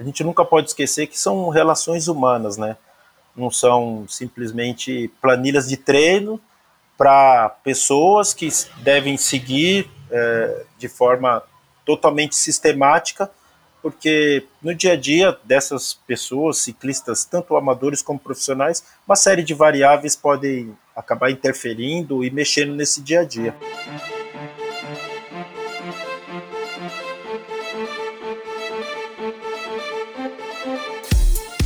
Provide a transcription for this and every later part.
a gente nunca pode esquecer que são relações humanas, né? Não são simplesmente planilhas de treino para pessoas que devem seguir é, de forma totalmente sistemática, porque no dia a dia dessas pessoas, ciclistas, tanto amadores como profissionais, uma série de variáveis podem acabar interferindo e mexendo nesse dia a dia.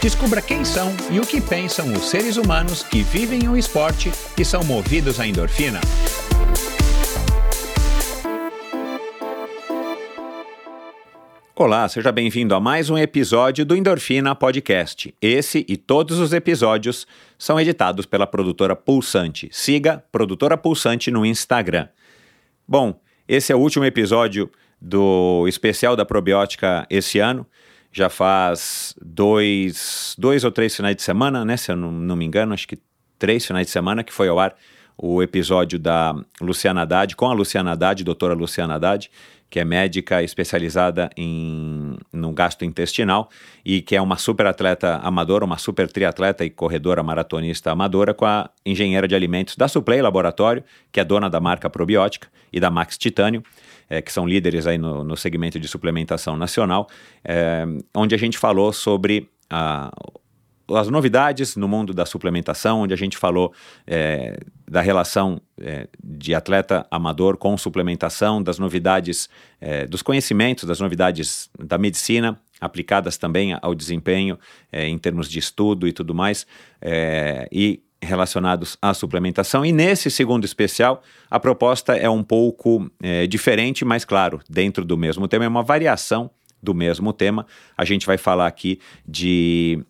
Descubra quem são e o que pensam os seres humanos que vivem o esporte e são movidos à endorfina. Olá, seja bem-vindo a mais um episódio do Endorfina Podcast. Esse e todos os episódios são editados pela produtora Pulsante. Siga Produtora Pulsante no Instagram. Bom, esse é o último episódio do especial da probiótica esse ano. Já faz dois, dois ou três finais de semana, né? Se eu não, não me engano, acho que três finais de semana que foi ao ar o episódio da Luciana Haddad, com a Luciana Haddad, doutora Luciana Haddad, que é médica especializada em, no gastrointestinal e que é uma super atleta amadora, uma super triatleta e corredora maratonista amadora com a engenheira de alimentos da Suplay Laboratório, que é dona da marca probiótica e da Max Titânio, é, que são líderes aí no, no segmento de suplementação nacional, é, onde a gente falou sobre a as novidades no mundo da suplementação, onde a gente falou é, da relação é, de atleta amador com suplementação, das novidades, é, dos conhecimentos, das novidades da medicina aplicadas também ao desempenho é, em termos de estudo e tudo mais, é, e relacionados à suplementação. E nesse segundo especial, a proposta é um pouco é, diferente, mas claro, dentro do mesmo tema, é uma variação do mesmo tema. A gente vai falar aqui de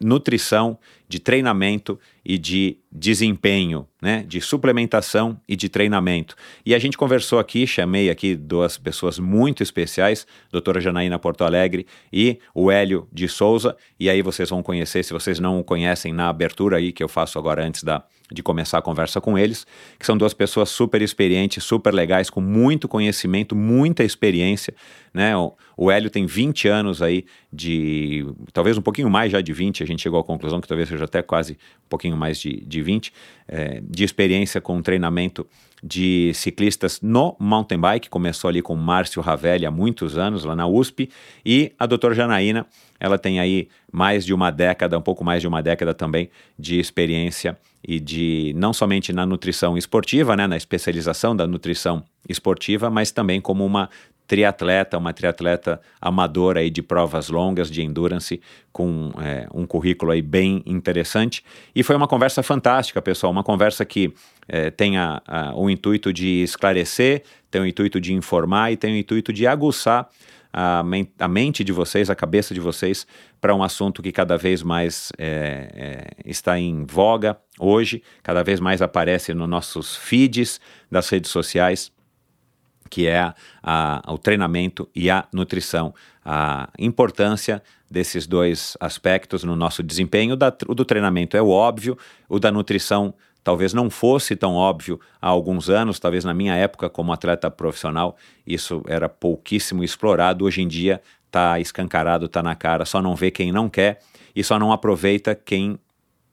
nutrição, de treinamento e de desempenho, né, de suplementação e de treinamento. E a gente conversou aqui, chamei aqui duas pessoas muito especiais, doutora Janaína Porto Alegre e o Hélio de Souza, e aí vocês vão conhecer, se vocês não o conhecem, na abertura aí que eu faço agora antes da, de começar a conversa com eles, que são duas pessoas super experientes, super legais, com muito conhecimento, muita experiência, né? O, o Hélio tem 20 anos aí de, talvez um pouquinho mais já de 20, a gente chegou à conclusão que talvez seja até quase um pouquinho mais de, de 20, é, de experiência com treinamento de ciclistas no mountain bike, começou ali com Márcio Ravelli há muitos anos, lá na USP, e a doutora Janaína, ela tem aí mais de uma década, um pouco mais de uma década também, de experiência e de não somente na nutrição esportiva, né, na especialização da nutrição esportiva, mas também como uma triatleta, uma triatleta amadora aí de provas longas, de endurance, com é, um currículo aí bem interessante. E foi uma conversa fantástica, pessoal, uma conversa que é, tem a, a, o intuito de esclarecer, tem o intuito de informar e tem o intuito de aguçar a, men a mente de vocês, a cabeça de vocês, para um assunto que cada vez mais é, é, está em voga hoje, cada vez mais aparece nos nossos feeds das redes sociais que é a, o treinamento e a nutrição. A importância desses dois aspectos no nosso desempenho. Da, o do treinamento é o óbvio, o da nutrição talvez não fosse tão óbvio há alguns anos, talvez na minha época como atleta profissional, isso era pouquíssimo explorado. Hoje em dia está escancarado, está na cara, só não vê quem não quer e só não aproveita quem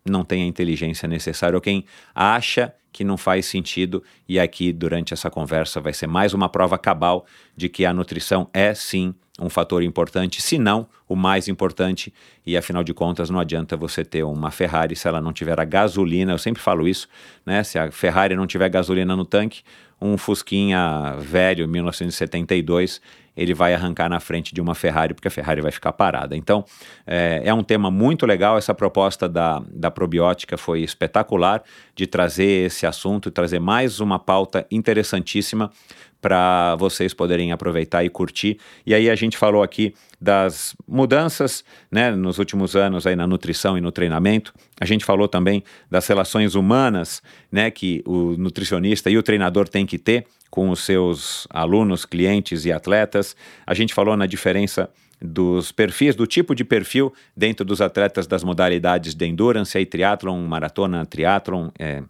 não tem a inteligência necessária ou quem acha que não faz sentido. E aqui, durante essa conversa, vai ser mais uma prova cabal de que a nutrição é sim um fator importante, se não o mais importante. E afinal de contas, não adianta você ter uma Ferrari se ela não tiver a gasolina. Eu sempre falo isso, né? Se a Ferrari não tiver gasolina no tanque, um Fusquinha velho, 1972, ele vai arrancar na frente de uma Ferrari, porque a Ferrari vai ficar parada. Então, é, é, um tema muito legal. Essa proposta da, da probiótica foi espetacular de trazer esse assunto, trazer mais uma pauta interessantíssima para vocês poderem aproveitar e curtir. E aí a gente falou aqui das mudanças né, nos últimos anos aí na nutrição e no treinamento. A gente falou também das relações humanas né, que o nutricionista e o treinador têm que ter com os seus alunos, clientes e atletas. A gente falou na diferença dos perfis, do tipo de perfil dentro dos atletas das modalidades de endurance, aí, triatlon, maratona, triatlon, é,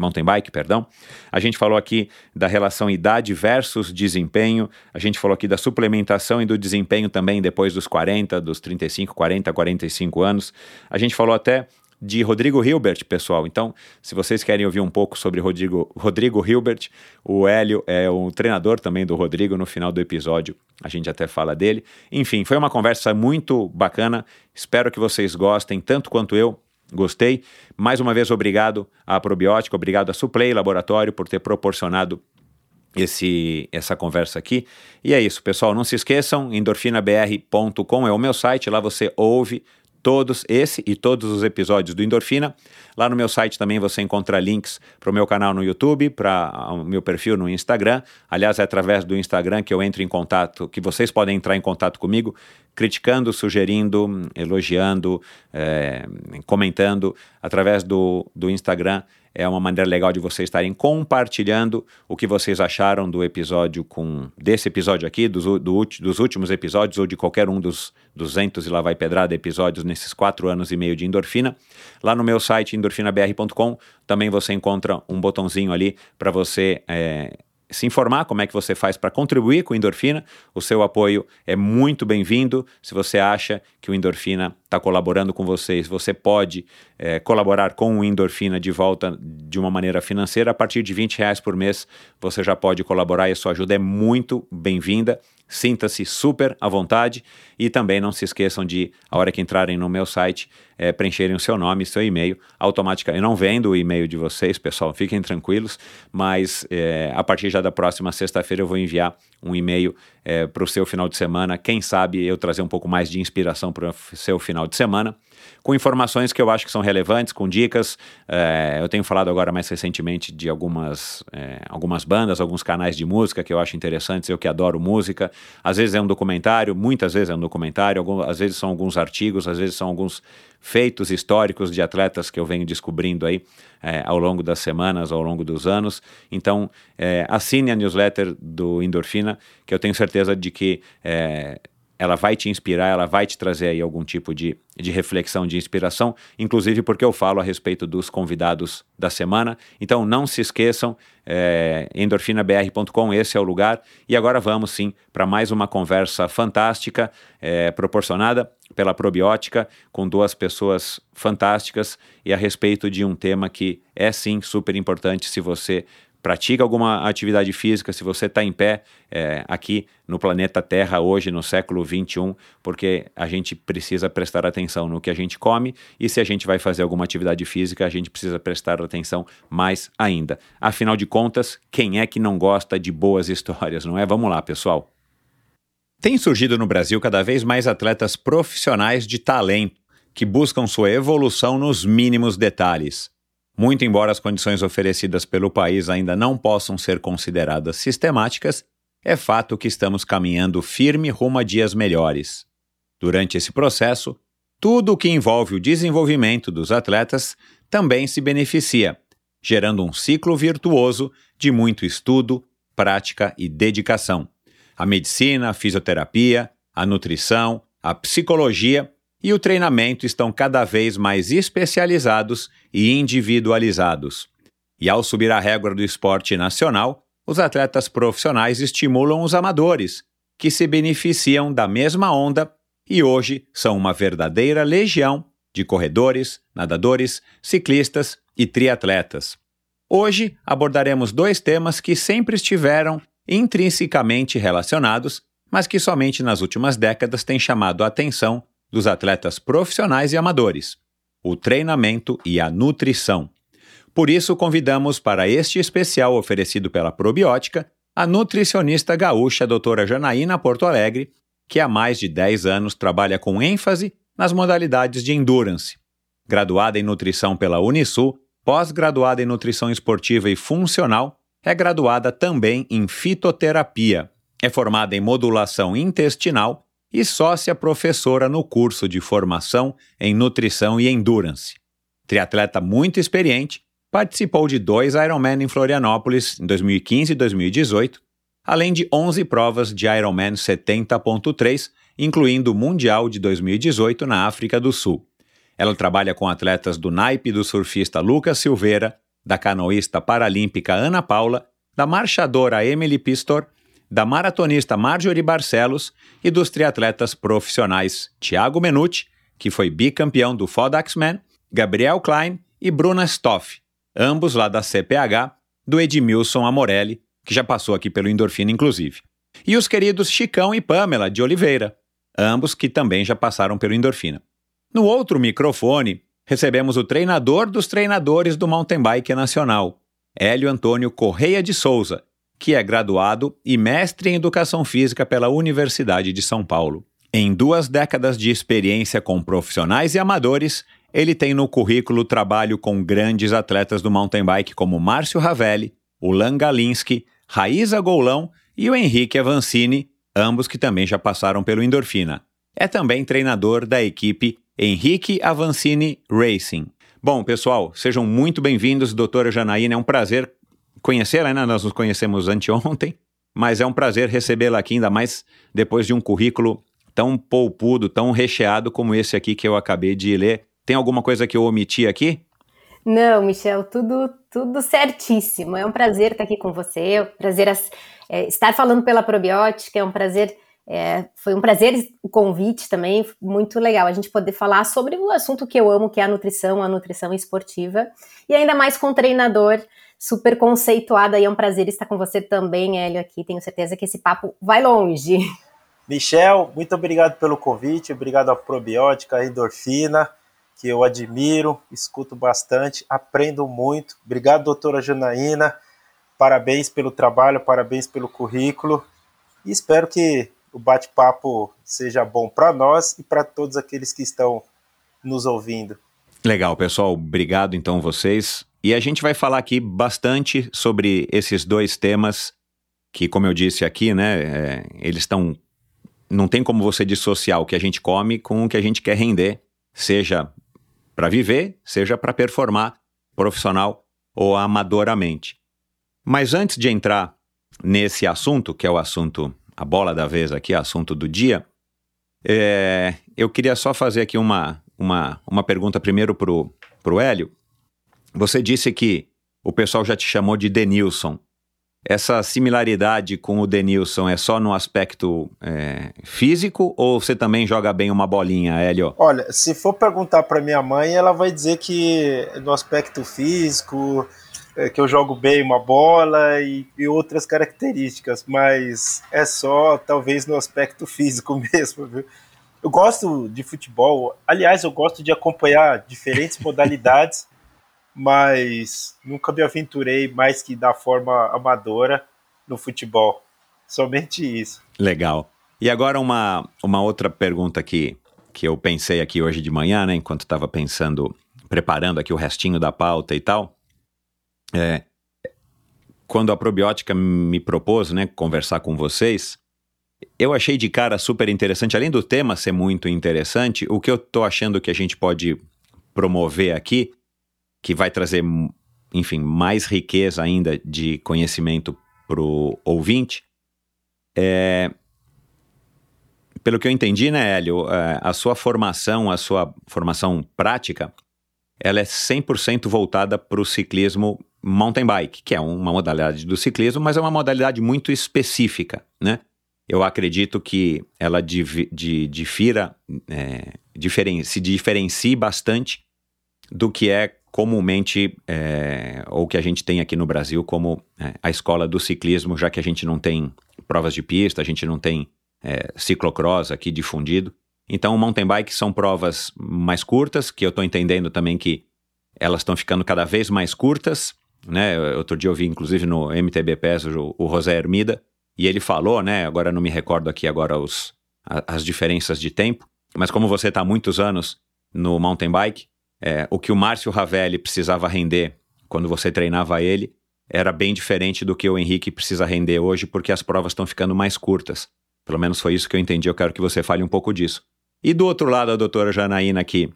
mountain bike, perdão. A gente falou aqui da relação idade versus desempenho. A gente falou aqui da suplementação e do desempenho também depois dos 40, dos 35, 40, 45 anos. A gente falou até de Rodrigo Hilbert, pessoal. Então, se vocês querem ouvir um pouco sobre Rodrigo, Rodrigo Hilbert, o Hélio é o treinador também do Rodrigo. No final do episódio, a gente até fala dele. Enfim, foi uma conversa muito bacana. Espero que vocês gostem, tanto quanto eu. Gostei. Mais uma vez, obrigado à Probiótica, obrigado à Suplay Laboratório por ter proporcionado esse, essa conversa aqui. E é isso, pessoal. Não se esqueçam, endorfinabr.com é o meu site, lá você ouve todos esse e todos os episódios do Endorfina. Lá no meu site também você encontra links para o meu canal no YouTube, para o meu perfil no Instagram. Aliás, é através do Instagram que eu entro em contato, que vocês podem entrar em contato comigo, criticando, sugerindo, elogiando, é, comentando através do, do Instagram é uma maneira legal de vocês estarem compartilhando o que vocês acharam do episódio com desse episódio aqui, dos, do, dos últimos episódios ou de qualquer um dos 200 e lá vai pedrada episódios nesses quatro anos e meio de endorfina. Lá no meu site endorfinabr.com também você encontra um botãozinho ali para você é, se informar como é que você faz para contribuir com Endorfina. O seu apoio é muito bem-vindo. Se você acha que o Endorfina está colaborando com vocês, você pode é, colaborar com o Endorfina de volta de uma maneira financeira. A partir de 20 reais por mês, você já pode colaborar e a sua ajuda é muito bem-vinda. Sinta-se super à vontade e também não se esqueçam de, a hora que entrarem no meu site, é, preencherem o seu nome, seu e-mail, automaticamente. Eu não vendo o e-mail de vocês, pessoal, fiquem tranquilos, mas é, a partir já da próxima sexta-feira eu vou enviar um e-mail é, para o seu final de semana. Quem sabe eu trazer um pouco mais de inspiração para o seu final de semana com informações que eu acho que são relevantes, com dicas. É, eu tenho falado agora mais recentemente de algumas, é, algumas bandas, alguns canais de música que eu acho interessantes, eu que adoro música. Às vezes é um documentário, muitas vezes é um documentário, algum, às vezes são alguns artigos, às vezes são alguns feitos históricos de atletas que eu venho descobrindo aí é, ao longo das semanas, ao longo dos anos. Então, é, assine a newsletter do Endorfina, que eu tenho certeza de que é, ela vai te inspirar, ela vai te trazer aí algum tipo de, de reflexão, de inspiração, inclusive porque eu falo a respeito dos convidados da semana. Então não se esqueçam, é, endorfinabr.com, esse é o lugar. E agora vamos sim para mais uma conversa fantástica, é, proporcionada pela probiótica, com duas pessoas fantásticas e a respeito de um tema que é sim super importante se você pratica alguma atividade física, se você está em pé é, aqui no planeta Terra hoje, no século 21, porque a gente precisa prestar atenção no que a gente come e se a gente vai fazer alguma atividade física, a gente precisa prestar atenção mais ainda. Afinal de contas, quem é que não gosta de boas histórias, não é? Vamos lá, pessoal. Tem surgido no Brasil cada vez mais atletas profissionais de talento que buscam sua evolução nos mínimos detalhes. Muito embora as condições oferecidas pelo país ainda não possam ser consideradas sistemáticas, é fato que estamos caminhando firme rumo a dias melhores. Durante esse processo, tudo o que envolve o desenvolvimento dos atletas também se beneficia, gerando um ciclo virtuoso de muito estudo, prática e dedicação. A medicina, a fisioterapia, a nutrição, a psicologia e o treinamento estão cada vez mais especializados e individualizados. E ao subir a régua do esporte nacional, os atletas profissionais estimulam os amadores, que se beneficiam da mesma onda e hoje são uma verdadeira legião de corredores, nadadores, ciclistas e triatletas. Hoje abordaremos dois temas que sempre estiveram intrinsecamente relacionados, mas que somente nas últimas décadas têm chamado a atenção dos atletas profissionais e amadores: o treinamento e a nutrição. Por isso, convidamos para este especial oferecido pela Probiótica a nutricionista gaúcha doutora Janaína Porto Alegre, que há mais de 10 anos trabalha com ênfase nas modalidades de endurance. Graduada em nutrição pela Unisul, pós-graduada em nutrição esportiva e funcional é graduada também em fitoterapia, é formada em modulação intestinal e sócia professora no curso de formação em nutrição e endurance. Triatleta muito experiente, participou de dois Ironman em Florianópolis em 2015 e 2018, além de 11 provas de Ironman 70.3, incluindo o Mundial de 2018 na África do Sul. Ela trabalha com atletas do naipe do surfista Lucas Silveira, da canoísta paralímpica Ana Paula, da marchadora Emily Pistor da maratonista Marjorie Barcelos e dos triatletas profissionais Thiago Menucci, que foi bicampeão do FODAX-Man, Gabriel Klein e Bruna Stoff, ambos lá da CPH, do Edmilson Amorelli, que já passou aqui pelo Endorfina inclusive. E os queridos Chicão e Pamela de Oliveira, ambos que também já passaram pelo Endorfina. No outro microfone, recebemos o treinador dos treinadores do Mountain Bike Nacional, Hélio Antônio Correia de Souza, que é graduado e mestre em Educação Física pela Universidade de São Paulo. Em duas décadas de experiência com profissionais e amadores, ele tem no currículo trabalho com grandes atletas do mountain bike como Márcio Ravelli, o Lan Galinski, Raíza Goulão e o Henrique Avancini, ambos que também já passaram pelo Endorfina. É também treinador da equipe Henrique Avancini Racing. Bom, pessoal, sejam muito bem-vindos, doutora Janaína. É um prazer conhecê-la, né? Nós nos conhecemos anteontem, mas é um prazer recebê-la aqui, ainda mais depois de um currículo tão polpudo, tão recheado como esse aqui que eu acabei de ler. Tem alguma coisa que eu omiti aqui? Não, Michel, tudo, tudo certíssimo. É um prazer estar aqui com você, é um prazer é, estar falando pela probiótica, é um prazer. É, foi um prazer o convite também, muito legal a gente poder falar sobre o assunto que eu amo, que é a nutrição, a nutrição esportiva, e ainda mais com treinador super conceituada e é um prazer estar com você também, Hélio, aqui. Tenho certeza que esse papo vai longe. Michel, muito obrigado pelo convite, obrigado à Probiótica, à Endorfina, que eu admiro, escuto bastante, aprendo muito. Obrigado, doutora Janaína, parabéns pelo trabalho, parabéns pelo currículo e espero que o bate-papo seja bom para nós e para todos aqueles que estão nos ouvindo. Legal, pessoal. Obrigado então vocês. E a gente vai falar aqui bastante sobre esses dois temas que, como eu disse aqui, né, é, eles estão. Não tem como você dissociar o que a gente come com o que a gente quer render, seja para viver, seja para performar profissional ou amadoramente. Mas antes de entrar nesse assunto, que é o assunto, a bola da vez aqui, assunto do dia, é, eu queria só fazer aqui uma, uma, uma pergunta primeiro para o Hélio. Você disse que o pessoal já te chamou de Denilson. Essa similaridade com o Denilson é só no aspecto é, físico ou você também joga bem uma bolinha, Hélio? Olha, se for perguntar para minha mãe, ela vai dizer que no aspecto físico, é, que eu jogo bem uma bola e, e, outras características, mas é só talvez no aspecto físico mesmo, viu? Eu gosto de futebol, aliás, eu gosto de acompanhar diferentes modalidades mas nunca me aventurei mais que da forma amadora no futebol. Somente isso. Legal. E agora uma, uma outra pergunta que, que eu pensei aqui hoje de manhã, né, enquanto estava pensando, preparando aqui o restinho da pauta e tal. É, quando a probiótica me propôs, né, conversar com vocês, eu achei de cara super interessante, além do tema ser muito interessante, o que eu estou achando que a gente pode promover aqui que vai trazer, enfim, mais riqueza ainda de conhecimento para o ouvinte. É, pelo que eu entendi, né, Hélio, é, a sua formação, a sua formação prática, ela é 100% voltada para o ciclismo mountain bike, que é uma modalidade do ciclismo, mas é uma modalidade muito específica, né? Eu acredito que ela difira, é, diferen, se diferencie bastante do que é comumente, é, ou que a gente tem aqui no Brasil como é, a escola do ciclismo, já que a gente não tem provas de pista, a gente não tem é, ciclocross aqui difundido. Então, o mountain bike são provas mais curtas, que eu estou entendendo também que elas estão ficando cada vez mais curtas. Né? Outro dia eu vi, inclusive, no MTB PES, o, o José Hermida, e ele falou, né? Agora não me recordo aqui agora os, a, as diferenças de tempo, mas como você está há muitos anos no mountain bike, é, o que o Márcio Ravelli precisava render quando você treinava ele, era bem diferente do que o Henrique precisa render hoje, porque as provas estão ficando mais curtas. Pelo menos foi isso que eu entendi. Eu quero que você fale um pouco disso. E do outro lado, a doutora Janaína, que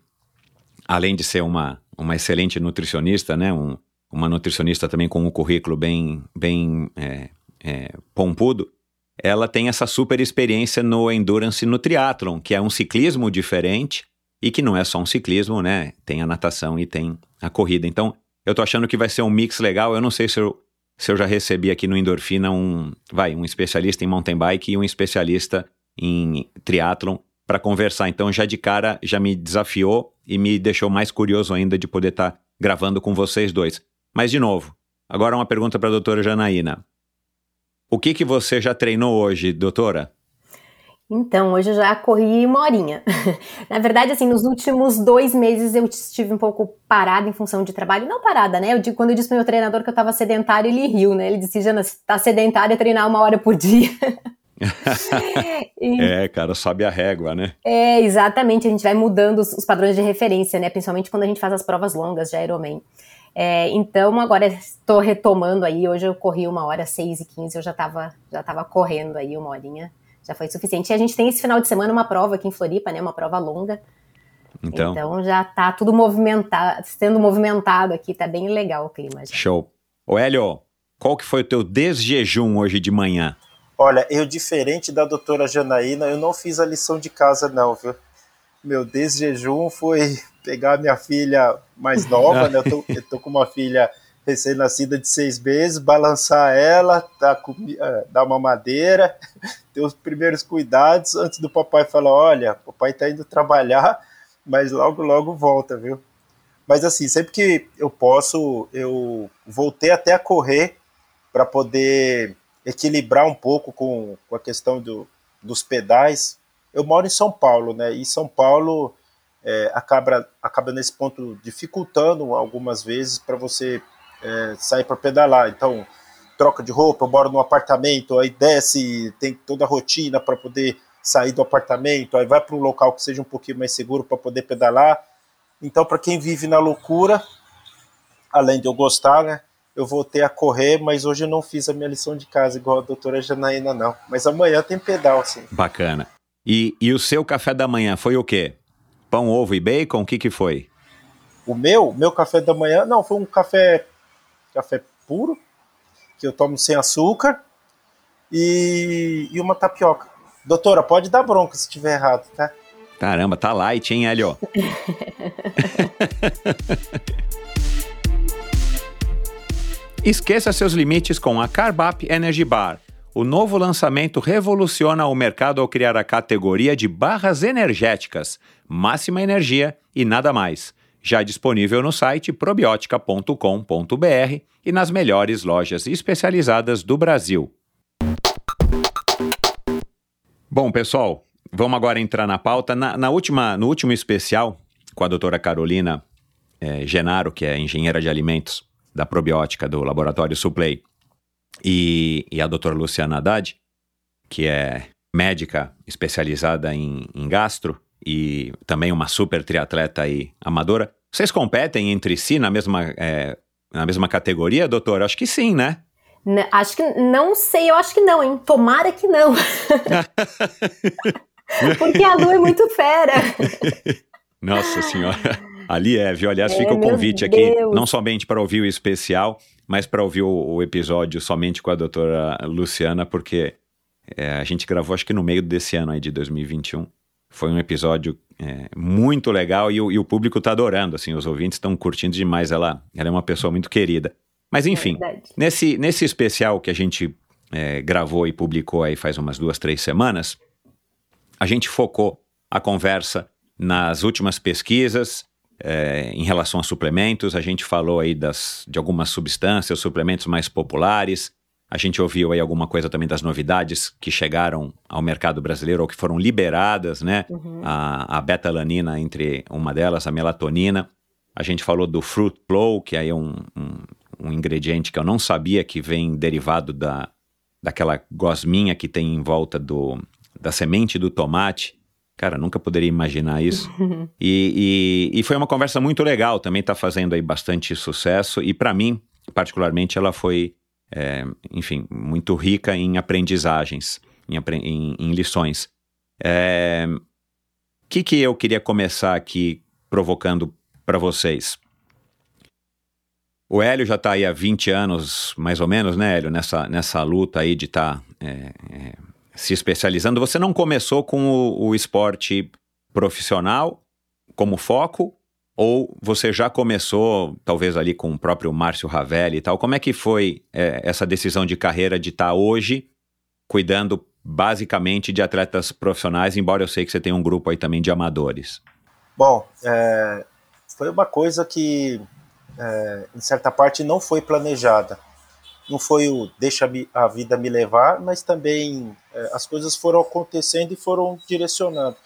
além de ser uma, uma excelente nutricionista, né, um, uma nutricionista também com um currículo bem, bem é, é, pompudo, ela tem essa super experiência no endurance no triatlon, que é um ciclismo diferente e que não é só um ciclismo, né? Tem a natação e tem a corrida. Então, eu tô achando que vai ser um mix legal. Eu não sei se eu, se eu já recebi aqui no Endorfina um, vai, um especialista em mountain bike e um especialista em triatlon para conversar. Então, já de cara, já me desafiou e me deixou mais curioso ainda de poder estar tá gravando com vocês dois. Mas, de novo, agora uma pergunta para a doutora Janaína. O que, que você já treinou hoje, doutora? Então, hoje eu já corri uma horinha. Na verdade, assim, nos últimos dois meses eu estive um pouco parada em função de trabalho. Não parada, né? Eu digo, quando eu disse pro meu treinador que eu estava sedentário, ele riu, né? Ele disse, Jana, tá sedentário é treinar uma hora por dia. e... É, cara, sobe a régua, né? É, exatamente. A gente vai mudando os, os, padrões de referência, né? Principalmente quando a gente faz as provas longas de Ironman. É, então, agora estou retomando aí. Hoje eu corri uma hora, 6 e 15 eu já estava já tava correndo aí uma horinha. Já foi suficiente. E a gente tem esse final de semana uma prova aqui em Floripa, né? Uma prova longa. Então, então já está tudo movimentado, sendo movimentado aqui, tá bem legal o clima. Já. Show. Ô Hélio, qual que foi o teu desjejum hoje de manhã? Olha, eu diferente da doutora Janaína, eu não fiz a lição de casa não, viu? Meu desjejum foi pegar minha filha mais nova, né? Eu tô, eu tô com uma filha recém-nascida de seis meses, balançar ela, dar, é, dar uma madeira, ter os primeiros cuidados antes do papai falar, olha, papai tá indo trabalhar, mas logo, logo volta, viu? Mas assim, sempre que eu posso, eu voltei até a correr para poder equilibrar um pouco com, com a questão do, dos pedais. Eu moro em São Paulo, né? E São Paulo é, acaba, acaba nesse ponto dificultando algumas vezes para você é, sair para pedalar. Então, troca de roupa, eu moro num apartamento, aí desce, tem toda a rotina para poder sair do apartamento, aí vai para um local que seja um pouquinho mais seguro para poder pedalar. Então, para quem vive na loucura, além de eu gostar, né? eu voltei a correr, mas hoje eu não fiz a minha lição de casa igual a doutora Janaína, não. Mas amanhã tem pedal, sim. Bacana. E, e o seu café da manhã foi o quê? Pão, ovo e bacon? O que, que foi? O meu? Meu café da manhã? Não, foi um café, café puro, que eu tomo sem açúcar, e, e uma tapioca. Doutora, pode dar bronca se estiver errado, tá? Caramba, tá light, hein, Hélio? Esqueça seus limites com a Carbap Energy Bar. O novo lançamento revoluciona o mercado ao criar a categoria de barras energéticas, máxima energia e nada mais. Já disponível no site probiotica.com.br e nas melhores lojas especializadas do Brasil. Bom, pessoal, vamos agora entrar na pauta. Na, na última, no último especial, com a doutora Carolina é, Genaro, que é engenheira de alimentos, da probiótica do laboratório Suplay, e, e a doutora Luciana Haddad, que é médica especializada em, em gastro e também uma super triatleta e amadora. Vocês competem entre si na mesma, é, na mesma categoria, doutor? Acho que sim, né? N acho que não sei, eu acho que não, hein? Tomara que não. Porque a Lu é muito fera. Nossa senhora. Ali é, viu? Aliás, é, fica o convite aqui, não somente para ouvir o especial, mas para ouvir o, o, episódio somente com a doutora Luciana, porque é, a gente gravou acho que no meio desse ano aí de 2021. Foi um episódio é, muito legal e o, e o público está adorando, assim, os ouvintes estão curtindo demais. Ela, ela é uma pessoa muito querida. Mas enfim, é nesse, nesse especial que a gente é, gravou e publicou aí faz umas duas, três semanas, a gente focou a conversa nas últimas pesquisas, é, em relação a suplementos, a gente falou aí das, de algumas substâncias, suplementos mais populares. A gente ouviu aí alguma coisa também das novidades que chegaram ao mercado brasileiro ou que foram liberadas, né? Uhum. A, a betalanina entre uma delas, a melatonina. A gente falou do Fruit Flow, que aí é um, um, um ingrediente que eu não sabia que vem derivado da, daquela gosminha que tem em volta do, da semente do tomate Cara, nunca poderia imaginar isso. e, e, e, foi uma conversa muito legal, também está fazendo aí bastante sucesso. E para mim, particularmente, ela foi, é, enfim, muito rica em aprendizagens, em, em, em lições. O é, que, que eu queria começar aqui provocando para vocês? O Hélio já está aí há 20 anos, mais ou menos, né, Hélio, nessa, nessa luta aí de estar tá, é, é, se especializando. Você não começou com o, o esporte profissional como foco, ou você já começou, talvez ali com o próprio Márcio Ravelli e tal? Como é que foi é, essa decisão de carreira de estar tá hoje cuidando basicamente de atletas profissionais, embora eu sei que você tem um grupo aí também de amadores? Bom, é, foi uma coisa que, é, em certa parte, não foi planejada. Não foi o deixa a vida me levar, mas também é, as coisas foram acontecendo e foram direcionando.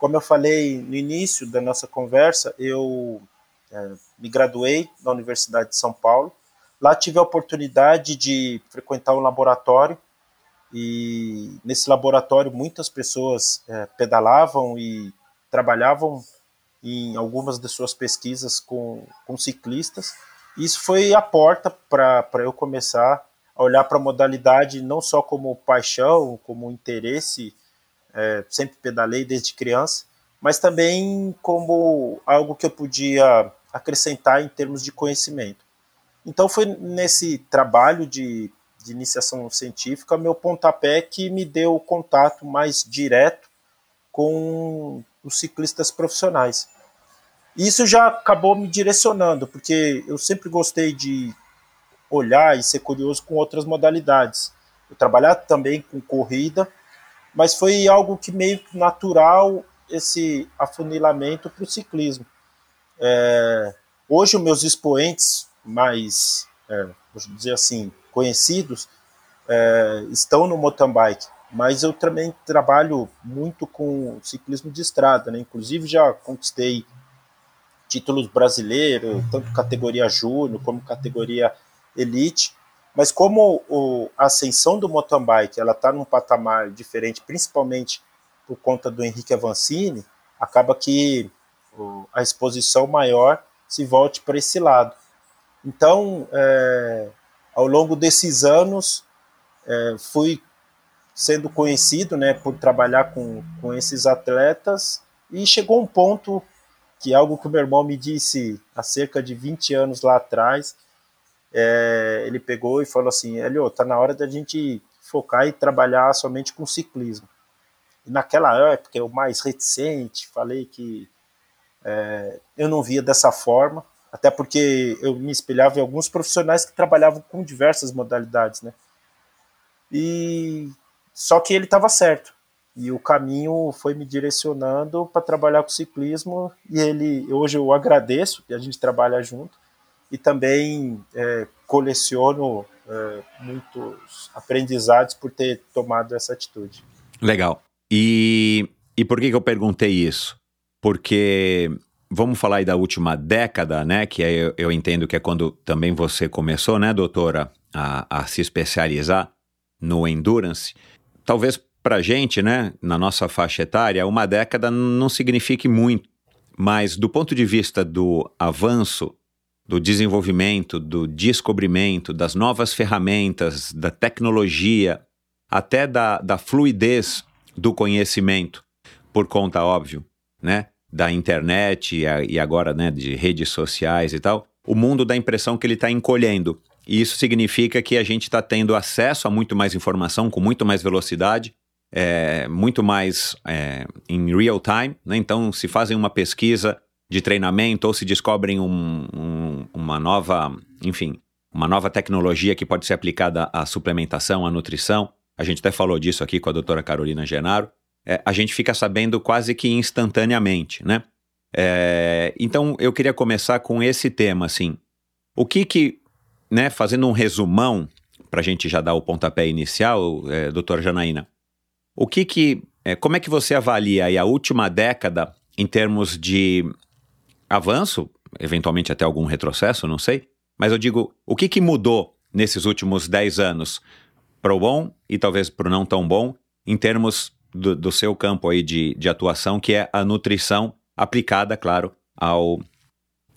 Como eu falei no início da nossa conversa, eu é, me graduei na Universidade de São Paulo. Lá tive a oportunidade de frequentar um laboratório e nesse laboratório muitas pessoas é, pedalavam e trabalhavam em algumas de suas pesquisas com, com ciclistas. Isso foi a porta para eu começar a olhar para a modalidade não só como paixão, como interesse é, sempre pedalei desde criança, mas também como algo que eu podia acrescentar em termos de conhecimento. Então foi nesse trabalho de, de iniciação científica meu pontapé que me deu o contato mais direto com os ciclistas profissionais. Isso já acabou me direcionando, porque eu sempre gostei de olhar e ser curioso com outras modalidades. Eu trabalhar também com corrida, mas foi algo que meio natural esse afunilamento para o ciclismo. É, hoje, os meus expoentes mais, é, vou dizer assim, conhecidos é, estão no mountain bike, mas eu também trabalho muito com ciclismo de estrada, né? inclusive já conquistei títulos brasileiros, tanto categoria júnior como categoria elite, mas como o, a ascensão do mountain bike ela está num patamar diferente, principalmente por conta do Henrique Avancini, acaba que o, a exposição maior se volte para esse lado. Então, é, ao longo desses anos, é, fui sendo conhecido né, por trabalhar com, com esses atletas e chegou um ponto que é algo que o meu irmão me disse há cerca de 20 anos lá atrás, é, ele pegou e falou assim, Elio, tá na hora da gente focar e trabalhar somente com ciclismo. E naquela época, eu mais reticente, falei que é, eu não via dessa forma, até porque eu me espelhava em alguns profissionais que trabalhavam com diversas modalidades, né? E só que ele estava certo. E o caminho foi me direcionando para trabalhar com ciclismo e ele hoje eu agradeço que a gente trabalha junto e também é, coleciono é, muitos aprendizados por ter tomado essa atitude. Legal. E, e por que, que eu perguntei isso? Porque vamos falar aí da última década, né? Que eu, eu entendo que é quando também você começou, né, doutora, a, a se especializar no endurance. Talvez para gente, né, na nossa faixa etária, uma década não signifique muito, mas do ponto de vista do avanço do desenvolvimento, do descobrimento, das novas ferramentas, da tecnologia, até da, da fluidez do conhecimento, por conta, óbvio, né, da internet e, a, e agora né, de redes sociais e tal, o mundo dá a impressão que ele está encolhendo. E isso significa que a gente está tendo acesso a muito mais informação, com muito mais velocidade, é, muito mais é, em real time. Né? Então, se fazem uma pesquisa de treinamento ou se descobrem um, um, uma nova, enfim, uma nova tecnologia que pode ser aplicada à suplementação, à nutrição. A gente até falou disso aqui com a doutora Carolina Genaro. É, a gente fica sabendo quase que instantaneamente, né? É, então eu queria começar com esse tema, assim. O que que, né, fazendo um resumão, para a gente já dar o pontapé inicial, é, doutora Janaína, o que que, é, como é que você avalia a última década em termos de avanço, eventualmente até algum retrocesso, não sei. Mas eu digo, o que, que mudou nesses últimos 10 anos para o bom e talvez para o não tão bom, em termos do, do, seu campo aí de, de atuação, que é a nutrição aplicada, claro, ao,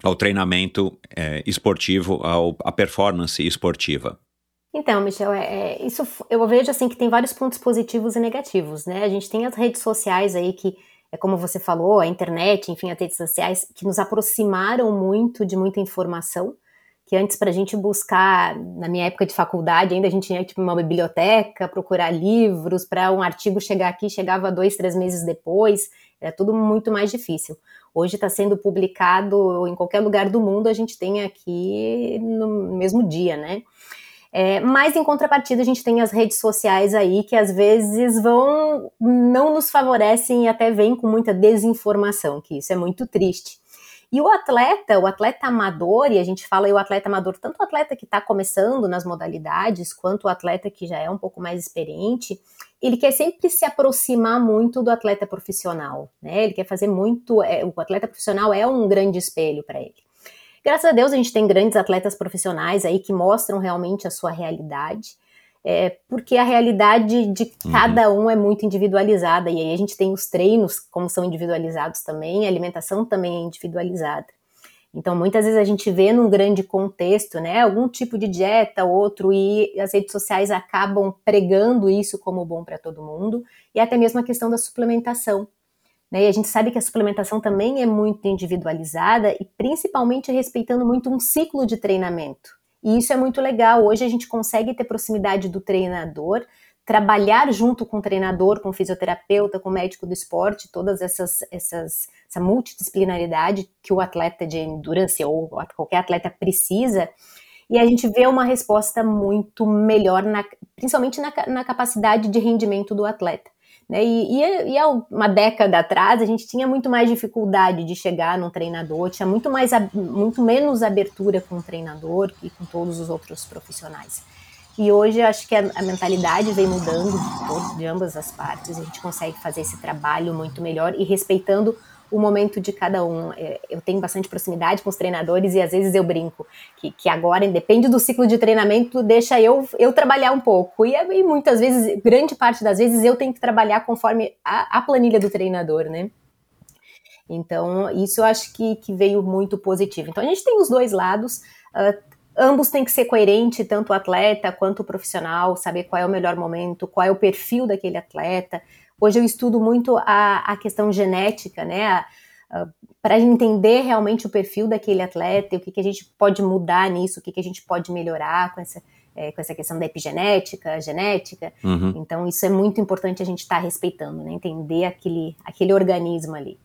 ao treinamento é, esportivo, ao, à performance esportiva? Então, Michel, é, é, isso eu vejo assim que tem vários pontos positivos e negativos, né? A gente tem as redes sociais aí que é como você falou, a internet, enfim, as redes sociais que nos aproximaram muito de muita informação, que antes para a gente buscar, na minha época de faculdade, ainda a gente tinha tipo uma biblioteca, procurar livros, para um artigo chegar aqui, chegava dois, três meses depois, era tudo muito mais difícil. Hoje está sendo publicado em qualquer lugar do mundo, a gente tem aqui no mesmo dia, né? É, mas em contrapartida a gente tem as redes sociais aí que às vezes vão não nos favorecem e até vêm com muita desinformação, que isso é muito triste. E o atleta, o atleta amador, e a gente fala aí o atleta amador, tanto o atleta que está começando nas modalidades, quanto o atleta que já é um pouco mais experiente, ele quer sempre se aproximar muito do atleta profissional, né? Ele quer fazer muito. É, o atleta profissional é um grande espelho para ele. Graças a Deus a gente tem grandes atletas profissionais aí que mostram realmente a sua realidade, é, porque a realidade de uhum. cada um é muito individualizada, e aí a gente tem os treinos, como são individualizados também, a alimentação também é individualizada. Então, muitas vezes a gente vê num grande contexto, né, algum tipo de dieta, outro, e as redes sociais acabam pregando isso como bom para todo mundo, e até mesmo a questão da suplementação. Né? E a gente sabe que a suplementação também é muito individualizada e principalmente respeitando muito um ciclo de treinamento. E isso é muito legal. Hoje a gente consegue ter proximidade do treinador, trabalhar junto com o treinador, com o fisioterapeuta, com o médico do esporte, todas essas, essas essa multidisciplinaridade que o atleta de endurance ou qualquer atleta precisa. E a gente vê uma resposta muito melhor, na, principalmente na, na capacidade de rendimento do atleta. Né? E, e, e, há uma década atrás a gente tinha muito mais dificuldade de chegar num treinador, tinha muito, mais, muito menos abertura com o treinador e com todos os outros profissionais. E hoje acho que a, a mentalidade vem mudando de, de ambas as partes, a gente consegue fazer esse trabalho muito melhor e respeitando o momento de cada um. É, eu tenho bastante proximidade com os treinadores e às vezes eu brinco que, que agora, depende do ciclo de treinamento, deixa eu, eu trabalhar um pouco. E, e muitas vezes, grande parte das vezes, eu tenho que trabalhar conforme a, a planilha do treinador, né? Então, isso eu acho que, que veio muito positivo. Então, a gente tem os dois lados. Uh, ambos têm que ser coerentes, tanto o atleta quanto o profissional, saber qual é o melhor momento, qual é o perfil daquele atleta, Hoje eu estudo muito a, a questão genética, né? Para entender realmente o perfil daquele atleta e o que, que a gente pode mudar nisso, o que, que a gente pode melhorar com essa, é, com essa questão da epigenética, genética. Uhum. Então, isso é muito importante a gente estar tá respeitando, né? Entender aquele, aquele organismo ali.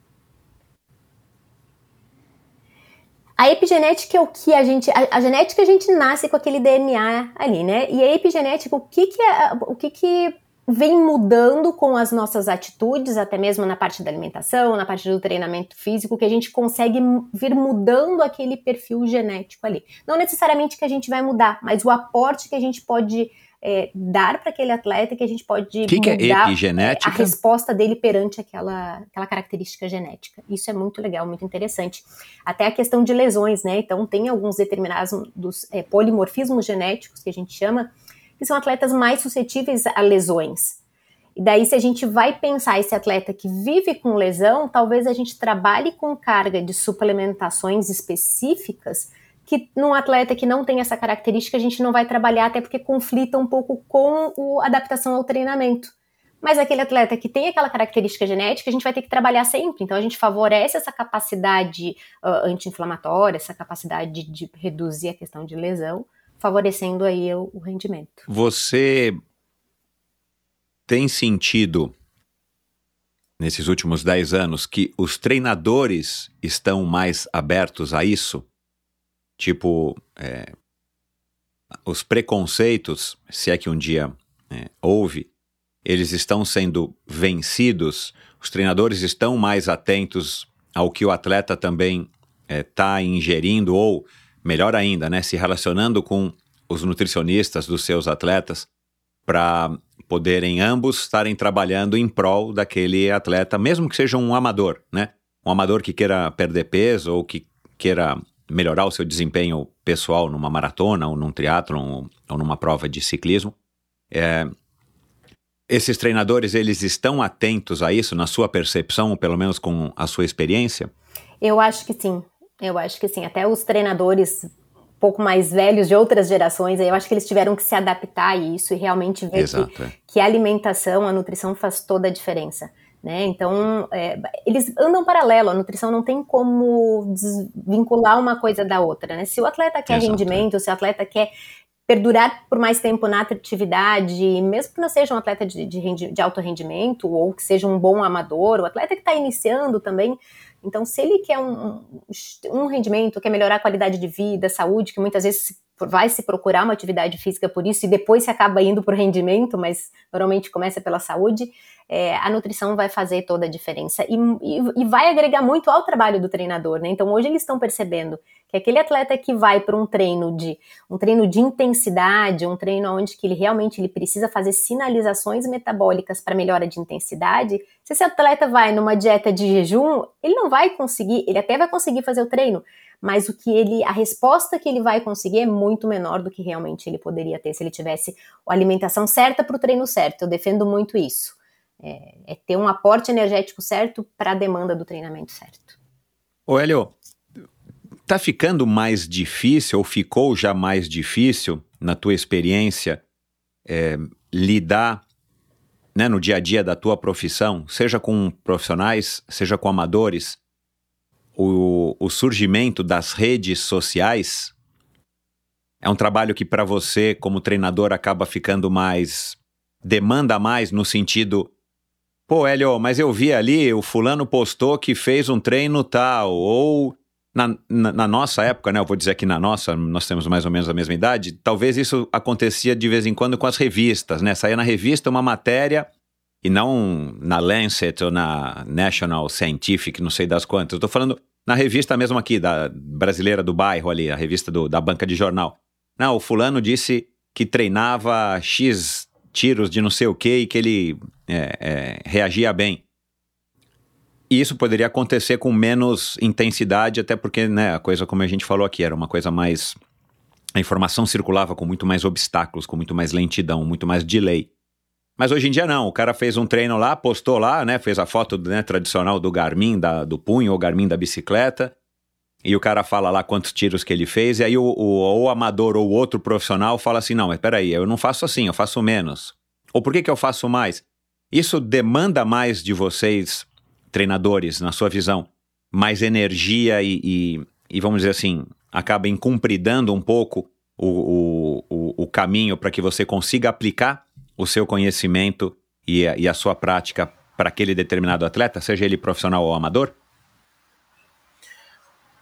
A epigenética é o que a gente. A, a, genética a gente nasce com aquele DNA ali, né? E a epigenética, o que, que é. O que, que vem mudando com as nossas atitudes, até mesmo na parte da alimentação, na parte do treinamento físico, que a gente consegue vir mudando aquele perfil genético ali. Não necessariamente que a gente vai mudar, mas o aporte que a gente pode é, dar para aquele atleta, que a gente pode que mudar que é epigenética? a resposta dele perante aquela, aquela característica genética. Isso é muito legal, muito interessante. Até a questão de lesões, né? Então tem alguns determinados dos é, polimorfismos genéticos que a gente chama, que são atletas mais suscetíveis a lesões. E daí, se a gente vai pensar esse atleta que vive com lesão, talvez a gente trabalhe com carga de suplementações específicas que num atleta que não tem essa característica a gente não vai trabalhar até porque conflita um pouco com a adaptação ao treinamento. Mas aquele atleta que tem aquela característica genética, a gente vai ter que trabalhar sempre. Então a gente favorece essa capacidade uh, anti-inflamatória, essa capacidade de, de reduzir a questão de lesão, favorecendo aí o, o rendimento. Você tem sentido nesses últimos 10 anos que os treinadores estão mais abertos a isso? Tipo, é, os preconceitos, se é que um dia é, houve, eles estão sendo vencidos, os treinadores estão mais atentos ao que o atleta também está é, ingerindo ou melhor ainda, né, se relacionando com os nutricionistas dos seus atletas para poderem ambos estarem trabalhando em prol daquele atleta, mesmo que seja um amador, né? Um amador que queira perder peso ou que queira melhorar o seu desempenho pessoal numa maratona ou num triatlon ou numa prova de ciclismo. É, esses treinadores, eles estão atentos a isso na sua percepção, ou pelo menos com a sua experiência? Eu acho que sim. Eu acho que sim, até os treinadores um pouco mais velhos de outras gerações, eu acho que eles tiveram que se adaptar a isso e realmente ver que, é. que a alimentação, a nutrição faz toda a diferença. Né? Então, é, eles andam paralelo, a nutrição não tem como desvincular uma coisa da outra. Né? Se o atleta quer Exato. É. rendimento, se o atleta quer perdurar por mais tempo na atividade, mesmo que não seja um atleta de, de, de alto rendimento ou que seja um bom amador, o atleta que está iniciando também. Então, se ele quer um, um rendimento, quer melhorar a qualidade de vida, saúde, que muitas vezes vai se procurar uma atividade física por isso e depois se acaba indo para o rendimento, mas normalmente começa pela saúde é, a nutrição vai fazer toda a diferença e, e, e, vai agregar muito ao trabalho do treinador, né? Então hoje eles estão percebendo que aquele atleta que vai para um treino de um treino de intensidade, um treino onde que ele realmente ele precisa fazer sinalizações metabólicas para melhora de intensidade, se esse atleta vai numa dieta de jejum, ele não vai conseguir, ele até vai conseguir fazer o treino, mas o que ele, a resposta que ele vai conseguir é muito menor do que realmente ele poderia ter se ele tivesse a alimentação certa para o treino certo. Eu defendo muito isso. É, é ter um aporte energético certo para a demanda do treinamento certo. Ô, Hélio, tá ficando mais difícil, ou ficou já mais difícil, na tua experiência, é, lidar né, no dia a dia da tua profissão, seja com profissionais, seja com amadores, o, o surgimento das redes sociais é um trabalho que para você, como treinador, acaba ficando mais. demanda mais no sentido Pô, Hélio, mas eu vi ali, o fulano postou que fez um treino tal, ou na, na, na, nossa época, né? Eu vou dizer que na nossa, nós temos mais ou menos a mesma idade, talvez isso acontecia de vez em quando com as revistas, né? Saía na revista uma matéria, e não na Lancet ou na National Scientific, não sei das quantas. Tô falando na revista mesmo aqui, da brasileira do bairro ali, a revista do, da banca de jornal. Não, o fulano disse que treinava X tiros de não sei o que e que ele é, é, reagia bem. E isso poderia acontecer com menos intensidade, até porque né, a coisa, como a gente falou aqui, era uma coisa mais. A informação circulava com muito mais obstáculos, com muito mais lentidão, muito mais delay. Mas hoje em dia não, o cara fez um treino lá, postou lá, né, fez a foto né, tradicional do Garmin, da, do punho ou Garmin da bicicleta, e o cara fala lá quantos tiros que ele fez, e aí o, o, o amador ou outro profissional fala assim: não, mas peraí, eu não faço assim, eu faço menos. Ou por que, que eu faço mais? Isso demanda mais de vocês, treinadores, na sua visão, mais energia e, e, e vamos dizer assim, acaba incumpridando um pouco o, o, o, o caminho para que você consiga aplicar o seu conhecimento e a, e a sua prática para aquele determinado atleta, seja ele profissional ou amador?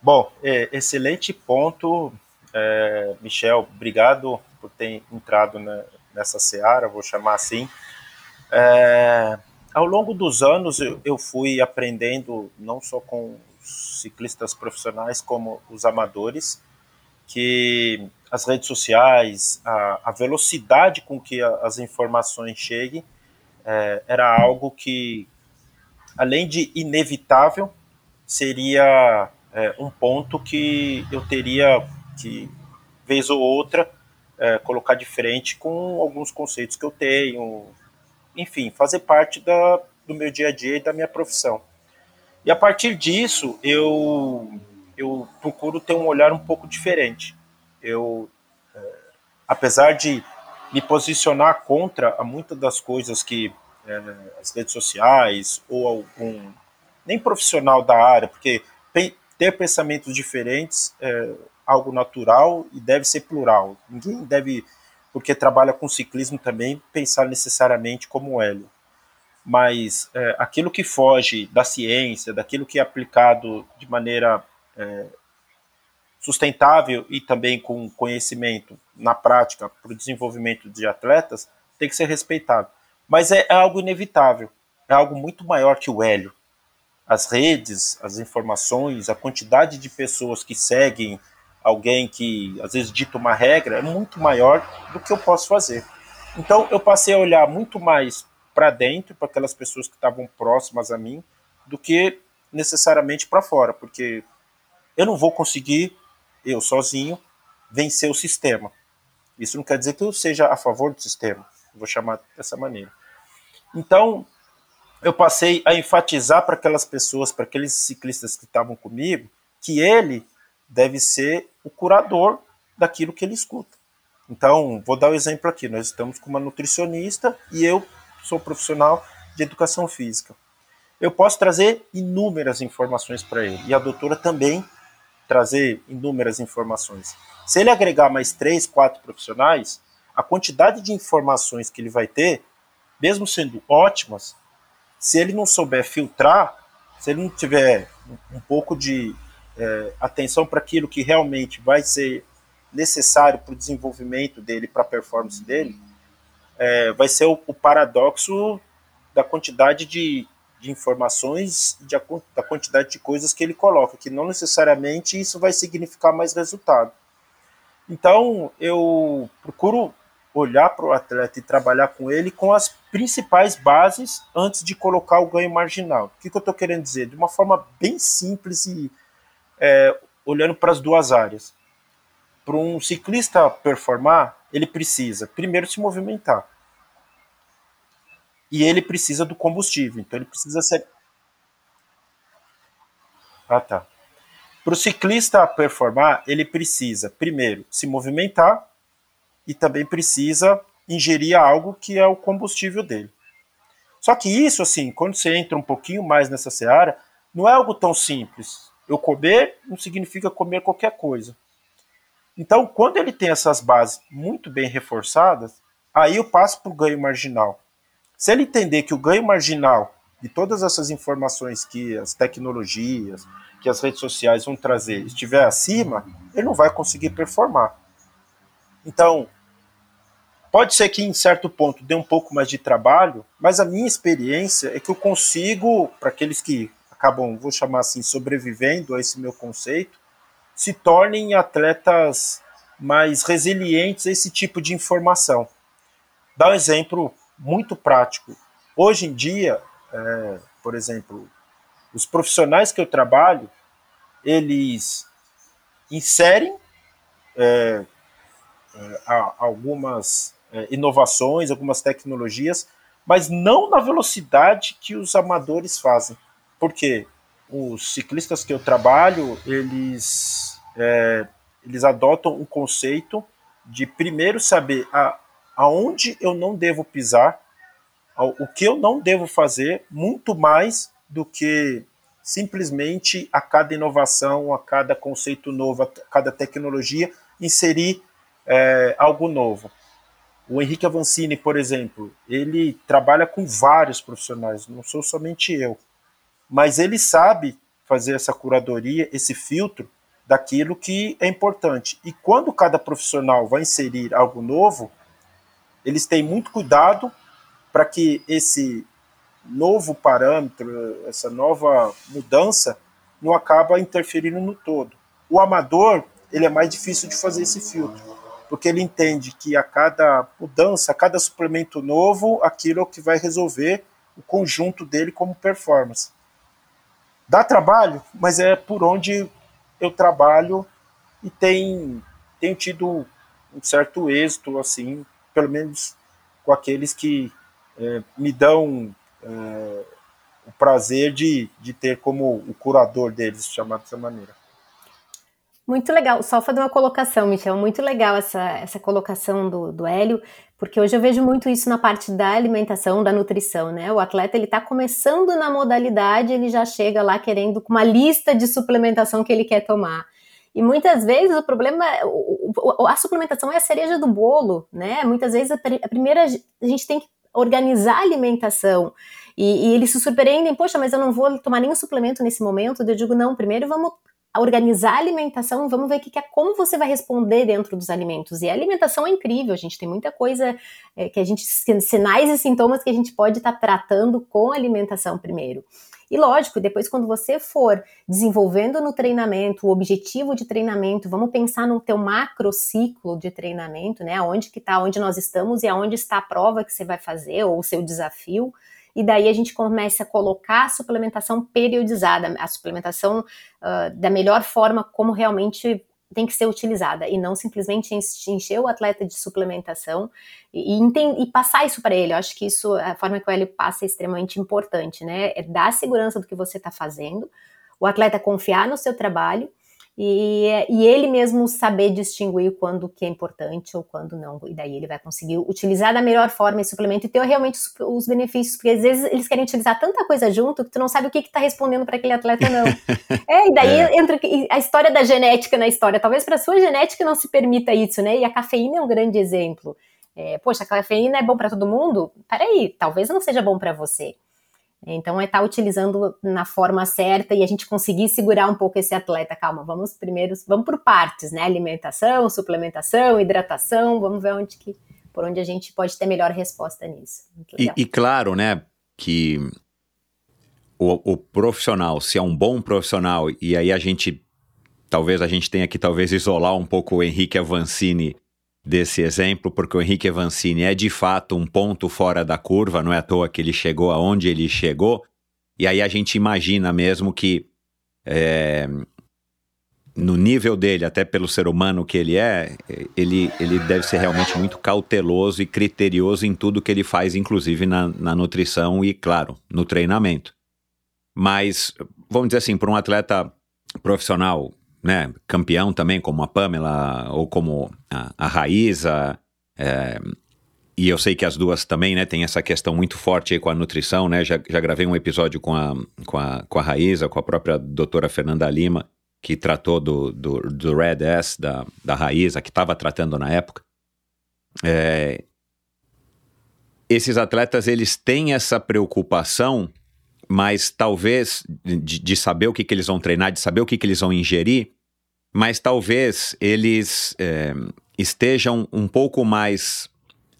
Bom, é, excelente ponto, é, Michel. Obrigado por ter entrado na, nessa seara, vou chamar assim. É, ao longo dos anos, eu, eu, fui aprendendo, não só com ciclistas profissionais, como os amadores, que as redes sociais, a, a velocidade com que a, as informações cheguem, é, era algo que, além de inevitável, seria é, um ponto que eu teria que, vez ou outra, é, colocar de frente com alguns conceitos que eu tenho, enfim, fazer parte da, do meu dia a dia e da minha profissão. E a partir disso, eu, eu procuro ter um olhar um pouco diferente. Eu, é, apesar de me posicionar contra muitas das coisas que é, as redes sociais ou algum nem profissional da área, porque ter pensamentos diferentes é algo natural e deve ser plural. Ninguém deve, porque trabalha com ciclismo também, pensar necessariamente como Hélio. Mas é, aquilo que foge da ciência, daquilo que é aplicado de maneira é, sustentável e também com conhecimento na prática para o desenvolvimento de atletas, tem que ser respeitado. Mas é, é algo inevitável, é algo muito maior que o Hélio. As redes, as informações, a quantidade de pessoas que seguem alguém que às vezes dita uma regra é muito maior do que eu posso fazer. Então eu passei a olhar muito mais para dentro, para aquelas pessoas que estavam próximas a mim, do que necessariamente para fora, porque eu não vou conseguir eu sozinho, vencer o sistema. Isso não quer dizer que eu seja a favor do sistema, vou chamar dessa maneira. Então, eu passei a enfatizar para aquelas pessoas, para aqueles ciclistas que estavam comigo, que ele deve ser o curador daquilo que ele escuta. Então, vou dar o um exemplo aqui. Nós estamos com uma nutricionista e eu sou profissional de educação física. Eu posso trazer inúmeras informações para ele e a doutora também trazer inúmeras informações. Se ele agregar mais três, quatro profissionais, a quantidade de informações que ele vai ter, mesmo sendo ótimas, se ele não souber filtrar, se ele não tiver um pouco de é, atenção para aquilo que realmente vai ser necessário para o desenvolvimento dele, para a performance dele, é, vai ser o, o, paradoxo da quantidade de, de informações, de, da quantidade de coisas que ele coloca, que não necessariamente isso vai significar mais resultado. Então, eu procuro olhar para o atleta e trabalhar com ele com as principais bases antes de colocar o ganho marginal. O que, que eu estou querendo dizer? De uma forma bem simples e é, olhando para as duas áreas. Para um ciclista performar, ele precisa primeiro se movimentar. E ele precisa do combustível, então ele precisa ser. Ah, tá. Para o ciclista performar, ele precisa primeiro se movimentar e também precisa ingerir algo que é o combustível dele. Só que isso, assim, quando você entra um pouquinho mais nessa seara, não é algo tão simples. Eu comer não significa comer qualquer coisa. Então, quando ele tem essas bases muito bem reforçadas, aí eu passo para o ganho marginal. Se ele entender que o ganho marginal de todas essas informações que as tecnologias, que as redes sociais vão trazer estiver acima, ele não vai conseguir performar. Então, Pode ser que em certo ponto dê um pouco mais de trabalho, mas a minha experiência é que eu consigo, para aqueles que acabam, vou chamar assim, sobrevivendo a esse meu conceito, se tornem atletas mais resilientes a esse tipo de informação. Dá um exemplo muito prático. Hoje em dia, é, por exemplo, os profissionais que eu trabalho, eles inserem é, é, algumas inovações, algumas tecnologias, mas não na velocidade que os amadores fazem. Porque os ciclistas que eu trabalho, eles, é, eles adotam um conceito de primeiro saber a, aonde eu não devo pisar, o que eu não devo fazer, muito mais do que simplesmente a cada inovação, a cada conceito novo, a cada tecnologia, inserir é, algo novo. O Henrique Avancini, por exemplo, ele trabalha com vários profissionais, não sou somente eu. Mas ele sabe fazer essa curadoria, esse filtro daquilo que é importante. E quando cada profissional vai inserir algo novo, eles têm muito cuidado para que esse novo parâmetro, essa nova mudança, não acaba interferindo no todo. O amador, ele é mais difícil de fazer esse filtro porque ele entende que a cada mudança, a cada suplemento novo, aquilo é o que vai resolver o conjunto dele como performance. Dá trabalho, mas é por onde eu trabalho e tem, tenho tido um certo êxito, assim, pelo menos com aqueles que é, me dão é, o prazer de, de ter como o curador deles, chamado dessa maneira. Muito legal. Só fazer uma colocação, Michel. Muito legal essa, essa colocação do, do Hélio, porque hoje eu vejo muito isso na parte da alimentação, da nutrição, né? O atleta ele está começando na modalidade, ele já chega lá querendo com uma lista de suplementação que ele quer tomar. E muitas vezes o problema, a suplementação é a cereja do bolo, né? Muitas vezes a, a primeira a gente tem que organizar a alimentação. E, e, eles se surpreendem, poxa, mas eu não vou tomar nenhum suplemento nesse momento. Eu digo, não, primeiro vamos organizar a alimentação, vamos ver o que é como você vai responder dentro dos alimentos. E a alimentação é incrível, a gente tem muita coisa é, que a gente, sinais e sintomas que a gente pode estar tá tratando com a alimentação primeiro. E lógico, depois quando você for desenvolvendo no treinamento, o objetivo de treinamento, vamos pensar no teu macro ciclo de treinamento, né? Onde que está, onde nós estamos e aonde está a prova que você vai fazer ou o seu desafio e daí a gente começa a colocar a suplementação periodizada, a suplementação uh, da melhor forma como realmente tem que ser utilizada e não simplesmente encher o atleta de suplementação e, e, e passar isso para ele. Eu acho que isso, a forma que o Hélio passa é extremamente importante, né? É dar segurança do que você está fazendo. o atleta confiar no seu trabalho e, e, ele mesmo saber distinguir quando que é importante ou quando não. E daí ele vai conseguir utilizar da melhor forma esse suplemento e ter realmente os, os benefícios, porque às vezes eles querem utilizar tanta coisa junto que tu não sabe o que está respondendo para aquele atleta, não. é, e daí é. entra a história da genética na história. Talvez para sua genética não se permita isso, né? E a cafeína é um grande exemplo. É, Poxa, a cafeína é bom para todo mundo? Peraí, talvez não seja bom para você. Então, é estar tá utilizando na forma certa e a gente conseguir segurar um pouco esse atleta. Calma, vamos primeiro, vamos por partes, né? Alimentação, suplementação, hidratação, vamos ver onde que, por onde a gente pode ter melhor resposta nisso. E, e, claro, né, que o, o profissional, se é um bom profissional, e aí a gente, talvez a gente tenha que talvez isolar um pouco o Henrique Avancini desse exemplo, porque o Henrique Evancini é de fato um ponto fora da curva, não é à toa que ele chegou aonde ele chegou, e aí a gente imagina mesmo que é, no nível dele, até pelo ser humano que ele é, ele, ele deve ser realmente muito cauteloso e criterioso em tudo que ele faz, inclusive na, na nutrição e, claro, no treinamento. Mas, vamos dizer assim, para um atleta profissional né, campeão também, como a Pamela ou como a, a Raíza. É, e eu sei que as duas também, né, tem essa questão muito forte aí com a nutrição, né? Já, já gravei um episódio com a, com a, com a Raíza, com a própria doutora Fernanda Lima, que tratou do, do, do Red S da, da Raíza, que estava tratando na época. É, esses atletas, eles têm essa preocupação, mas talvez de, de saber o que, que eles vão treinar, de saber o que, que eles vão ingerir, mas talvez eles é, estejam um pouco mais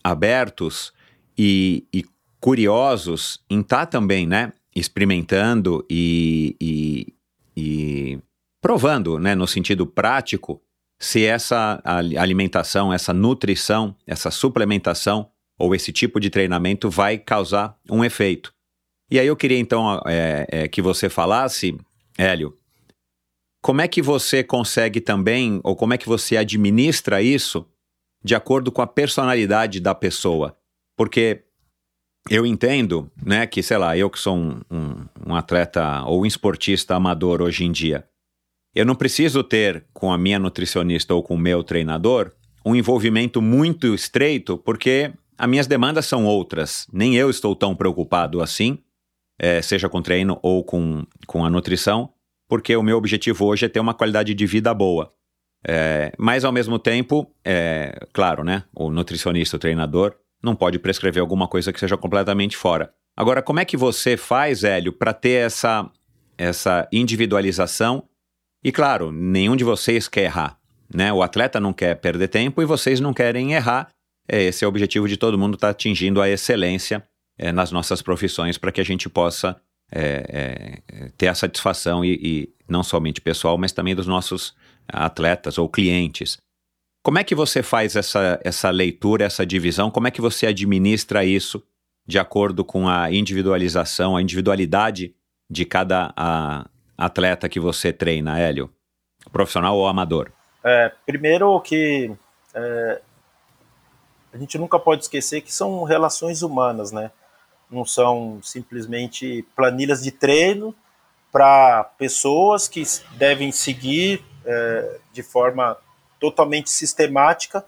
abertos e, e curiosos em estar tá também, né, experimentando e, e, e, provando, né, no sentido prático, se essa alimentação, essa nutrição, essa suplementação ou esse tipo de treinamento vai causar um efeito. E aí eu queria então é, é, que você falasse, Hélio, como é que você consegue também, ou como é que você administra isso de acordo com a personalidade da pessoa? Porque eu entendo, né, que, sei lá, eu que sou um, um, um atleta ou um esportista amador hoje em dia, eu não preciso ter com a minha nutricionista ou com o meu treinador um envolvimento muito estreito, porque as minhas demandas são outras. Nem eu estou tão preocupado assim, é, seja com treino ou com, com a nutrição porque o meu objetivo hoje é ter uma qualidade de vida boa. É, mas ao mesmo tempo, é, claro, né? O nutricionista, o treinador, não pode prescrever alguma coisa que seja completamente fora. Agora, como é que você faz, Hélio, para ter essa, essa individualização? E claro, nenhum de vocês quer errar. Né? O atleta não quer perder tempo e vocês não querem errar. É, esse é o objetivo de todo mundo estar tá atingindo a excelência é, nas nossas profissões para que a gente possa é, é, ter a satisfação e, e, não somente pessoal, mas também dos nossos atletas ou clientes. Como é que você faz essa, essa leitura, essa divisão? Como é que você administra isso de acordo com a individualização, a individualidade de cada a, atleta que você treina, Hélio? Profissional ou amador? É, primeiro que é, a gente nunca pode esquecer que são relações humanas, né? Não são simplesmente planilhas de treino para pessoas que devem seguir é, de forma totalmente sistemática,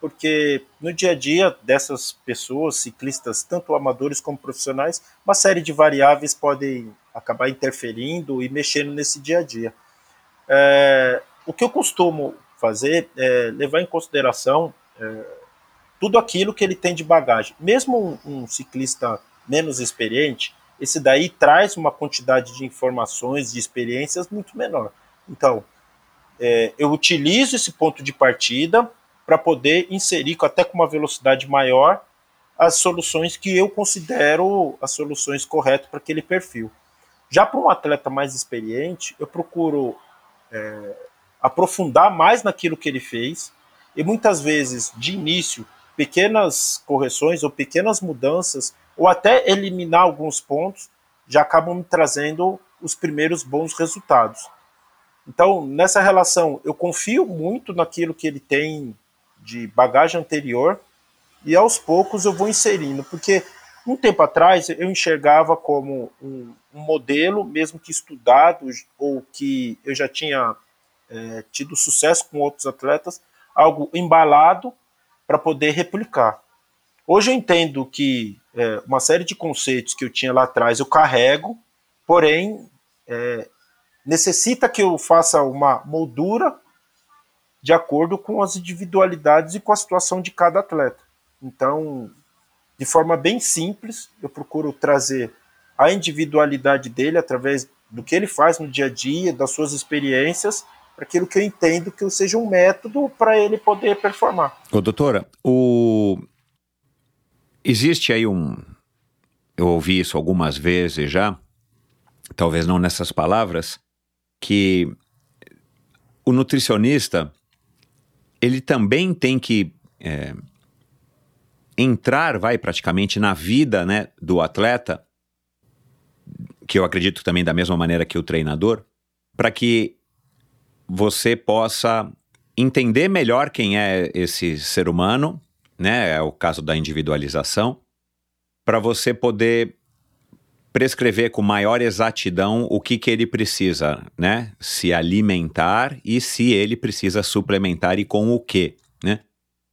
porque no dia a dia dessas pessoas, ciclistas, tanto amadores como profissionais, uma série de variáveis podem acabar interferindo e mexendo nesse dia a dia. É, o que eu costumo fazer é levar em consideração é, tudo aquilo que ele tem de bagagem. Mesmo um, um ciclista menos experiente, esse daí traz uma quantidade de informações, de experiências muito menor. Então, é, eu utilizo esse ponto de partida para poder inserir até com uma velocidade maior as soluções que eu considero as soluções corretas para aquele perfil. Já para um atleta mais experiente, eu procuro é, aprofundar mais naquilo que ele fez e muitas vezes, de início, pequenas correções ou pequenas mudanças ou até eliminar alguns pontos, já acabam me trazendo os primeiros bons resultados. Então, nessa relação, eu confio muito naquilo que ele tem de bagagem anterior e aos poucos eu vou inserindo, porque um tempo atrás eu enxergava como um, um modelo, mesmo que estudado ou que eu já tinha é, tido sucesso com outros atletas, algo embalado para poder replicar. Hoje eu entendo que é, uma série de conceitos que eu tinha lá atrás eu carrego, porém é, necessita que eu faça uma moldura de acordo com as individualidades e com a situação de cada atleta. Então, de forma bem simples, eu procuro trazer a individualidade dele através do que ele faz no dia a dia, das suas experiências, para aquilo que eu entendo que seja um método para ele poder performar. Ô, doutora, o... existe aí um. Eu ouvi isso algumas vezes já, talvez não nessas palavras, que o nutricionista ele também tem que é, entrar, vai praticamente na vida né, do atleta, que eu acredito também da mesma maneira que o treinador, para que você possa entender melhor quem é esse ser humano, né? É o caso da individualização, para você poder prescrever com maior exatidão o que, que ele precisa, né? Se alimentar e se ele precisa suplementar e com o que, né?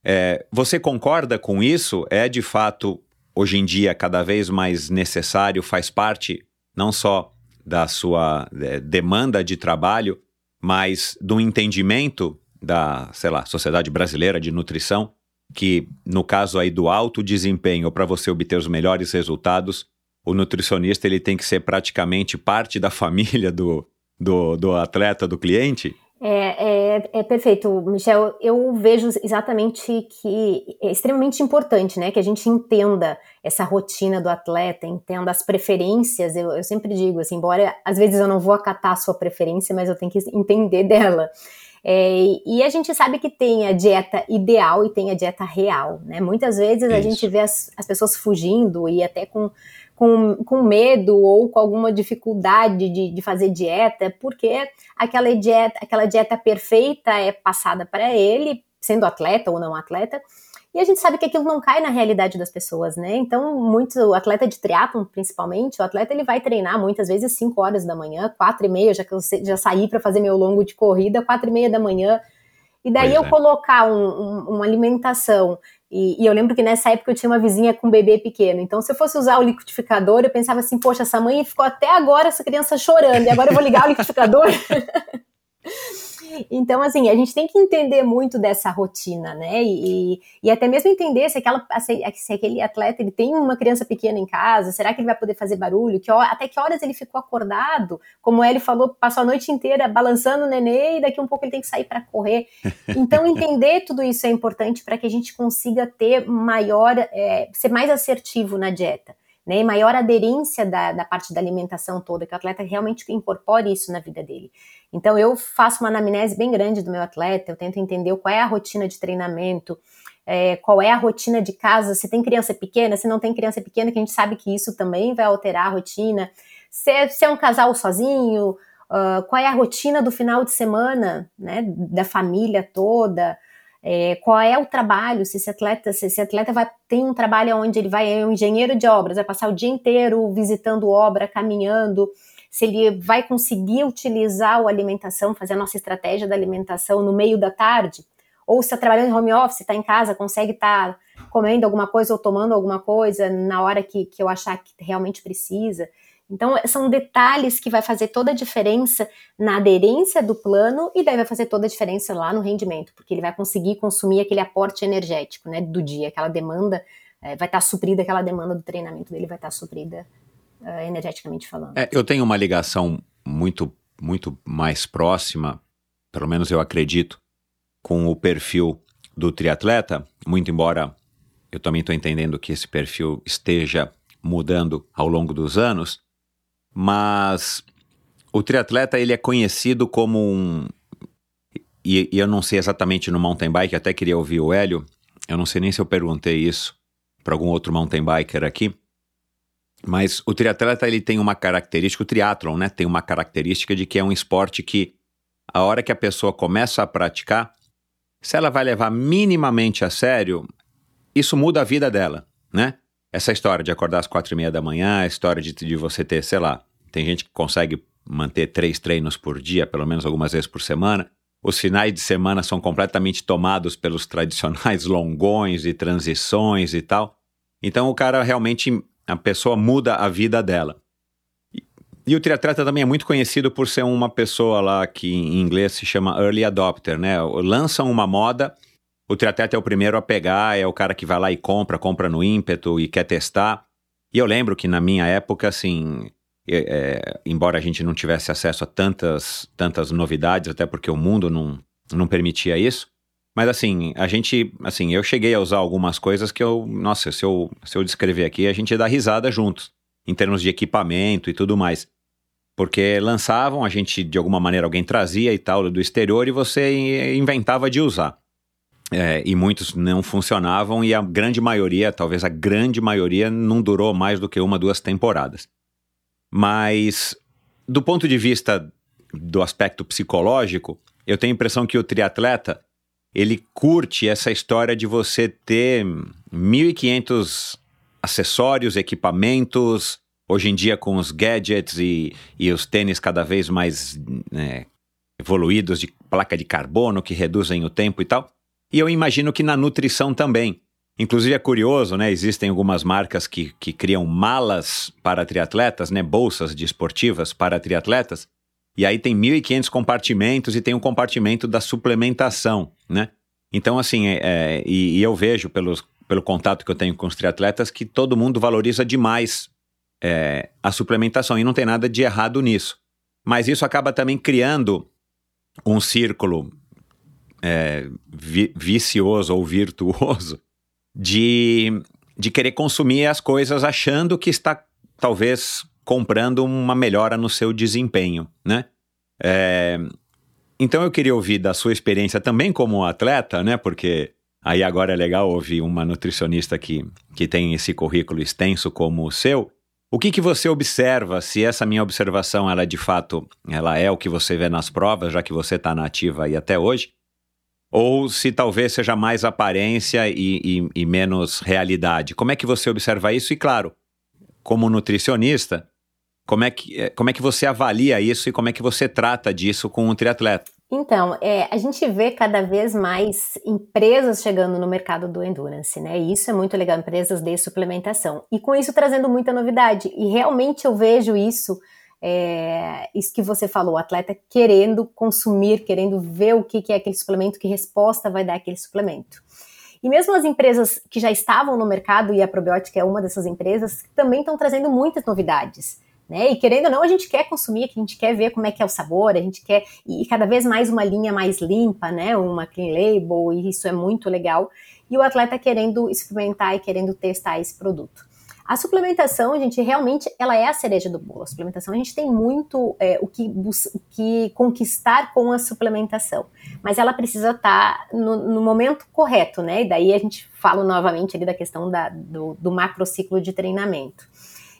É, você concorda com isso? É de fato, hoje em dia, cada vez mais necessário, faz parte não só da sua é, demanda de trabalho, mas do entendimento da, sei lá, Sociedade Brasileira de Nutrição, que no caso aí do alto desempenho, para você obter os melhores resultados, o nutricionista ele tem que ser praticamente parte da família do, do, do atleta, do cliente? É, é, é, perfeito, Michel. Eu vejo exatamente que é extremamente importante, né, que a gente entenda essa rotina do atleta, entenda as preferências. Eu, eu sempre digo assim, embora às vezes eu não vou acatar a sua preferência, mas eu tenho que entender dela. É, e a gente sabe que tem a dieta ideal e tem a dieta real, né? Muitas vezes a gente vê as, as pessoas fugindo e até com com, com medo ou com alguma dificuldade de, de fazer dieta, porque aquela dieta, aquela dieta perfeita é passada para ele, sendo atleta ou não atleta, e a gente sabe que aquilo não cai na realidade das pessoas, né? Então, muito atleta de triatlon, principalmente, o atleta ele vai treinar muitas vezes 5 horas da manhã, 4 e meia, já que eu já saí para fazer meu longo de corrida, 4 e meia da manhã, e daí pois eu é. colocar um, um, uma alimentação e, e, eu lembro que nessa época eu tinha uma vizinha com um bebê pequeno. Então, se eu fosse usar o liquidificador, eu pensava assim: poxa, essa mãe ficou até agora essa criança chorando, e agora eu vou ligar o liquidificador? Então, assim, a gente tem que entender muito dessa rotina, né? E, e até mesmo entender se, aquela, se aquele atleta ele tem uma criança pequena em casa, será que ele vai poder fazer barulho? Que, até que horas ele ficou acordado? Como ele falou, passou a noite inteira balançando o nenê e daqui um pouco ele tem que sair para correr. Então, entender tudo isso é importante para que a gente consiga ter maior, é, ser mais assertivo na dieta né, maior aderência da, da parte da alimentação toda, que o atleta realmente incorpore isso na vida dele. Então eu faço uma anamnese bem grande do meu atleta, eu tento entender qual é a rotina de treinamento, é, qual é a rotina de casa, se tem criança pequena, se não tem criança pequena, que a gente sabe que isso também vai alterar a rotina, se é, se é um casal sozinho, uh, qual é a rotina do final de semana, né, da família toda, é, qual é o trabalho, se esse atleta, se esse atleta vai, tem um trabalho onde ele vai, é um engenheiro de obras, vai passar o dia inteiro visitando obra, caminhando, se ele vai conseguir utilizar a alimentação, fazer a nossa estratégia da alimentação no meio da tarde, ou se está trabalhando em home office, está em casa, consegue estar tá comendo alguma coisa ou tomando alguma coisa na hora que, que eu achar que realmente precisa. Então, são detalhes que vai fazer toda a diferença na aderência do plano e daí vai fazer toda a diferença lá no rendimento, porque ele vai conseguir consumir aquele aporte energético né, do dia, aquela demanda, é, vai estar tá suprida, aquela demanda do treinamento dele vai estar tá suprida uh, energeticamente falando. É, eu tenho uma ligação muito, muito mais próxima, pelo menos eu acredito, com o perfil do triatleta, muito embora eu também estou entendendo que esse perfil esteja mudando ao longo dos anos, mas o triatleta ele é conhecido como um e, e, eu não sei exatamente no mountain bike, até queria ouvir o Hélio. Eu não sei nem se eu perguntei isso para algum outro mountain biker aqui. Mas o triatleta ele tem uma característica, o triatlon, né, tem uma característica de que é um esporte que a hora que a pessoa começa a praticar, se ela vai levar minimamente a sério, isso muda a vida dela, né? Essa história de acordar às quatro e meia da manhã, a história de, de você ter, sei lá, Tem gente que consegue manter três treinos por dia, pelo menos algumas vezes por semana. Os finais de semana são completamente tomados pelos tradicionais longões e transições e tal. Então o cara realmente, a pessoa muda a vida dela. E o triatleta também é muito conhecido por ser uma pessoa lá que em inglês se chama early adopter, né? Lançam uma moda, o triatleta é o primeiro a pegar, é o cara que vai lá e compra, compra no ímpeto e quer testar. E eu lembro que na minha época, assim, é, embora a gente não tivesse acesso a tantas, tantas novidades, até porque o mundo não, não permitia isso, mas assim, a gente, assim, eu cheguei a usar algumas coisas que eu, nossa, se eu, se eu descrever aqui, a gente dá risada juntos, em termos de equipamento e tudo mais. Porque lançavam, a gente, de alguma maneira, alguém trazia e tal do exterior e você inventava de usar. É, e muitos não funcionavam e a grande maioria, talvez a grande maioria, não durou mais do que uma, duas temporadas. Mas, do ponto de vista do aspecto psicológico, eu tenho a impressão que o triatleta ele curte essa história de você ter 1.500 acessórios, equipamentos, hoje em dia com os gadgets e, e os tênis cada vez mais né, evoluídos de placa de carbono que reduzem o tempo e tal. E eu imagino que na nutrição também. Inclusive é curioso, né? Existem algumas marcas que, que criam malas para triatletas, né? Bolsas desportivas para triatletas. E aí tem 1.500 compartimentos e tem um compartimento da suplementação, né? Então, assim, é, é, e, e, eu vejo pelos, pelo contato que eu tenho com os triatletas que todo mundo valoriza demais é, a suplementação e não tem nada de errado nisso. Mas isso acaba também criando um círculo é, vi, vicioso ou virtuoso de, de querer consumir as coisas achando que está talvez comprando uma melhora no seu desempenho, né? É, então eu queria ouvir da sua experiência também como atleta, né? Porque aí agora é legal ouvir uma nutricionista que, que tem esse currículo extenso como o seu. O que, que você observa, se essa minha observação ela de fato ela é o que você vê nas provas, já que você está na ativa aí até hoje, ou se talvez seja mais aparência e, e, e, menos realidade. Como é que você observa isso? E claro, como nutricionista, como é que, eh, como é que você avalia isso e como é que você trata disso com um triatleta? Então, é, a gente vê cada vez mais empresas chegando no mercado do endurance, né? E isso é muito legal, empresas de suplementação. E com isso trazendo muita novidade. E realmente eu vejo isso é, isso que você falou, o atleta querendo consumir, querendo ver o que, que é aquele suplemento, que resposta vai dar aquele suplemento. E mesmo as empresas que já estavam no mercado, e a Probiótica é uma dessas empresas, também estão trazendo muitas novidades. Né? E querendo ou não, a gente quer consumir, a gente quer ver como é que é o sabor, a gente quer e cada vez mais uma linha mais limpa, né? Uma clean label, e isso é muito legal. E o atleta querendo experimentar e querendo testar esse produto. A suplementação, a gente realmente, ela é a cereja do bolo. A suplementação, a gente tem muito é, o, que, o que conquistar com a suplementação, mas ela precisa estar tá no, no, momento correto, né? E daí a gente fala novamente ali da questão da, do, do macrociclo de treinamento.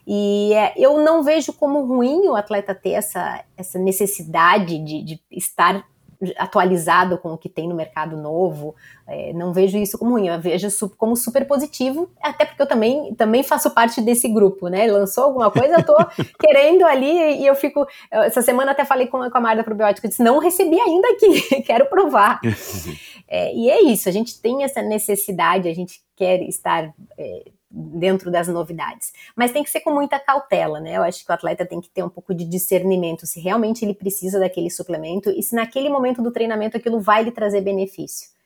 E é, eu não vejo como ruim o atleta ter essa, essa necessidade de, de estar atualizado com o que tem no mercado novo. É, não vejo isso como ruim, eu vejo como super positivo, até porque eu também, também faço parte desse grupo, né? Lançou alguma coisa, eu tô querendo ali e eu fico. Essa semana até falei com, com a Marda Probiótica, disse: não recebi ainda aqui, quero provar. é, e é isso, a gente tem essa necessidade, a gente quer estar. É, dentro das novidades. Mas tem que ser com muita cautela, né? Eu acho que o atleta tem que ter um pouco de discernimento se realmente ele precisa daquele suplemento e se naquele momento do treinamento aquilo vai lhe trazer benefício.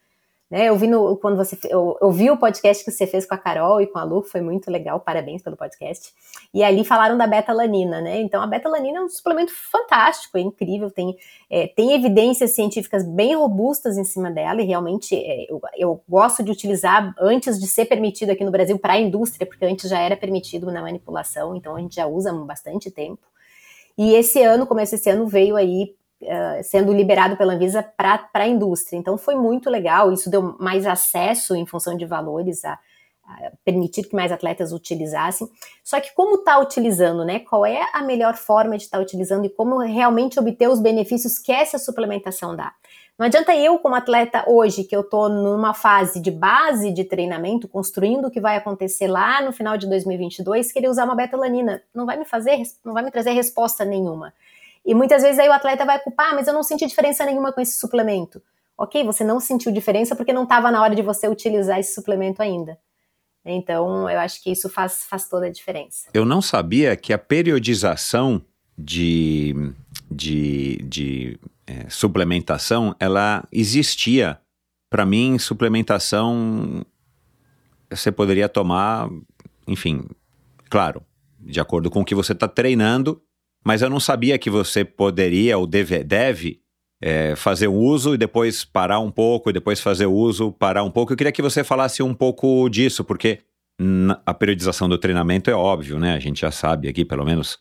Né, eu vi no, quando você eu, eu, vi o podcast que você fez com a Carol e com a Lu, foi muito legal, parabéns pelo podcast. E ali falaram da betalanina, né? Então a betalanina é um suplemento fantástico, é incrível, tem, é, tem evidências científicas bem robustas em cima dela, e realmente é, eu, eu, gosto de utilizar antes de ser permitido aqui no Brasil para a indústria, porque antes já era permitido na manipulação, então a gente já usa há bastante tempo. E esse ano, começo esse ano, veio aí uh, sendo liberado pela Anvisa para a indústria. Então foi muito legal, isso deu mais acesso em função de valores a, a permitir que mais atletas utilizassem. Só que como está utilizando, né? Qual é a melhor forma de estar tá utilizando e como realmente obter os benefícios que essa suplementação dá? Não adianta eu, como atleta hoje, que eu estou numa fase de base de treinamento, construindo o que vai acontecer lá no final de 2022, querer usar uma betalanina. Não vai me fazer, não vai me trazer resposta nenhuma. E muitas vezes aí o atleta vai culpar, ah, mas eu não senti diferença nenhuma com esse suplemento. Ok, você não sentiu diferença porque não estava na hora de você utilizar esse suplemento ainda. Então, eu acho que isso faz, faz toda a diferença. Eu não sabia que a periodização de, de, de é, suplementação, ela existia. Para mim, suplementação você poderia tomar, enfim, claro, de acordo com o que você está treinando, mas eu não sabia que você poderia ou deve, deve é, fazer o uso e depois parar um pouco, e depois fazer o uso, parar um pouco. Eu queria que você falasse um pouco disso, porque a periodização do treinamento é óbvio, né? A gente já sabe aqui, pelo menos,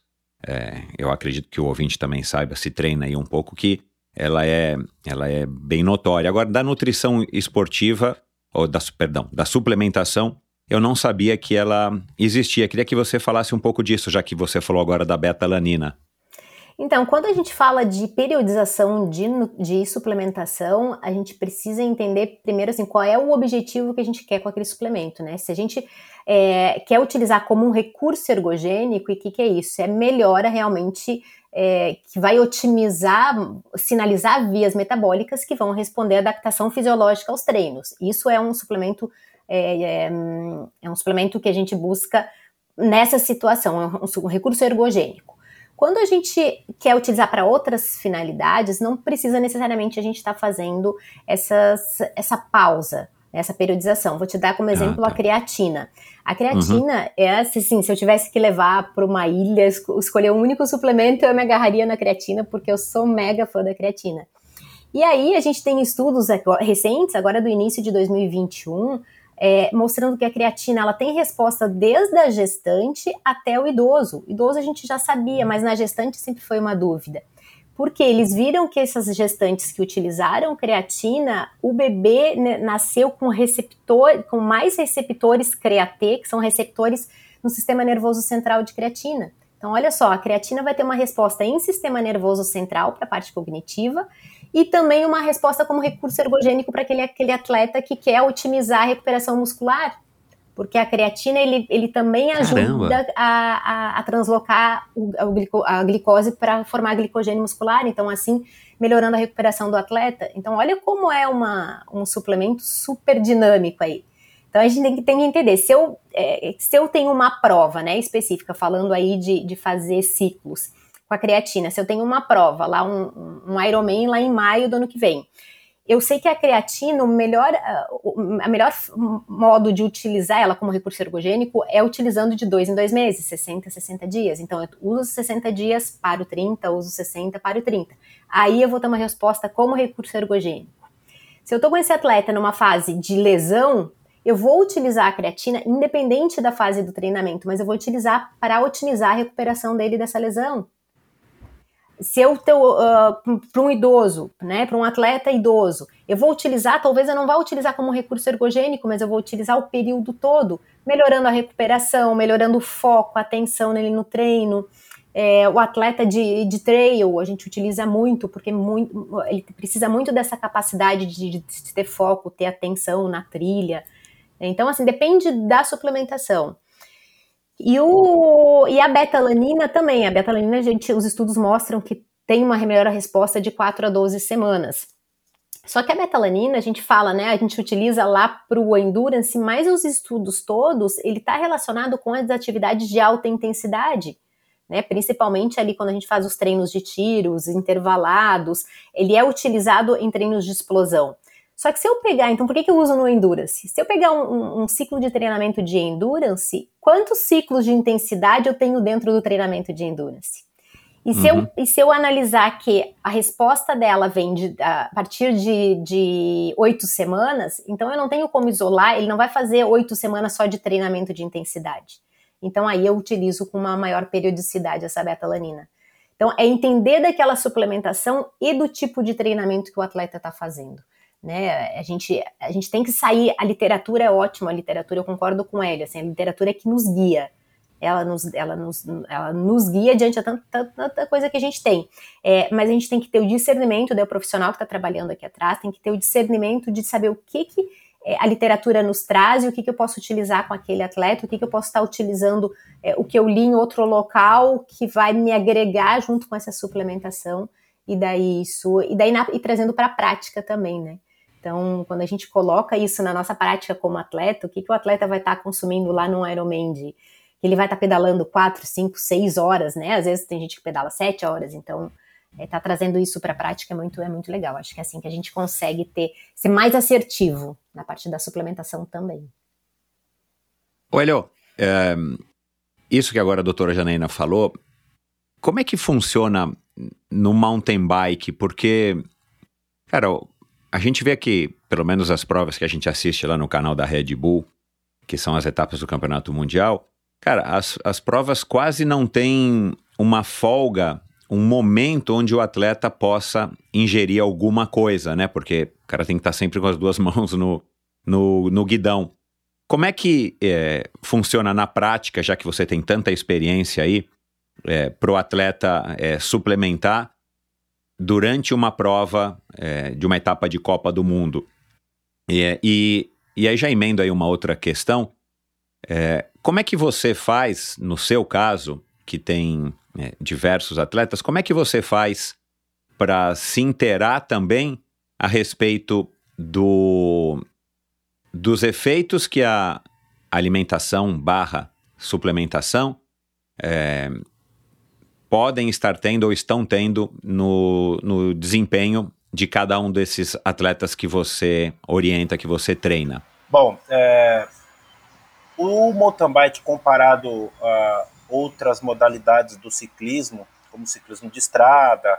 é, eu acredito que o ouvinte também saiba, se treina aí um pouco, que ela é, ela é bem notória. Agora, da nutrição esportiva, ou da, perdão, da suplementação, eu não sabia que ela existia. Queria que você falasse um pouco disso, já que você falou agora da beta-alanina. Então, quando a gente fala de periodização de, de, suplementação, a gente precisa entender primeiro assim, qual é o objetivo que a gente quer com aquele suplemento, né? Se a gente é, quer utilizar como um recurso ergogênico, e o que, que, é isso? É melhora realmente é, que vai otimizar, sinalizar vias metabólicas que vão responder à adaptação fisiológica aos treinos. Isso é um suplemento, é, é, é um suplemento que a gente busca nessa situação, é um, um recurso ergogênico. Quando a gente quer utilizar para outras finalidades, não precisa necessariamente a gente estar tá fazendo essas, essa pausa, essa periodização. Vou te dar como ah, exemplo ah, tá. a creatina. A creatina uhum. é assim, se eu tivesse que levar para uma ilha, escolher um único suplemento, eu me agarraria na creatina, porque eu sou mega fã da creatina. E aí a gente tem estudos recentes, agora do início de 2021, é, mostrando que a creatina ela tem resposta desde a gestante até o idoso. Idoso a gente já sabia, mas na gestante sempre foi uma dúvida. Porque eles viram que essas gestantes que utilizaram creatina, o bebê né, nasceu com receptor, com mais receptores CreaT, que são receptores no sistema nervoso central de creatina. Então, olha só, a creatina vai ter uma resposta em sistema nervoso central para a parte cognitiva e também uma resposta como recurso ergogênico para aquele, aquele atleta que quer otimizar a recuperação muscular. Porque a creatina ele, ele também ajuda a, a, a, translocar o, a glicose para formar glicogênio muscular, então assim melhorando a recuperação do atleta. Então olha como é uma, um suplemento super dinâmico aí. Então a gente tem que, tem que entender, se eu, é, se eu tenho uma prova né, específica, falando aí de, de fazer ciclos, com a creatina. Se eu tenho uma prova, lá um, um Ironman lá em maio do ano que vem, eu sei que a creatina, o melhor, a melhor modo de utilizar ela como recurso ergogênico é utilizando de dois em dois meses, 60, 60 dias. Então, eu uso 60 dias, paro 30, uso 60, paro 30. Aí eu vou ter uma resposta como recurso ergogênico. Se eu estou com esse atleta numa fase de lesão, eu vou utilizar a creatina independente da fase do treinamento, mas eu vou utilizar para otimizar a recuperação dele dessa lesão se eu uh, ah, para um idoso, né, para um atleta idoso, eu vou utilizar, talvez eu não vá utilizar como recurso ergogênico, mas eu vou utilizar o período todo, melhorando a recuperação, melhorando o foco, a atenção nele no treino. É, o atleta de, de trail a gente utiliza muito, porque muito, ele precisa muito dessa capacidade de, de ter foco, ter atenção na trilha. Então, assim, depende da suplementação. E, o, e a betalanina também. A betalanina, gente, os estudos mostram que tem uma melhor resposta de 4 a 12 semanas. Só que a betalanina, a gente fala, né? A gente utiliza lá para o endurance, mas os estudos todos, ele está relacionado com as atividades de alta intensidade. Né, principalmente ali quando a gente faz os treinos de tiros intervalados, ele é utilizado em treinos de explosão. Só que se eu pegar, então por que, que eu uso no Endurance? Se eu pegar um, um, um, ciclo de treinamento de Endurance, quantos ciclos de intensidade eu tenho dentro do treinamento de Endurance? E se, uhum. eu, e se eu analisar que a resposta dela vem de, a partir de oito semanas, então eu não tenho como isolar, ele não vai fazer oito semanas só de treinamento de intensidade. Então aí eu utilizo com uma maior periodicidade essa betalanina. Então é entender daquela suplementação e do tipo de treinamento que o atleta está fazendo. Né? A, gente, a gente tem que sair. A literatura é ótima, a literatura, eu concordo com ele, assim, a literatura é que nos guia. ela nos, ela nos, ela nos guia diante de tanta, tanta coisa que a gente tem. É, mas a gente tem que ter o discernimento, né, o profissional que está trabalhando aqui atrás, tem que ter o discernimento de saber o que, que é, a literatura nos traz e o que, que eu posso utilizar com aquele atleta, o que, que eu posso estar utilizando, é, o que eu li em outro local que vai me agregar junto com essa suplementação e daí isso e daí na, e trazendo para a prática também, né? Então, quando a gente coloca isso na nossa prática como atleta, o que, que o atleta vai estar consumindo lá no Ironman de ele vai estar pedalando 4, 5, 6 horas, né? Às vezes tem gente que pedala 7 horas, então é, tá trazendo isso para a prática é muito, é muito legal. Acho que é assim que a gente consegue ter, ser mais assertivo na parte da suplementação também. Olha, é, isso que agora a doutora Janaína falou, como é que funciona no mountain bike? Porque, cara, a gente vê que, pelo menos as provas que a gente assiste lá no canal da Red Bull, que são as etapas do Campeonato Mundial, cara, as, as provas quase não têm uma folga, um momento onde o atleta possa ingerir alguma coisa, né? Porque o cara tem que estar sempre com as duas mãos no, no, no guidão. Como é que é, funciona na prática, já que você tem tanta experiência aí, é, para o atleta é, suplementar durante uma prova é, de uma etapa de Copa do Mundo. E, e, e aí já emendo aí uma outra questão. É, como é que você faz, no seu caso, que tem é, diversos atletas, como é que você faz para se inteirar também a respeito do, dos efeitos que a alimentação barra suplementação é, podem estar tendo ou estão tendo no, no desempenho de cada um desses atletas que você orienta, que você treina? Bom, é, o mountain bike comparado a outras modalidades do ciclismo, como ciclismo de estrada,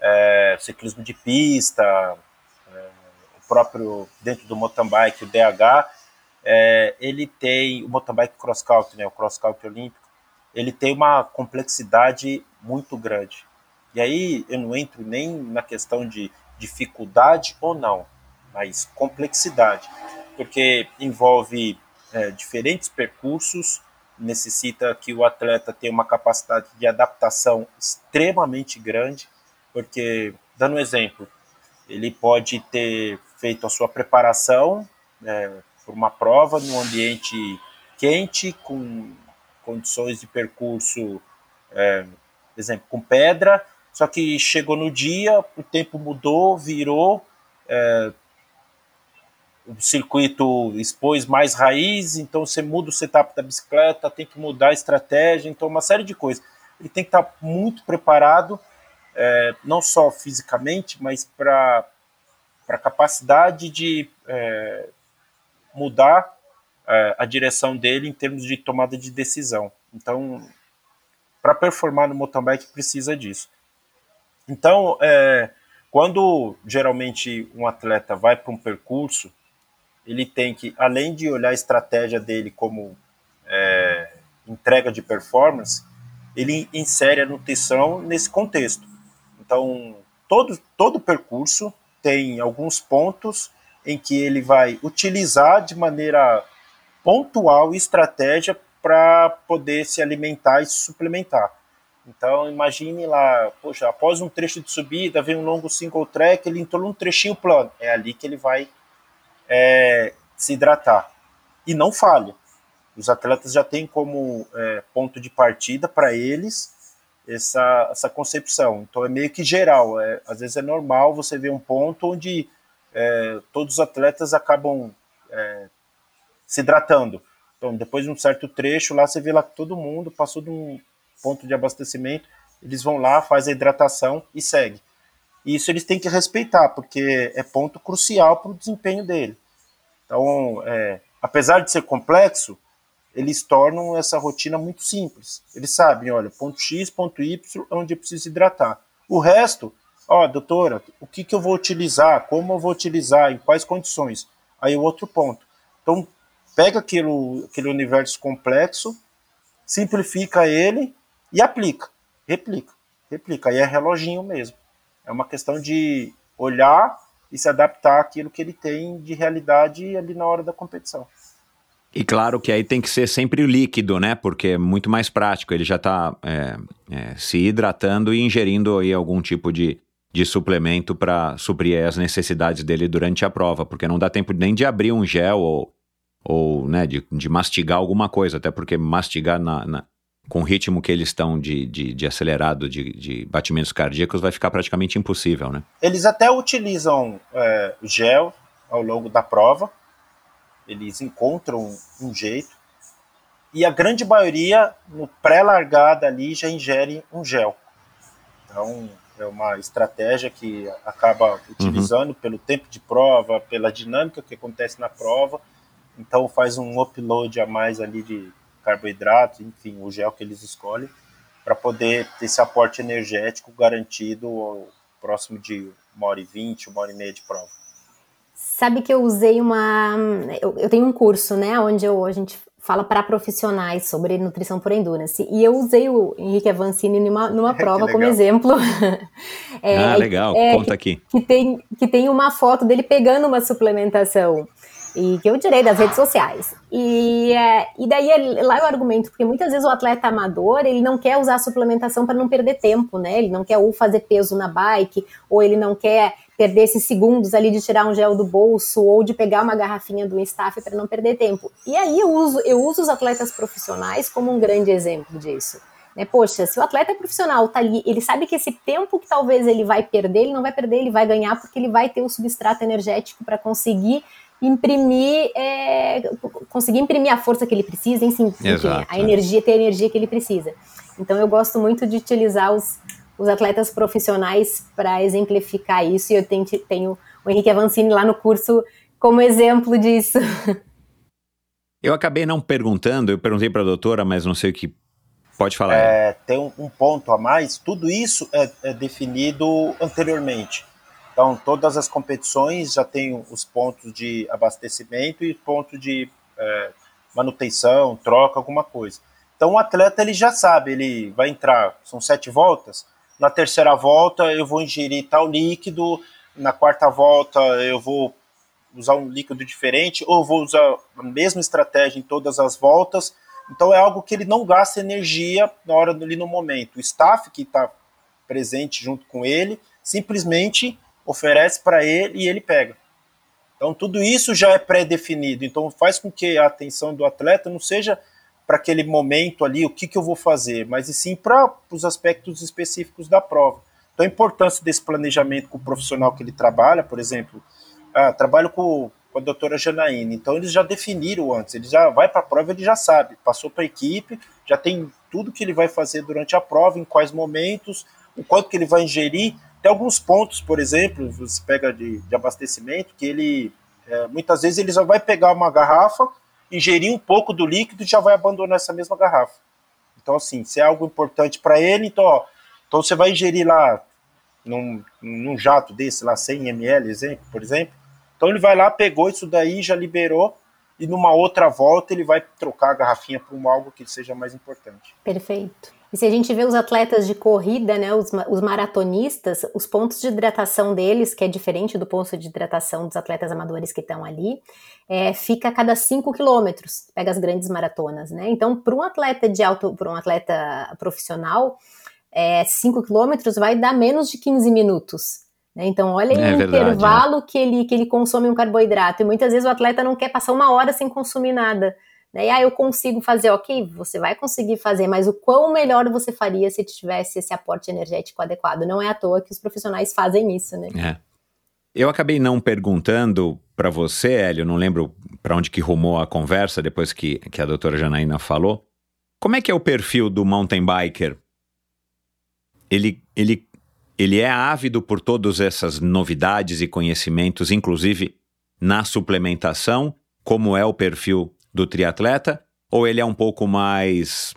é, ciclismo de pista, é, o próprio dentro do mountain bike, o DH, é, ele tem o mountain bike cross country, né, o cross country olímpico, ele tem uma complexidade muito grande. E aí eu não entro nem na questão de dificuldade ou não, mas complexidade, porque envolve é, diferentes percursos, necessita que o atleta tenha uma capacidade de adaptação extremamente grande, porque, dando um exemplo, ele pode ter feito a sua preparação é, por uma prova num ambiente quente, com condições de percurso, é, por exemplo, com pedra, só que chegou no dia, o tempo mudou, virou, é, o circuito expôs mais raiz, então você muda o setup da bicicleta, tem que mudar a estratégia, então uma série de coisas. Ele tem que estar muito preparado, é, não só fisicamente, mas para a capacidade de é, mudar a direção dele em termos de tomada de decisão. Então, para performar no mountain bike precisa disso. Então, é, quando geralmente um atleta vai para um percurso, ele tem que, além de olhar a estratégia dele como é, entrega de performance, ele insere a nutrição nesse contexto. Então, todo, todo percurso tem alguns pontos em que ele vai utilizar de maneira pontual e estratégia para poder se alimentar e se suplementar. Então, imagine lá, poxa, após um trecho de subida, vem um longo single track, ele entrou num trechinho plano. É ali que ele vai é, se hidratar. E não falha. Os atletas já têm como é, ponto de partida para eles essa, essa concepção. Então, é meio que geral. É, às vezes é normal você ver um ponto onde é, todos os atletas acabam se hidratando. Então, depois de um certo trecho, lá você vê lá todo mundo passou de um ponto de abastecimento, eles vão lá, faz a hidratação e segue. E isso eles têm que respeitar, porque é ponto crucial para o desempenho dele. Então, é, apesar de ser complexo, eles tornam essa rotina muito simples. Eles sabem, olha, ponto X, ponto Y, é onde eu preciso hidratar. O resto, ó, doutora, o que, que eu vou utilizar, como eu vou utilizar, em quais condições. Aí o outro ponto. Então, pega aquilo, aquele universo complexo, simplifica ele e aplica, replica, replica. Aí é reloginho mesmo. É uma questão de olhar e se adaptar àquilo que ele tem de realidade ali na hora da competição. E claro que aí tem que ser sempre líquido, né? Porque é muito mais prático. Ele já está é, é, se hidratando e ingerindo aí algum tipo de, de suplemento para suprir as necessidades dele durante a prova, porque não dá tempo nem de abrir um gel ou, ou né, de, de mastigar alguma coisa, até porque mastigar na, na com o ritmo que eles estão de, de, de acelerado de, de, batimentos cardíacos vai ficar praticamente impossível, né? Eles até utilizam é, gel ao longo da prova, eles encontram um jeito, e a grande maioria, no pré-largada ali, já ingere um gel. Então, é uma estratégia que acaba utilizando uhum. pelo tempo de prova, pela dinâmica que acontece na prova, então faz um upload a mais ali de carboidratos, enfim, o gel que eles escolhem, para poder ter esse aporte energético garantido próximo de uma hora e vinte, uma hora e meia de prova. Sabe que eu usei uma. Eu, eu tenho um curso, né, onde eu, a gente fala para profissionais sobre nutrição por endurance. E eu usei o Henrique Avancini numa, numa prova como exemplo. é, ah, legal, é, conta aqui. Que tem, que tem uma foto dele pegando uma suplementação. E que eu tirei das redes sociais. E, é, e daí é, lá eu argumento, porque muitas vezes o atleta amador, ele não quer usar suplementação para não perder tempo, né? Ele não quer ou fazer peso na bike, ou ele não quer perder esses segundos ali de tirar um gel do bolso ou de pegar uma garrafinha do staff para não perder tempo. E aí eu uso, eu uso os atletas profissionais como um grande exemplo disso. Né? Poxa, se o atleta é profissional, tá ali, ele sabe que esse tempo que talvez ele vai perder, ele não vai perder, ele vai ganhar porque ele vai ter o substrato energético para conseguir imprimir, é, conseguir imprimir a força que ele precisa, enfim, Exato, a é. energia, ter a energia que ele precisa. Então eu gosto muito de utilizar os, os atletas profissionais para exemplificar isso, e eu tenho, tenho o Henrique Avancini lá no curso como exemplo disso. Eu acabei não perguntando, eu perguntei para a doutora, mas não sei o que pode falar. É, tem um, ponto a mais, tudo isso é, é, definido anteriormente. Então, todas as competições já têm os pontos de abastecimento e ponto de é, manutenção, troca, alguma coisa. Então, o atleta ele já sabe, ele vai entrar, são sete voltas, na terceira volta eu vou ingerir tal líquido, na quarta volta eu vou usar um líquido diferente, ou vou usar a mesma estratégia em todas as voltas. Então é algo que ele não gasta energia na hora ali no momento. O staff que está presente junto com ele simplesmente oferece para ele e ele pega. Então tudo isso já é pré-definido. Então faz com que a atenção do atleta não seja para aquele momento ali, o que, que eu vou fazer, mas e sim para os aspectos específicos da prova. Então, a importância desse planejamento com o profissional que ele trabalha, por exemplo, ah, trabalho com, com a doutora Janaína, então eles já definiram antes, ele já vai para a prova, ele já sabe, passou para a equipe, já tem tudo que ele vai fazer durante a prova, em quais momentos, o quanto que ele vai ingerir. Tem alguns pontos, por exemplo, você pega de, de abastecimento, que ele, é, muitas vezes ele já vai pegar uma garrafa, ingerir um pouco do líquido e já vai abandonar essa mesma garrafa. Então, assim, se é algo importante para ele, então, ó, então você vai ingerir lá num, num jato desse, lá 100 ml, exemplo, por exemplo. Então ele vai lá, pegou isso daí, já liberou, e numa outra volta ele vai trocar a garrafinha por um algo que seja mais importante. Perfeito. E se a gente vê os atletas de corrida, né, os, os, maratonistas, os pontos de hidratação deles, que é diferente do ponto de hidratação dos atletas amadores que estão ali, é, fica a cada 5 quilômetros, pega as grandes maratonas, né? Então, para um atleta de alto, para um atleta profissional, 5 é, quilômetros vai dar menos de 15 minutos. Né? Então, olha é o intervalo né? que, ele, que ele consome um carboidrato. E muitas vezes o atleta não quer passar uma hora sem consumir nada. Né? E aí ah, eu consigo fazer, ok, você vai conseguir fazer, mas o quão melhor você faria se tivesse esse aporte energético adequado? Não é à toa que os profissionais fazem isso, né? É. Eu acabei não perguntando para você, Hélio, não lembro para onde que rumou a conversa depois que, que a doutora Janaína falou. Como é que é o perfil do mountain biker? Ele, ele, ele é ávido por todas essas novidades e conhecimentos, inclusive na suplementação, como é o perfil do triatleta? Ou ele é um pouco mais,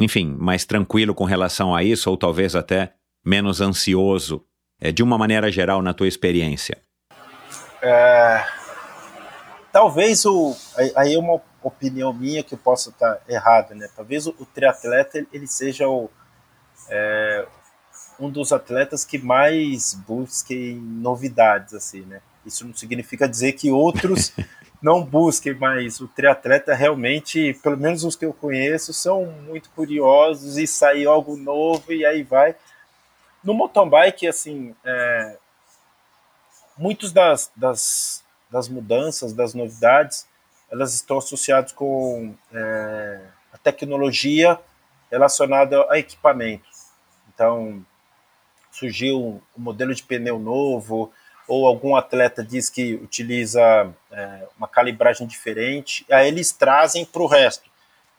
enfim, mais tranquilo com relação a isso, ou talvez até menos ansioso, é, de uma maneira geral, na tua experiência? É, talvez o. Aí é uma opinião minha que eu possa estar errada, né? Talvez o, o triatleta ele seja o, é, um dos atletas que mais busquem novidades, assim, né? Isso não significa dizer que outros não busquem, mas o triatleta realmente, pelo menos os que eu conheço, são muito curiosos e saiu algo novo e aí vai. No mountain bike, assim, é, muitos das, das, das mudanças, das novidades, elas estão associadas com é, a tecnologia relacionada a equipamento. Então, surgiu um modelo de pneu novo, ou algum atleta diz que utiliza é, uma calibragem diferente, aí eles trazem para o resto.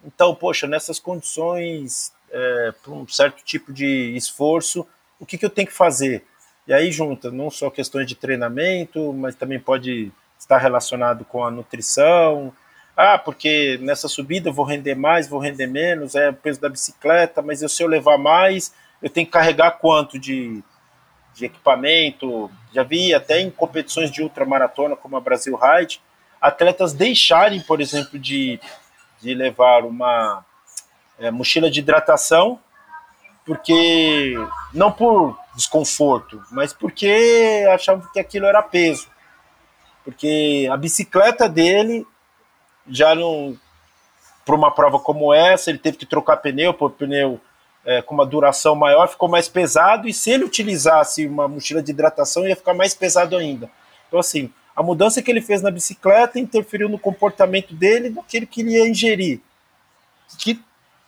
Então, poxa, nessas condições, é, para um certo tipo de esforço, o que, que eu tenho que fazer? E aí junta não só questões de treinamento, mas também pode estar relacionado com a nutrição. Ah, porque nessa subida eu vou render mais, vou render menos, é o peso da bicicleta, mas eu, se eu levar mais, eu tenho que carregar quanto de, de equipamento? Já vi até em competições de ultramaratona, como a Brasil Ride, atletas deixarem, por exemplo, de, de levar uma é, mochila de hidratação, porque não por desconforto, mas porque achavam que aquilo era peso. Porque a bicicleta dele já não. Para uma prova como essa, ele teve que trocar pneu, por pneu é, com uma duração maior, ficou mais pesado, e se ele utilizasse uma mochila de hidratação, ia ficar mais pesado ainda. Então, assim, a mudança que ele fez na bicicleta interferiu no comportamento dele do que ele queria ingerir. Que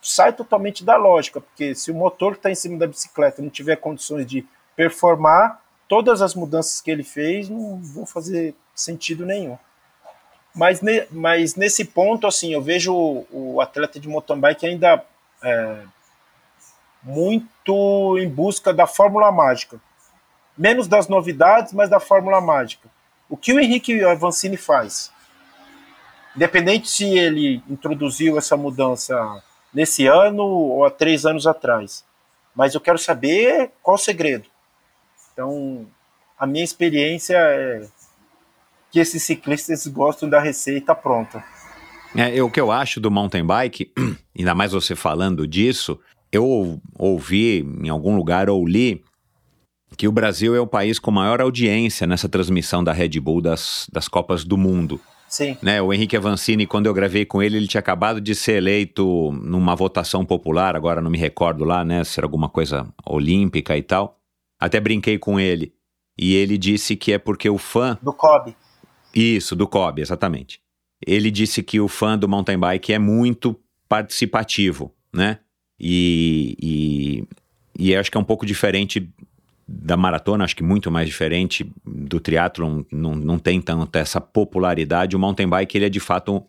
sai totalmente da lógica, porque se o motor que está em cima da bicicleta não tiver condições de performar, todas as mudanças que ele fez não vão fazer sentido nenhum. Mas, ne, mas nesse ponto, assim, eu vejo o, o atleta de mountain bike ainda é, muito em busca da fórmula mágica. Menos das novidades, mas da fórmula mágica. O que o Henrique Avancini faz? Independente se ele introduziu essa mudança nesse ano ou há três anos atrás. Mas eu quero saber qual o segredo. Então, a minha experiência é que esses ciclistas gostam da receita pronta. É, o que eu acho do mountain bike, ainda mais você falando disso, eu ouvi em algum lugar ou li que o Brasil é o país com maior audiência nessa transmissão da Red Bull das, das Copas do Mundo. Sim. Né, o Henrique Avancini, quando eu gravei com ele, ele tinha acabado de ser eleito numa votação popular, agora não me recordo lá, né, se era alguma coisa olímpica e tal. Até brinquei com ele. E ele disse que é porque o fã. Do Kobe. Isso, do Kobe, exatamente. Ele disse que o fã do mountain bike é muito participativo, né? E, e, e acho que é um pouco diferente da maratona, acho que muito mais diferente do triatlon, não, não tem tanta essa popularidade. O mountain bike ele é de fato um,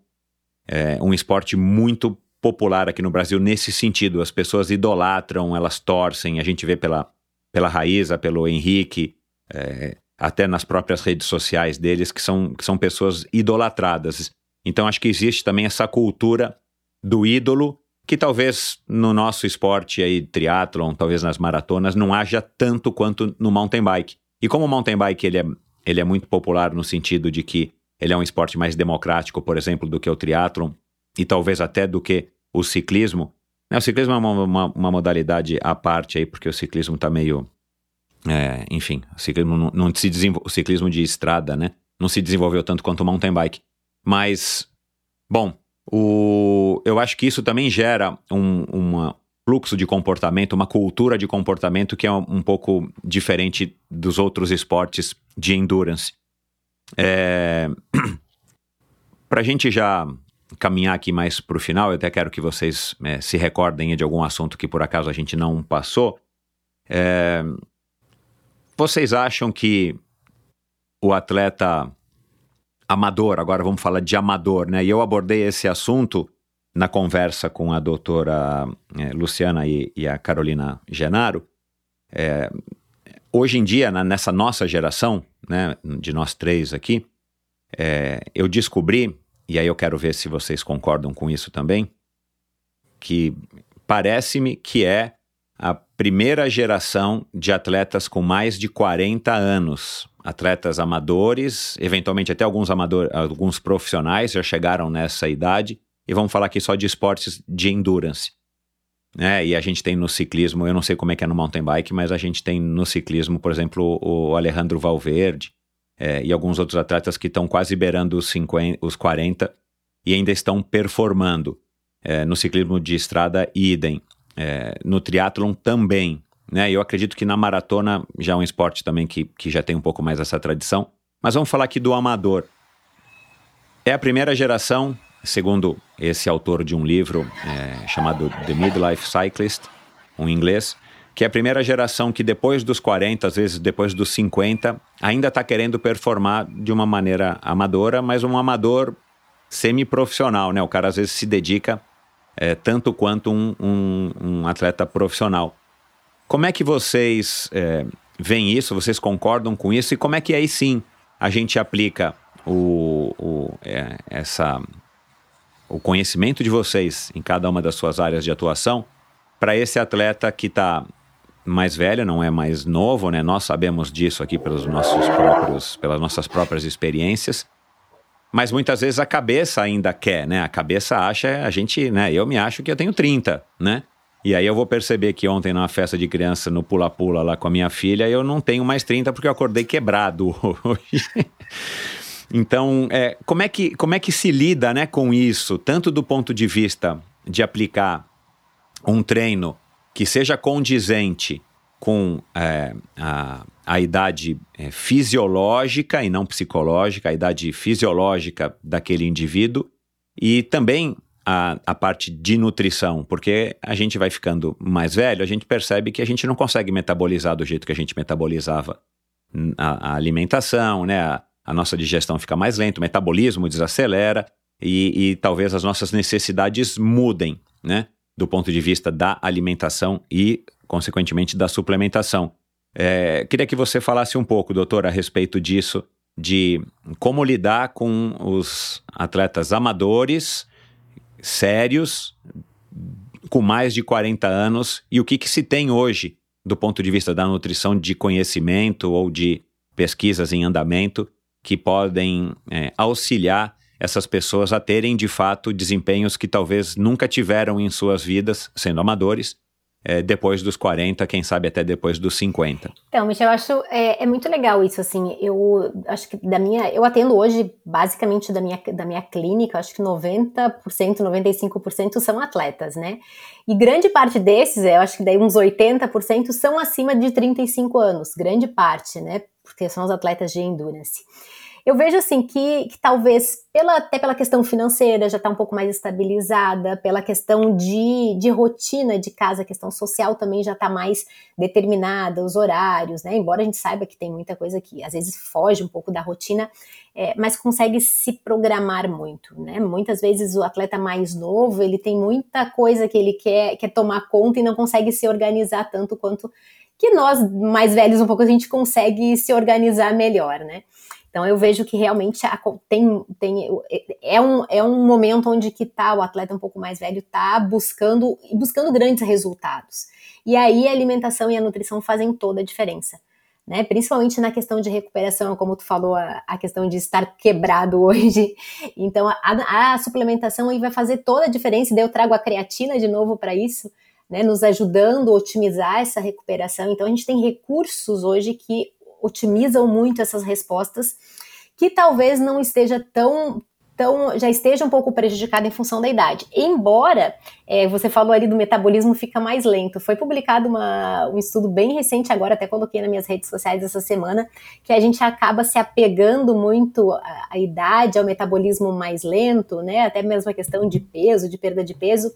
é, um esporte muito popular aqui no Brasil nesse sentido. As pessoas idolatram, elas torcem. A gente vê pela, pela Raíza, pelo Henrique, é, até nas próprias redes sociais deles, que são, que são pessoas idolatradas. Então acho que existe também essa cultura do ídolo que talvez no nosso esporte aí, triatlon, talvez nas maratonas, não haja tanto quanto no mountain bike. E como o mountain bike ele é, ele é muito popular no sentido de que ele é um esporte mais democrático, por exemplo, do que o triatlon, e talvez até do que o ciclismo. Né? O ciclismo é uma, uma, uma, modalidade à parte aí, porque o ciclismo está meio... É, enfim, o ciclismo, não, não se o ciclismo de estrada, né? Não se desenvolveu tanto quanto o mountain bike. Mas, bom, o, eu acho que isso também gera um uma fluxo de comportamento, uma cultura de comportamento que é um, um pouco diferente dos outros esportes de endurance. É... para a gente já caminhar aqui mais para o final, eu até quero que vocês é, se recordem de algum assunto que por acaso a gente não passou. É... Vocês acham que o atleta amador, agora vamos falar de amador, né? E eu abordei esse assunto na conversa com a doutora é, Luciana e, e, a Carolina Genaro. É, hoje em dia, na, nessa nossa geração, né, de nós três aqui, é, eu descobri, e aí eu quero ver se vocês concordam com isso também, que parece-me que é a primeira geração de atletas com mais de 40 anos atletas amadores, eventualmente até alguns amadores, alguns profissionais já chegaram nessa idade, e vamos falar aqui só de esportes de endurance. né? e a gente tem no ciclismo, eu não sei como é que é no mountain bike, mas a gente tem no ciclismo, por exemplo, o Alejandro Valverde, é, e alguns outros atletas que estão quase beirando os, 50, os 40 e ainda estão performando. É, no ciclismo de estrada, idem. É, no triatlon também. Né? Eu acredito que na maratona já é um esporte também que, que já tem um pouco mais essa tradição. Mas vamos falar aqui do amador. É a primeira geração, segundo esse autor de um livro é, chamado The Midlife Cyclist, um inglês, que é a primeira geração que depois dos 40, às vezes depois dos 50, ainda está querendo performar de uma maneira amadora, mas um amador semi-profissional, né? O cara às vezes se dedica é, tanto quanto um, um, um, atleta profissional. Como é que vocês é, veem isso? Vocês concordam com isso? E como é que aí sim a gente aplica o, o, é, essa, o conhecimento de vocês em cada uma das suas áreas de atuação para esse atleta que está mais velho, não é mais novo, né? Nós sabemos disso aqui pelos nossos próprios, pelas nossas próprias experiências. Mas muitas vezes a cabeça ainda quer, né? A cabeça acha, a gente, né? Eu me acho que eu tenho 30, né? E aí eu vou perceber que ontem numa festa de criança no pula-pula lá com a minha filha, eu não tenho mais 30 porque eu acordei quebrado hoje. então, é, como, é que, como é que se lida né, com isso, tanto do ponto de vista de aplicar um treino que seja condizente com é, a, a idade é, fisiológica e não psicológica, a idade fisiológica daquele indivíduo e também a, a parte de nutrição, porque a gente vai ficando mais velho, a gente percebe que a gente não consegue metabolizar do jeito que a gente metabolizava a, a alimentação, né? A, a, nossa digestão fica mais lenta, o metabolismo desacelera e, e talvez as nossas necessidades mudem, né? do ponto de vista da alimentação e, consequentemente, da suplementação. É, queria que você falasse um pouco, doutor, a respeito disso, de como lidar com os atletas amadores, sérios, com mais de 40 anos, e o que, que se tem hoje do ponto de vista da nutrição de conhecimento ou de pesquisas em andamento que podem é, auxiliar essas pessoas a terem de fato desempenhos que talvez nunca tiveram em suas vidas, sendo amadores, é, depois dos 40, quem sabe até depois dos 50. Então, Michel, eu acho é, é, muito legal isso, assim, eu acho que da minha, eu atendo hoje, basicamente da minha, da minha clínica, acho que 90%, 95% são atletas, né, e grande parte desses, eu acho que daí uns 80% são acima de 35 anos, grande parte, né, porque são os atletas de endurance. Eu vejo assim que, que talvez, pela, até pela questão financeira, já está um pouco mais estabilizada, pela questão de, de rotina de casa, a questão social também já está mais determinada, os horários, né? Embora a gente saiba que tem muita coisa que às vezes foge um pouco da rotina, é, mas consegue se programar muito, né? Muitas vezes o atleta mais novo, ele tem muita coisa que ele quer, quer tomar conta e não consegue se organizar tanto quanto que nós mais velhos um pouco a gente consegue se organizar melhor, né? Então eu vejo que realmente tem, tem é, um, é um momento onde que tá, o atleta um pouco mais velho está buscando buscando grandes resultados. E aí a alimentação e a nutrição fazem toda a diferença. Né, principalmente na questão de recuperação, como tu falou, a, a questão de estar quebrado hoje. Então, a, a, suplementação aí vai fazer toda a diferença. E daí eu trago a creatina de novo para isso, né, nos ajudando a otimizar essa recuperação. Então, a gente tem recursos hoje que otimizam muito essas respostas, que talvez não esteja tão então já esteja um pouco prejudicada em função da idade. Embora é, você falou ali do metabolismo fica mais lento. Foi publicado uma, um estudo bem recente agora, até coloquei nas minhas redes sociais essa semana, que a gente acaba se apegando muito à, à idade, ao metabolismo mais lento, né? Até mesmo a questão de peso, de perda de peso.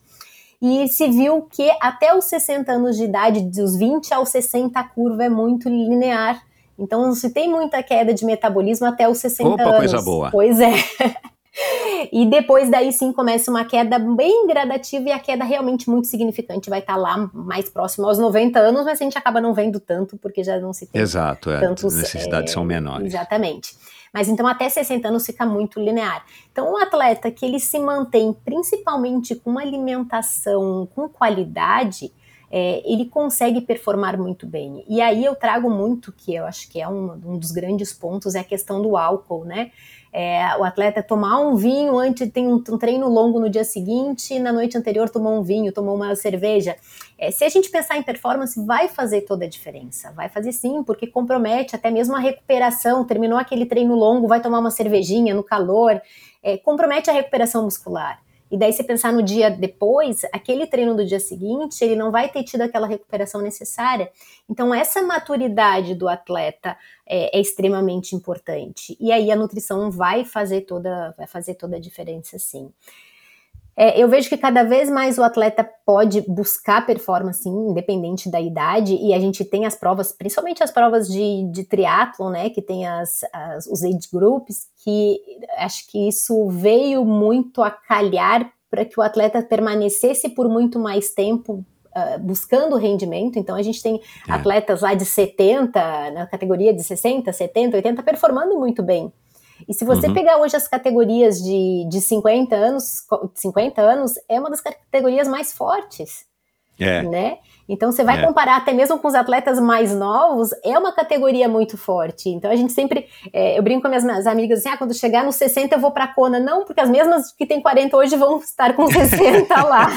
E se viu que até os 60 anos de idade, dos 20 aos 60, a curva é muito linear. Então, se tem muita queda de metabolismo até os 60 Opa, anos. coisa boa. Pois é. e depois daí sim começa uma queda bem gradativa e a queda realmente muito significante vai estar tá lá mais próximo aos 90 anos, mas a gente acaba não vendo tanto porque já não se tem Exato, é. tantos necessidades é, são menores. Exatamente. Mas então até 60 anos fica muito linear. Então um atleta que ele se mantém principalmente com uma alimentação com qualidade, é, ele consegue performar muito bem. E aí eu trago muito, que eu acho que é um, um dos grandes pontos, é a questão do álcool, né? é, o atleta tomar um vinho antes, tem um, um, treino longo no dia seguinte, na noite anterior tomou um vinho, tomou uma cerveja. É, se a gente pensar em performance, vai fazer toda a diferença. Vai fazer sim, porque compromete até mesmo a recuperação. Terminou aquele treino longo, vai tomar uma cervejinha no calor, é, compromete a recuperação muscular. E daí, se pensar no dia depois, aquele treino do dia seguinte, ele não vai ter tido aquela recuperação necessária. Então, essa maturidade do atleta é, é, extremamente importante. E aí a nutrição vai fazer toda, vai fazer toda a diferença, sim. É, eu vejo que cada vez mais o atleta pode buscar performance, independente da idade, e a gente tem as provas, principalmente as provas de, de triatlon, né, que tem as, as, os age groups, que acho que isso veio muito a calhar para que o atleta permanecesse por muito mais tempo uh, buscando rendimento. Então a gente tem é. atletas lá de 70, na categoria de 60, 70, 80, performando muito bem. E se você uhum. pegar hoje as categorias de, de 50 anos, 50 anos, é uma das categorias mais fortes. É. Né? Então você vai é. comparar até mesmo com os atletas mais novos, é uma categoria muito forte. Então a gente sempre, é, eu brinco com minhas, minhas amigas assim, ah, quando chegar nos 60 eu vou pra Kona. Não, porque as mesmas que tem 40 hoje vão estar com 60 lá.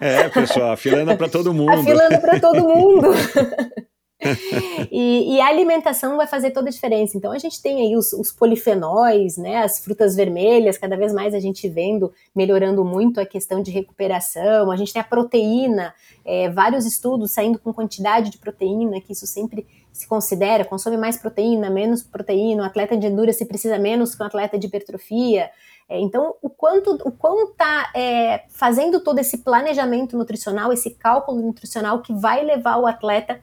é, pessoal, a fila anda pra todo mundo. A fila anda pra todo mundo. e, e, a alimentação vai fazer toda a diferença. Então a gente tem aí os, os, polifenóis, né, as frutas vermelhas, cada vez mais a gente vendo melhorando muito a questão de recuperação. A gente tem a proteína, é, vários estudos saindo com quantidade de proteína, que isso sempre se considera, consome mais proteína, menos proteína, o atleta de endurance precisa menos que um atleta de hipertrofia. É, então, o quanto o quanto está é, fazendo todo esse planejamento nutricional, esse cálculo nutricional que vai levar o atleta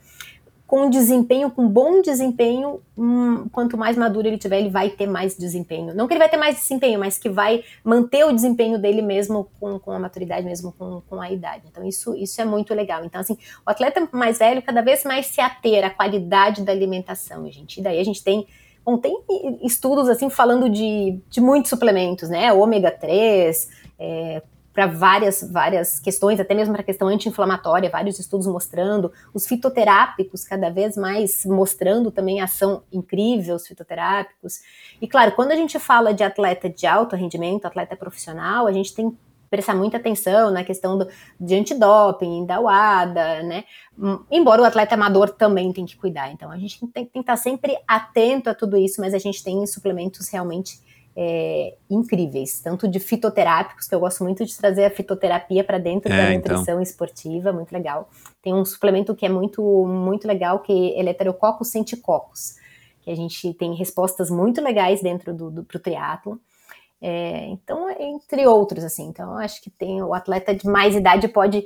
com desempenho, com bom desempenho, hum, quanto mais maduro ele tiver, ele vai ter mais desempenho. Não que ele vai ter mais desempenho, mas que vai manter o desempenho dele mesmo com, com a maturidade, mesmo com, com a idade. Então, isso, isso é muito legal. Então, assim, o atleta mais velho cada vez mais se ater à qualidade da alimentação, gente. E daí a gente tem Bom, tem estudos assim falando de, de muitos suplementos, né? Ômega 3, é, para várias, várias questões, até mesmo para a questão anti-inflamatória, vários estudos mostrando, os fitoterápicos cada vez mais mostrando também ação incrível, os fitoterápicos. E claro, quando a gente fala de atleta de alto rendimento, atleta profissional, a gente tem prestar muita atenção na questão do, de antidoping, da UADA, né? Embora o atleta amador também tem que cuidar. Então a gente tem, tem que estar sempre atento a tudo isso, mas a gente tem suplementos realmente é, incríveis, tanto de fitoterápicos, que eu gosto muito de trazer a fitoterapia para dentro é, da então. nutrição então. esportiva, muito legal. Tem um suplemento que é muito, muito legal, que é Eletrococcus centicocos, que a gente tem respostas muito legais dentro do, do pro triatlo. É, então, entre outros, assim, então acho que tem o atleta de mais idade pode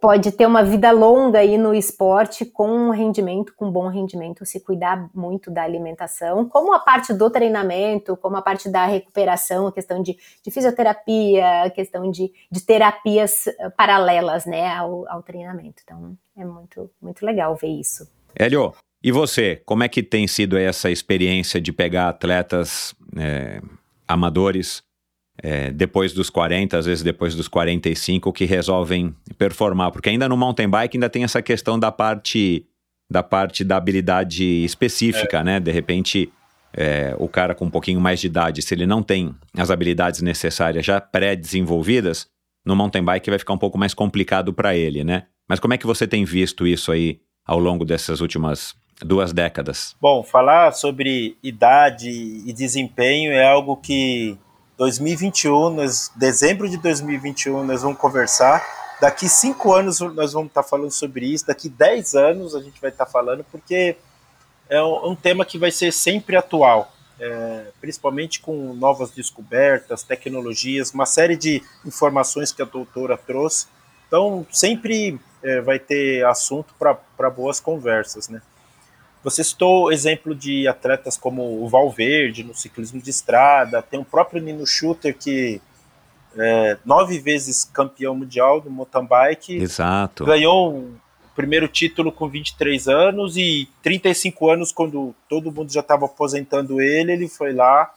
pode ter uma vida longa aí no esporte com rendimento, com bom rendimento, se cuidar muito da alimentação, como a parte do treinamento, como a parte da recuperação, a questão de, de fisioterapia, a questão de, de terapias eh, paralelas, né, ao, ao treinamento. Então, é muito, muito legal ver isso. Hélio, e você, como é que tem sido essa experiência de pegar atletas é, amadores é, depois dos 40, às vezes depois dos 45, que resolvem performar. Porque ainda no mountain bike ainda tem essa questão da parte da parte da habilidade específica, é. né? De repente, é, o cara com um pouquinho mais de idade, se ele não tem as habilidades necessárias já pré-desenvolvidas, no mountain bike vai ficar um pouco mais complicado para ele, né? Mas como é que você tem visto isso aí ao longo dessas últimas duas décadas? Bom, falar sobre idade e desempenho é algo que 2021, nós, dezembro de 2021, nós vamos conversar. Daqui cinco anos nós vamos estar falando sobre isso. Daqui dez anos a gente vai estar falando, porque é um, um tema que vai ser sempre atual, é, principalmente com novas descobertas, tecnologias, uma série de informações que a doutora trouxe. Então, sempre é, vai ter assunto para boas conversas, né? Você citou exemplo de atletas como o Valverde no ciclismo de estrada, tem o próprio Nino Schutter que é nove vezes campeão mundial do mountain bike. Exato. Ganhou o primeiro título com 23 anos e 35 anos quando todo mundo já estava aposentando ele, ele foi lá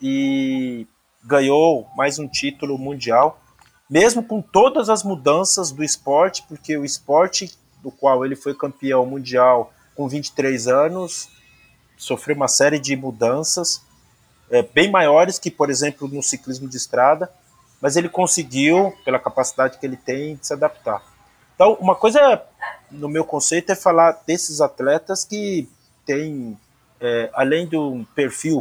e ganhou mais um título mundial, mesmo com todas as mudanças do esporte, porque o esporte do qual ele foi campeão mundial com 23 anos, sofreu uma série de mudanças é, bem maiores que, por exemplo, no ciclismo de estrada, mas ele conseguiu, pela capacidade que ele tem, de se adaptar. Então, uma coisa, no meu conceito, é falar desses atletas que têm, é, além do perfil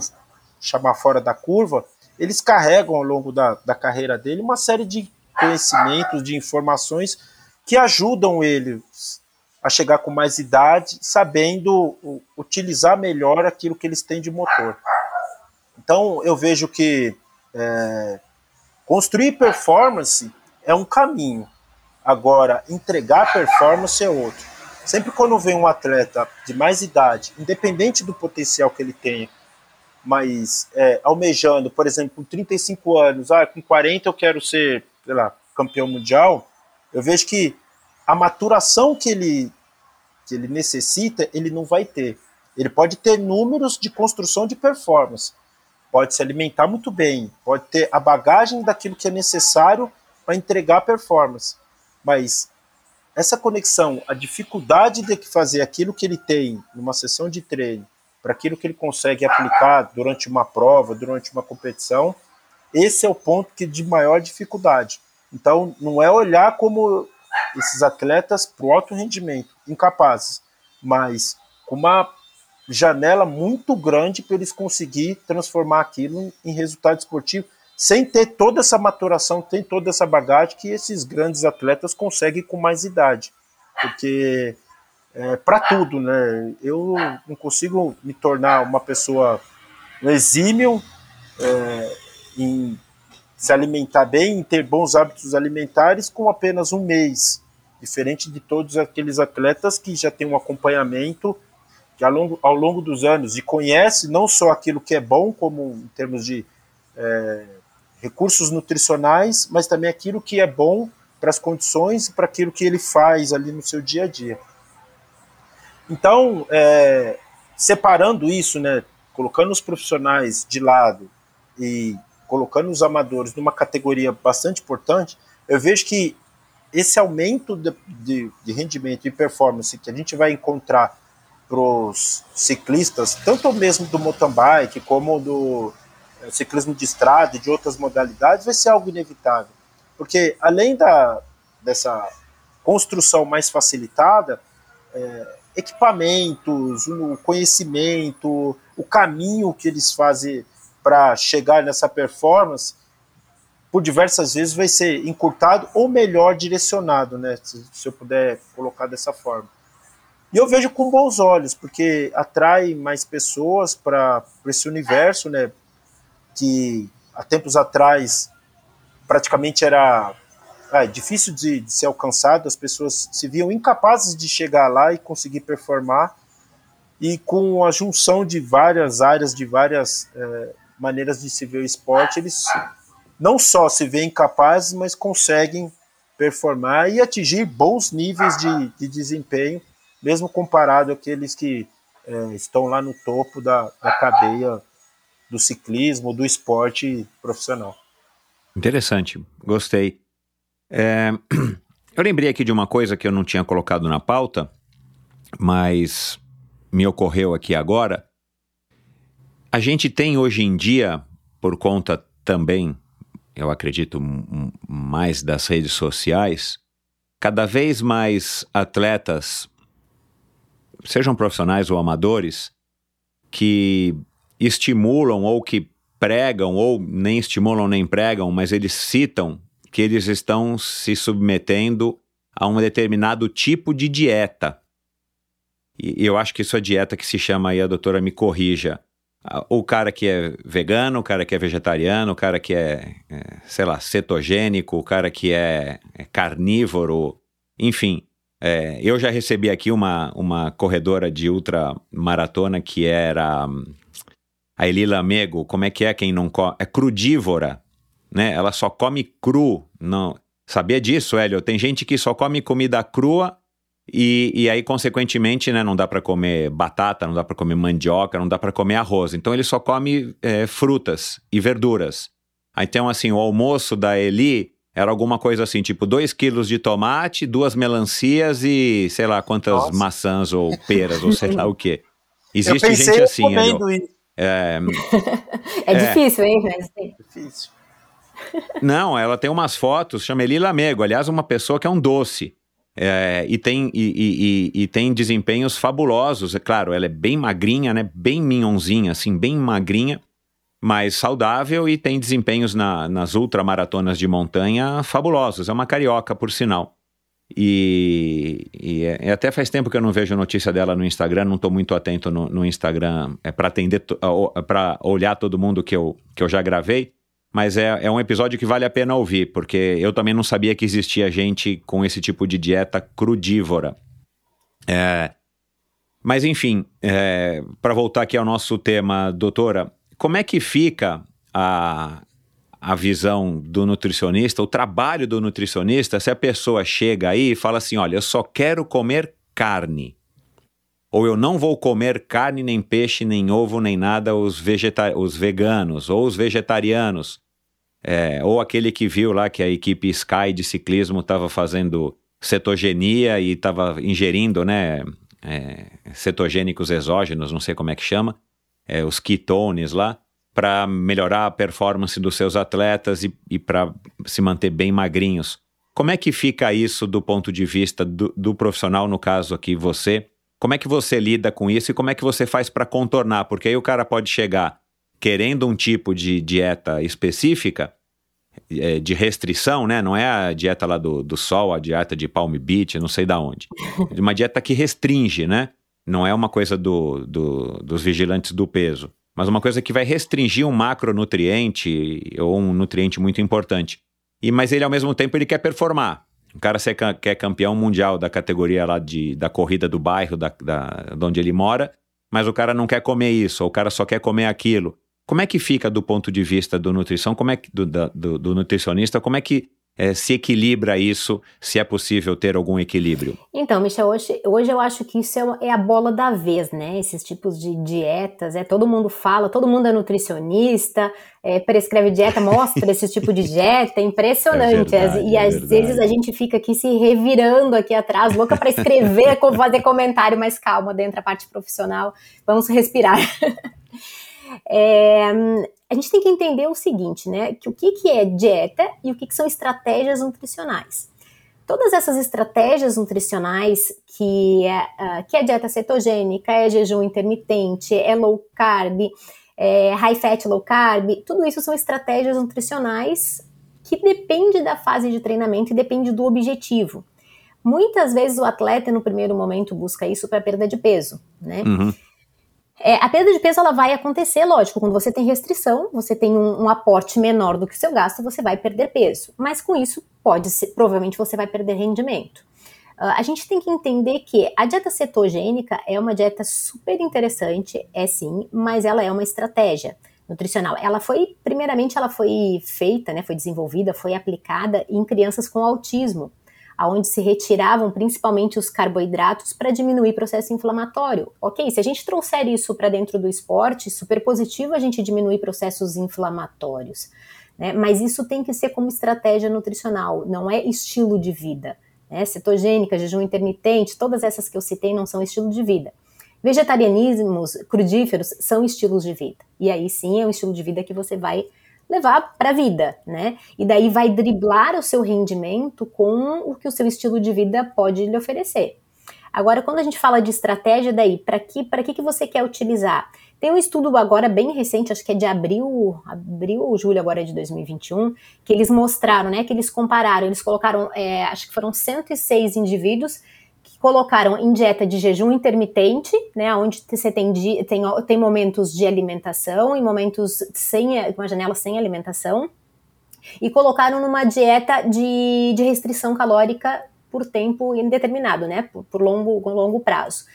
chamar fora da curva, eles carregam ao longo da, da carreira dele uma série de conhecimentos, de informações que ajudam eles a chegar com mais idade, sabendo utilizar melhor aquilo que eles têm de motor. Então, eu vejo que é, construir performance é um caminho. Agora, entregar performance é outro. Sempre quando vem um atleta de mais idade, independente do potencial que ele tenha, mas é, almejando, por exemplo, com 35 anos, ah, com 40 eu quero ser, sei lá, campeão mundial, eu vejo que a maturação que ele, que ele necessita, ele não vai ter. Ele pode ter números de construção de performance, pode se alimentar muito bem, pode ter a bagagem daquilo que é necessário para entregar performance, mas essa conexão, a dificuldade de fazer aquilo que ele tem numa sessão de treino para aquilo que ele consegue aplicar durante uma prova, durante uma competição, esse é o ponto que de maior dificuldade. Então, não é olhar como esses atletas para o alto rendimento, incapazes, mas com uma janela muito grande para eles conseguir transformar aquilo em resultado esportivo, sem ter toda essa maturação, tem toda essa bagagem que esses grandes atletas conseguem com mais idade. Porque é, para tudo, né? Eu não consigo me tornar uma pessoa exímio é, em se alimentar bem, em ter bons hábitos alimentares com apenas um mês, diferente de todos aqueles atletas que já têm um acompanhamento ao longo, ao longo dos anos e conhece não só aquilo que é bom, como em termos de é, recursos nutricionais, mas também aquilo que é bom para as condições e para aquilo que ele faz ali no seu dia a dia. Então, é, separando isso, né, colocando os profissionais de lado e colocando os amadores numa categoria bastante importante, eu vejo que esse aumento de, de, de rendimento e performance que a gente vai encontrar para os ciclistas, tanto mesmo do mountain bike como do é, ciclismo de estrada e de outras modalidades, vai ser algo inevitável. Porque além da, dessa construção mais facilitada, é, equipamentos, o conhecimento, o caminho que eles fazem para chegar nessa performance, por diversas vezes vai ser encurtado ou melhor direcionado, né? Se, se eu puder colocar dessa forma. E eu vejo com bons olhos, porque atrai mais pessoas para esse universo, né? Que há tempos atrás praticamente era é difícil de, de, ser alcançado, as pessoas se viam incapazes de chegar lá e conseguir performar, e com a junção de várias áreas, de várias é, maneiras de se ver o esporte, eles não só se veem capazes, mas conseguem performar e atingir bons níveis de, de desempenho, mesmo comparado àqueles que é, estão lá no topo da, da cadeia do ciclismo, do esporte profissional. Interessante, gostei. É, eu lembrei aqui de uma coisa que eu não tinha colocado na pauta, mas me ocorreu aqui agora. A gente tem hoje em dia, por conta também, eu acredito, mais das redes sociais, cada vez mais atletas, sejam profissionais ou amadores, que estimulam ou que pregam, ou nem estimulam nem pregam, mas eles citam que eles estão se submetendo a um determinado tipo de dieta. E eu acho que isso é dieta que se chama aí, a doutora me corrija. O cara que é vegano, o cara que é vegetariano, o cara que é, é sei lá, cetogênico, o cara que é, é carnívoro, enfim. É, eu já recebi aqui uma, uma corredora de ultramaratona que era a Elila Mego, como é que é quem não come? É crudívora né? Ela só come cru. Não. Sabia disso, Hélio? Tem gente que só come comida crua e, e aí, consequentemente, né, não dá para comer batata, não dá para comer mandioca, não dá para comer arroz. Então, ele só come é, frutas e verduras. Aí, então, assim, o almoço da Eli era alguma coisa assim, tipo 2 quilos de tomate, duas melancias e sei lá quantas Nossa. maçãs ou peras ou sei lá o que. Existe gente assim, Hélio. É, é, é difícil, hein? Mas... Difícil. Não, ela tem umas fotos, chama Eli Lamego, aliás, uma pessoa que é um doce. É, e, tem, e, e, e, tem desempenhos fabulosos, é claro, ela é bem magrinha, né? Bem minhonzinha, assim, bem magrinha, mas saudável e tem desempenhos na, nas ultramaratonas de montanha fabulosos. É uma carioca, por sinal. E, e, é, até faz tempo que eu não vejo notícia dela no Instagram, não estou muito atento no, no Instagram é para atender, para olhar todo mundo que eu, que eu já gravei mas é, é um episódio que vale a pena ouvir, porque eu também não sabia que existia gente com esse tipo de dieta crudívora. É, mas enfim, é, para voltar aqui ao nosso tema, doutora, como é que fica a, a visão do nutricionista, o trabalho do nutricionista, se a pessoa chega aí e fala assim: olha, eu só quero comer carne. Ou eu não vou comer carne, nem peixe, nem ovo, nem nada, os, vegeta os veganos ou os vegetarianos. É, ou aquele que viu lá que a equipe Sky de ciclismo estava fazendo cetogenia e estava ingerindo, né, é, cetogênicos exógenos, não sei como é que chama, é, os ketones lá, para melhorar a performance dos seus atletas e, e para se manter bem magrinhos. Como é que fica isso do ponto de vista do, do profissional, no caso aqui você? Como é que você lida com isso e como é que você faz para contornar? Porque aí o cara pode chegar querendo um tipo de dieta específica, é, de restrição, né? Não é a dieta lá do, do sol, a dieta de Palm Beach, não sei da onde. Uma dieta que restringe, né? Não é uma coisa do, do, dos vigilantes do peso, mas uma coisa que vai restringir um macronutriente ou um nutriente muito importante. E mas ele ao mesmo tempo ele quer performar. O cara quer campeão mundial da categoria lá de, da corrida do bairro, da, da, de onde ele mora, mas o cara não quer comer isso, ou o cara só quer comer aquilo. Como é que fica do ponto de vista do nutrição, como é que, do, do, do nutricionista, como é que é, se equilibra isso, se é possível ter algum equilíbrio? Então, Michel, hoje, hoje eu acho que isso é, é, a bola da vez, né? Esses tipos de dietas, é todo mundo fala, todo mundo é nutricionista, é, prescreve dieta, mostra esse tipo de dieta, é impressionante. É verdade, e às vezes a gente fica aqui se revirando aqui atrás, louca para escrever, fazer comentário, mas calma, dentro da parte profissional, vamos respirar. É, a gente tem que entender o seguinte, né? Que o que, que é dieta e o que, que são estratégias nutricionais. Todas essas estratégias nutricionais, que é, uh, que é dieta cetogênica, é jejum intermitente, é low carb, é high fat, low carb, tudo isso são estratégias nutricionais que depende da fase de treinamento e depende do objetivo. Muitas vezes o atleta, no primeiro momento, busca isso para perda de peso, né? Uhum. É, a perda de peso ela vai acontecer, lógico, quando você tem restrição, você tem um, um, aporte menor do que o seu gasto, você vai perder peso. Mas com isso, pode ser, provavelmente você vai perder rendimento. Uh, a gente tem que entender que a dieta cetogênica é uma dieta super interessante, é sim, mas ela é uma estratégia nutricional. Ela foi, primeiramente, ela foi feita, né, foi desenvolvida, foi aplicada em crianças com autismo aonde se retiravam principalmente os carboidratos para diminuir o processo inflamatório. Ok, se a gente trouxer isso para dentro do esporte, super positivo a gente diminuir processos inflamatórios. Né? Mas isso tem que ser como estratégia nutricional, não é estilo de vida. Né? Cetogênica, jejum intermitente, todas essas que eu citei não são estilo de vida. Vegetarianismos crudíferos são estilos de vida. E aí sim é um estilo de vida que você vai levar para a vida, né? E daí vai driblar o seu rendimento com o que o seu estilo de vida pode lhe oferecer. Agora, quando a gente fala de estratégia, daí, para que, para que, que você quer utilizar? Tem um estudo agora bem recente, acho que é de abril, abril ou julho agora de 2021, que eles mostraram, né, que eles compararam, eles colocaram, é, acho que foram 106 indivíduos colocaram em dieta de jejum intermitente, né, onde você tem, tem, tem momentos de alimentação e momentos sem, uma janela sem alimentação, e colocaram numa dieta de, de restrição calórica por tempo indeterminado, né, por, por longo, longo prazo.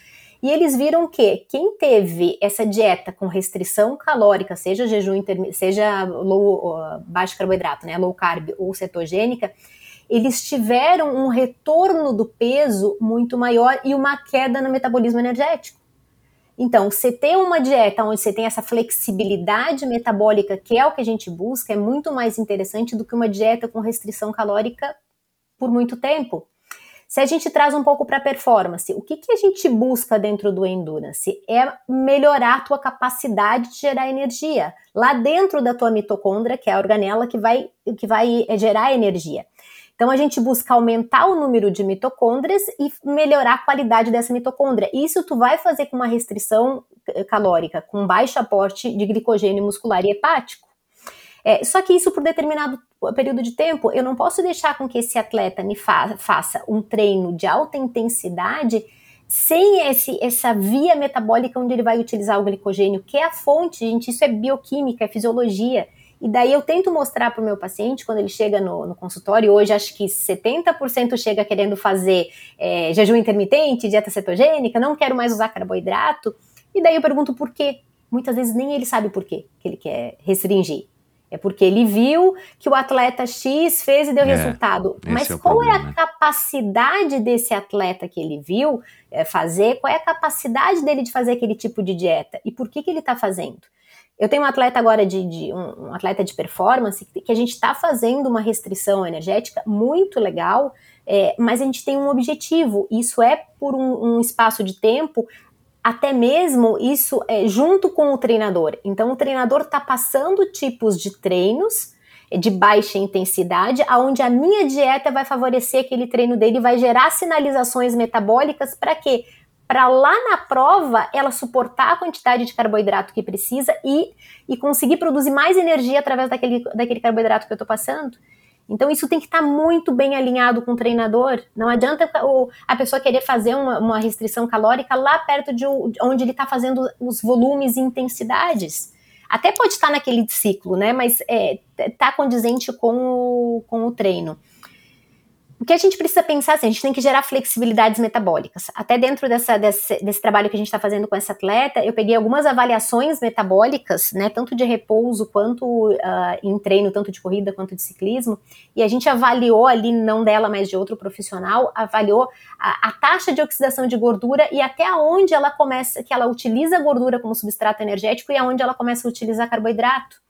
E eles viram que quem teve essa dieta com restrição calórica, seja jejum seja low, baixo carboidrato, né, low carb ou cetogênica, eles tiveram um retorno do peso muito maior e uma queda no metabolismo energético. Então, você ter uma dieta onde você tem essa flexibilidade metabólica, que é o que a gente busca, é muito mais interessante do que uma dieta com restrição calórica por muito tempo. Se a gente traz um pouco para performance, o que, que a gente busca dentro do endurance? É melhorar a tua capacidade de gerar energia lá dentro da tua mitocôndria, que é a organela que vai, que vai é, gerar energia. Então a gente busca aumentar o número de mitocôndrias e melhorar a qualidade dessa mitocôndria. Isso tu vai fazer com uma restrição eh, calórica, com baixo aporte de glicogênio muscular e hepático. É, só que isso por determinado período de tempo, eu não posso deixar com que esse atleta me fa faça um treino de alta intensidade sem esse, essa via metabólica onde ele vai utilizar o glicogênio, que é a fonte, gente, isso é bioquímica, é fisiologia. E daí eu tento mostrar para o meu paciente, quando ele chega no, no, consultório, hoje acho que 70% chega querendo fazer é, jejum intermitente, dieta cetogênica, não quero mais usar carboidrato. E daí eu pergunto por quê. Muitas vezes nem ele sabe por quê que ele quer restringir. É porque ele viu que o atleta X fez e deu é, resultado. Mas é qual problema. é a capacidade desse atleta que ele viu é, fazer? Qual é a capacidade dele de fazer aquele tipo de dieta? E por que, que ele está fazendo? Eu tenho um atleta agora de, de um, um, atleta de performance que, a gente está fazendo uma restrição energética muito legal, é, mas a gente tem um objetivo. Isso é por um, um espaço de tempo até mesmo isso é junto com o treinador. Então, o treinador está passando tipos de treinos de baixa intensidade, aonde a minha dieta vai favorecer aquele treino dele, vai gerar sinalizações metabólicas para quê? Para lá na prova ela suportar a quantidade de carboidrato que precisa e, e conseguir produzir mais energia através daquele, daquele carboidrato que eu estou passando. Então, isso tem que estar tá muito bem alinhado com o treinador. Não adianta a pessoa querer fazer uma, uma restrição calórica lá perto de onde ele está fazendo os volumes e intensidades. Até pode estar naquele ciclo, né? Mas é, tá condizente com o, com o treino o que a gente precisa pensar, assim, a gente tem que gerar flexibilidades metabólicas. Até dentro dessa, desse, desse trabalho que a gente está fazendo com essa atleta, eu peguei algumas avaliações metabólicas, né, tanto de repouso quanto uh, em treino, tanto de corrida quanto de ciclismo, e a gente avaliou ali, não dela, mas de outro profissional, avaliou a, a taxa de oxidação de gordura e até onde ela começa, que ela utiliza gordura como substrato energético e aonde ela começa a utilizar carboidrato.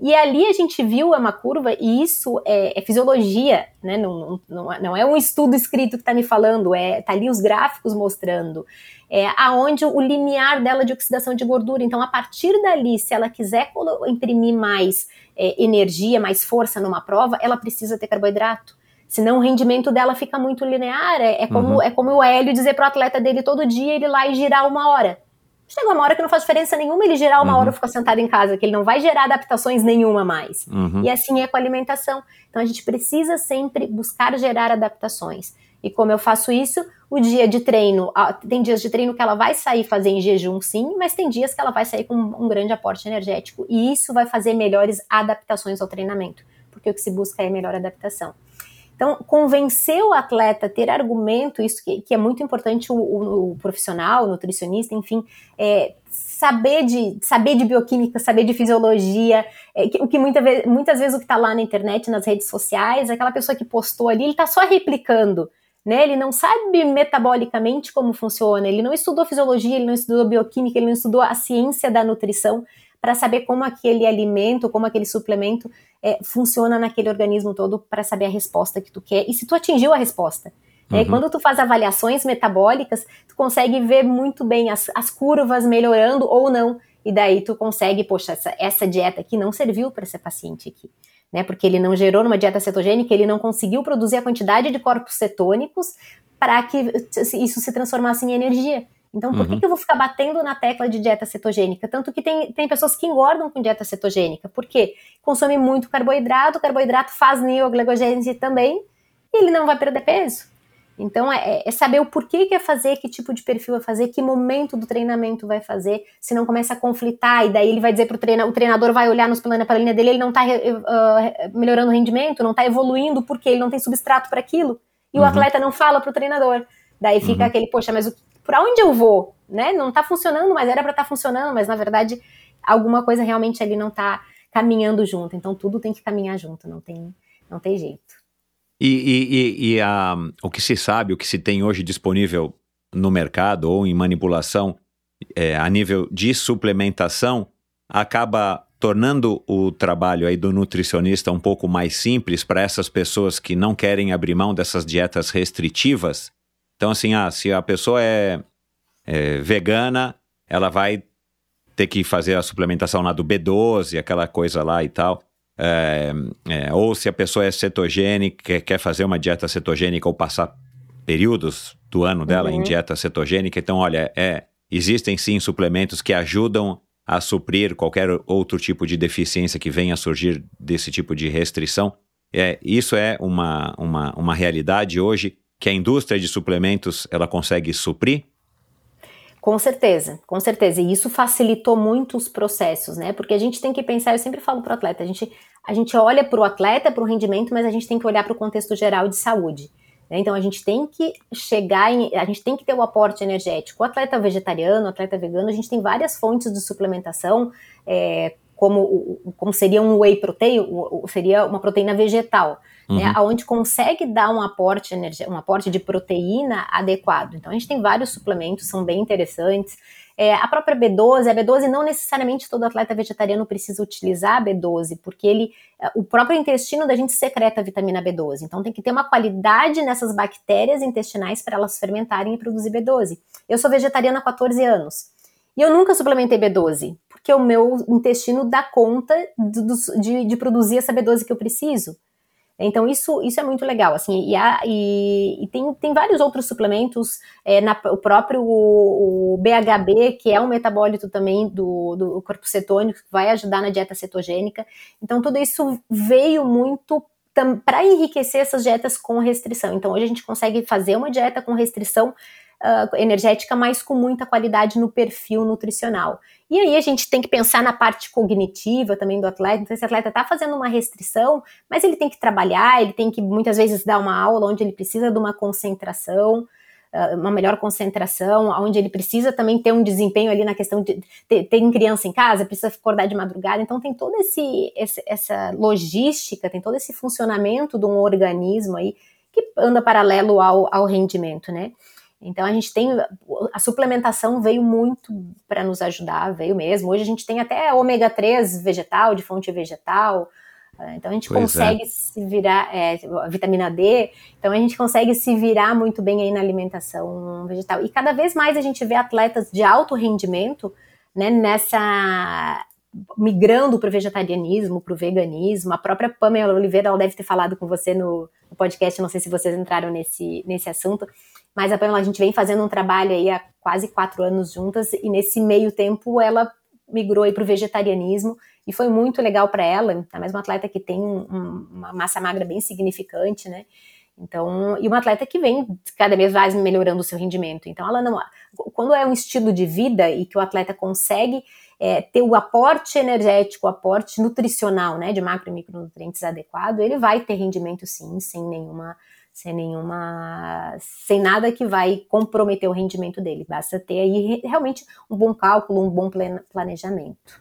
E ali a gente viu uma curva, e isso é, é fisiologia, né? Não, não, não, é um estudo escrito que está me falando, é tá ali os gráficos mostrando. É, aonde o limiar dela de oxidação de gordura. Então, a partir dali, se ela quiser imprimir mais é, energia, mais força numa prova, ela precisa ter carboidrato. Senão o rendimento dela fica muito linear. É, é como, uhum. é como o Hélio dizer para o atleta dele todo dia ele ir lá e girar uma hora. Chega uma hora que não faz diferença nenhuma ele gerar uma uhum. hora e ficar sentado em casa, que ele não vai gerar adaptações nenhuma mais. Uhum. E assim é com a alimentação. Então a gente precisa sempre buscar gerar adaptações. E como eu faço isso, o dia de treino, tem dias de treino que ela vai sair fazer em jejum, sim, mas tem dias que ela vai sair com um grande aporte energético. E isso vai fazer melhores adaptações ao treinamento, porque o que se busca é melhor adaptação. Então, convencer o atleta, ter argumento, isso que, que é muito importante o, o, o, profissional, o nutricionista, enfim, é, saber, de, saber de bioquímica, saber de fisiologia, é, que, o que muita vez, muitas vezes o que está lá na internet, nas redes sociais, aquela pessoa que postou ali, ele está só replicando. Né, ele não sabe metabolicamente como funciona, ele não estudou fisiologia, ele não estudou bioquímica, ele não estudou a ciência da nutrição para saber como aquele alimento, como aquele suplemento é, funciona naquele organismo todo para saber a resposta que tu quer e se tu atingiu a resposta. Uhum. quando tu faz avaliações metabólicas, tu consegue ver muito bem as, as curvas melhorando ou não. E daí tu consegue, poxa, essa, essa dieta aqui não serviu para esse paciente aqui. Né, porque ele não gerou numa dieta cetogênica, ele não conseguiu produzir a quantidade de corpos cetônicos para que isso se transformasse em energia. Então, por uhum. que, eu vou ficar batendo na tecla de dieta cetogênica? Tanto que tem, tem pessoas que engordam com dieta cetogênica. Por quê? Consome muito carboidrato, o carboidrato faz neoglicogênese também, e ele não vai perder peso. Então, é, é, saber o porquê que é fazer, que tipo de perfil é fazer, que momento do treinamento vai fazer, se não começa a conflitar, e daí ele vai dizer para o treinador, o treinador vai olhar nos planos, na linha dele, ele não está uh, eh, melhorando o rendimento, não está evoluindo, porque ele não tem substrato para aquilo, e uhum. o atleta não fala para o treinador. Daí fica uhum. aquele, poxa, mas para onde eu vou? Né? Não está funcionando, mas era para estar tá funcionando, mas na verdade alguma coisa realmente ali não está caminhando junto. Então tudo tem que caminhar junto, não tem, não tem jeito. E, e, e a, o que se sabe, o que se tem hoje disponível no mercado ou em manipulação é, a nível de suplementação acaba tornando o trabalho aí do nutricionista um pouco mais simples para essas pessoas que não querem abrir mão dessas dietas restritivas. Então, assim, ah, se a pessoa é, é vegana, ela vai ter que fazer a suplementação lá do B12, aquela coisa lá e tal. É, é, ou se a pessoa é cetogênica, quer fazer uma dieta cetogênica ou passar períodos do ano dela uhum. em dieta cetogênica. Então, olha, é, existem sim suplementos que ajudam a suprir qualquer outro tipo de deficiência que venha a surgir desse tipo de restrição. É, isso é uma, uma, uma realidade hoje que a indústria de suplementos ela consegue suprir? Com certeza, com certeza. E isso facilitou muito os processos, né? Porque a gente tem que pensar, eu sempre falo para o atleta, a gente, a gente olha para o atleta, para o rendimento, mas a gente tem que olhar para o contexto geral de saúde. Né? Então a gente tem que chegar em, a gente tem que ter o aporte energético. O atleta vegetariano, o atleta vegano, a gente tem várias fontes de suplementação, é, como, como seria um whey protein, seria uma proteína vegetal. Né? Uhum. Né, onde consegue dar um aporte, um aporte de proteína adequado. Então, a gente tem vários suplementos, são bem interessantes. É, a própria B12, a B12 não necessariamente todo atleta vegetariano precisa utilizar a B12, porque ele, é, o próprio intestino da gente secreta a vitamina B12. Então tem que ter uma qualidade nessas bactérias intestinais para elas fermentarem e produzir B12. Eu sou vegetariana há 14 anos e eu nunca suplementei B12, porque o meu intestino dá conta de, de, de produzir essa B12 que eu preciso. Então, isso, isso é muito legal, assim, e, há, e, e tem, tem vários outros suplementos, é, na, o próprio o, BHB, que é um metabólito também do, do corpo cetônico, que vai ajudar na dieta cetogênica. Então, tudo isso veio muito para enriquecer essas dietas com restrição. Então, hoje a gente consegue fazer uma dieta com restrição uh, energética, mas com muita qualidade no perfil nutricional. E aí a gente tem que pensar na parte cognitiva também do atleta. Então, esse atleta está fazendo uma restrição, mas ele tem que trabalhar, ele tem que muitas vezes dar uma aula onde ele precisa de uma concentração, ah, uma melhor concentração, onde ele precisa também ter um desempenho ali na questão de ter, criança em casa, precisa acordar de madrugada. Então tem toda esse, essa logística, tem todo esse funcionamento de um organismo aí que anda paralelo ao, ao rendimento, né? Então a gente tem a suplementação veio muito para nos ajudar, veio mesmo. Hoje a gente tem até ômega 3 vegetal, de fonte vegetal. Ah, então a gente pois consegue é. se virar, é, vitamina D, então a gente consegue se virar muito bem aí na alimentação vegetal. E cada vez mais a gente vê atletas de alto rendimento, né, nessa migrando para o vegetarianismo, para o veganismo. A própria Pamela Oliveira, ela deve ter falado com você no, no podcast, não sei se vocês entraram nesse, nesse assunto, mas a Pamela, a gente vem fazendo um trabalho aí há quase quatro anos juntas, e nesse meio tempo ela migrou aí para o vegetarianismo, e foi muito legal para ela, é mais uma atleta que tem um, uma massa magra bem significante, né? Então, e uma atleta que vem cada vez mais melhorando o seu rendimento. Então, ela não. Quando é um estilo de vida e que o atleta consegue é, ter o aporte energético, o aporte nutricional, né, de macro e micronutrientes adequado, ele vai ter rendimento sim, sem nenhuma sem nenhuma, sem nada que vai comprometer o rendimento dele. Basta ter aí realmente um bom cálculo, um bom planejamento.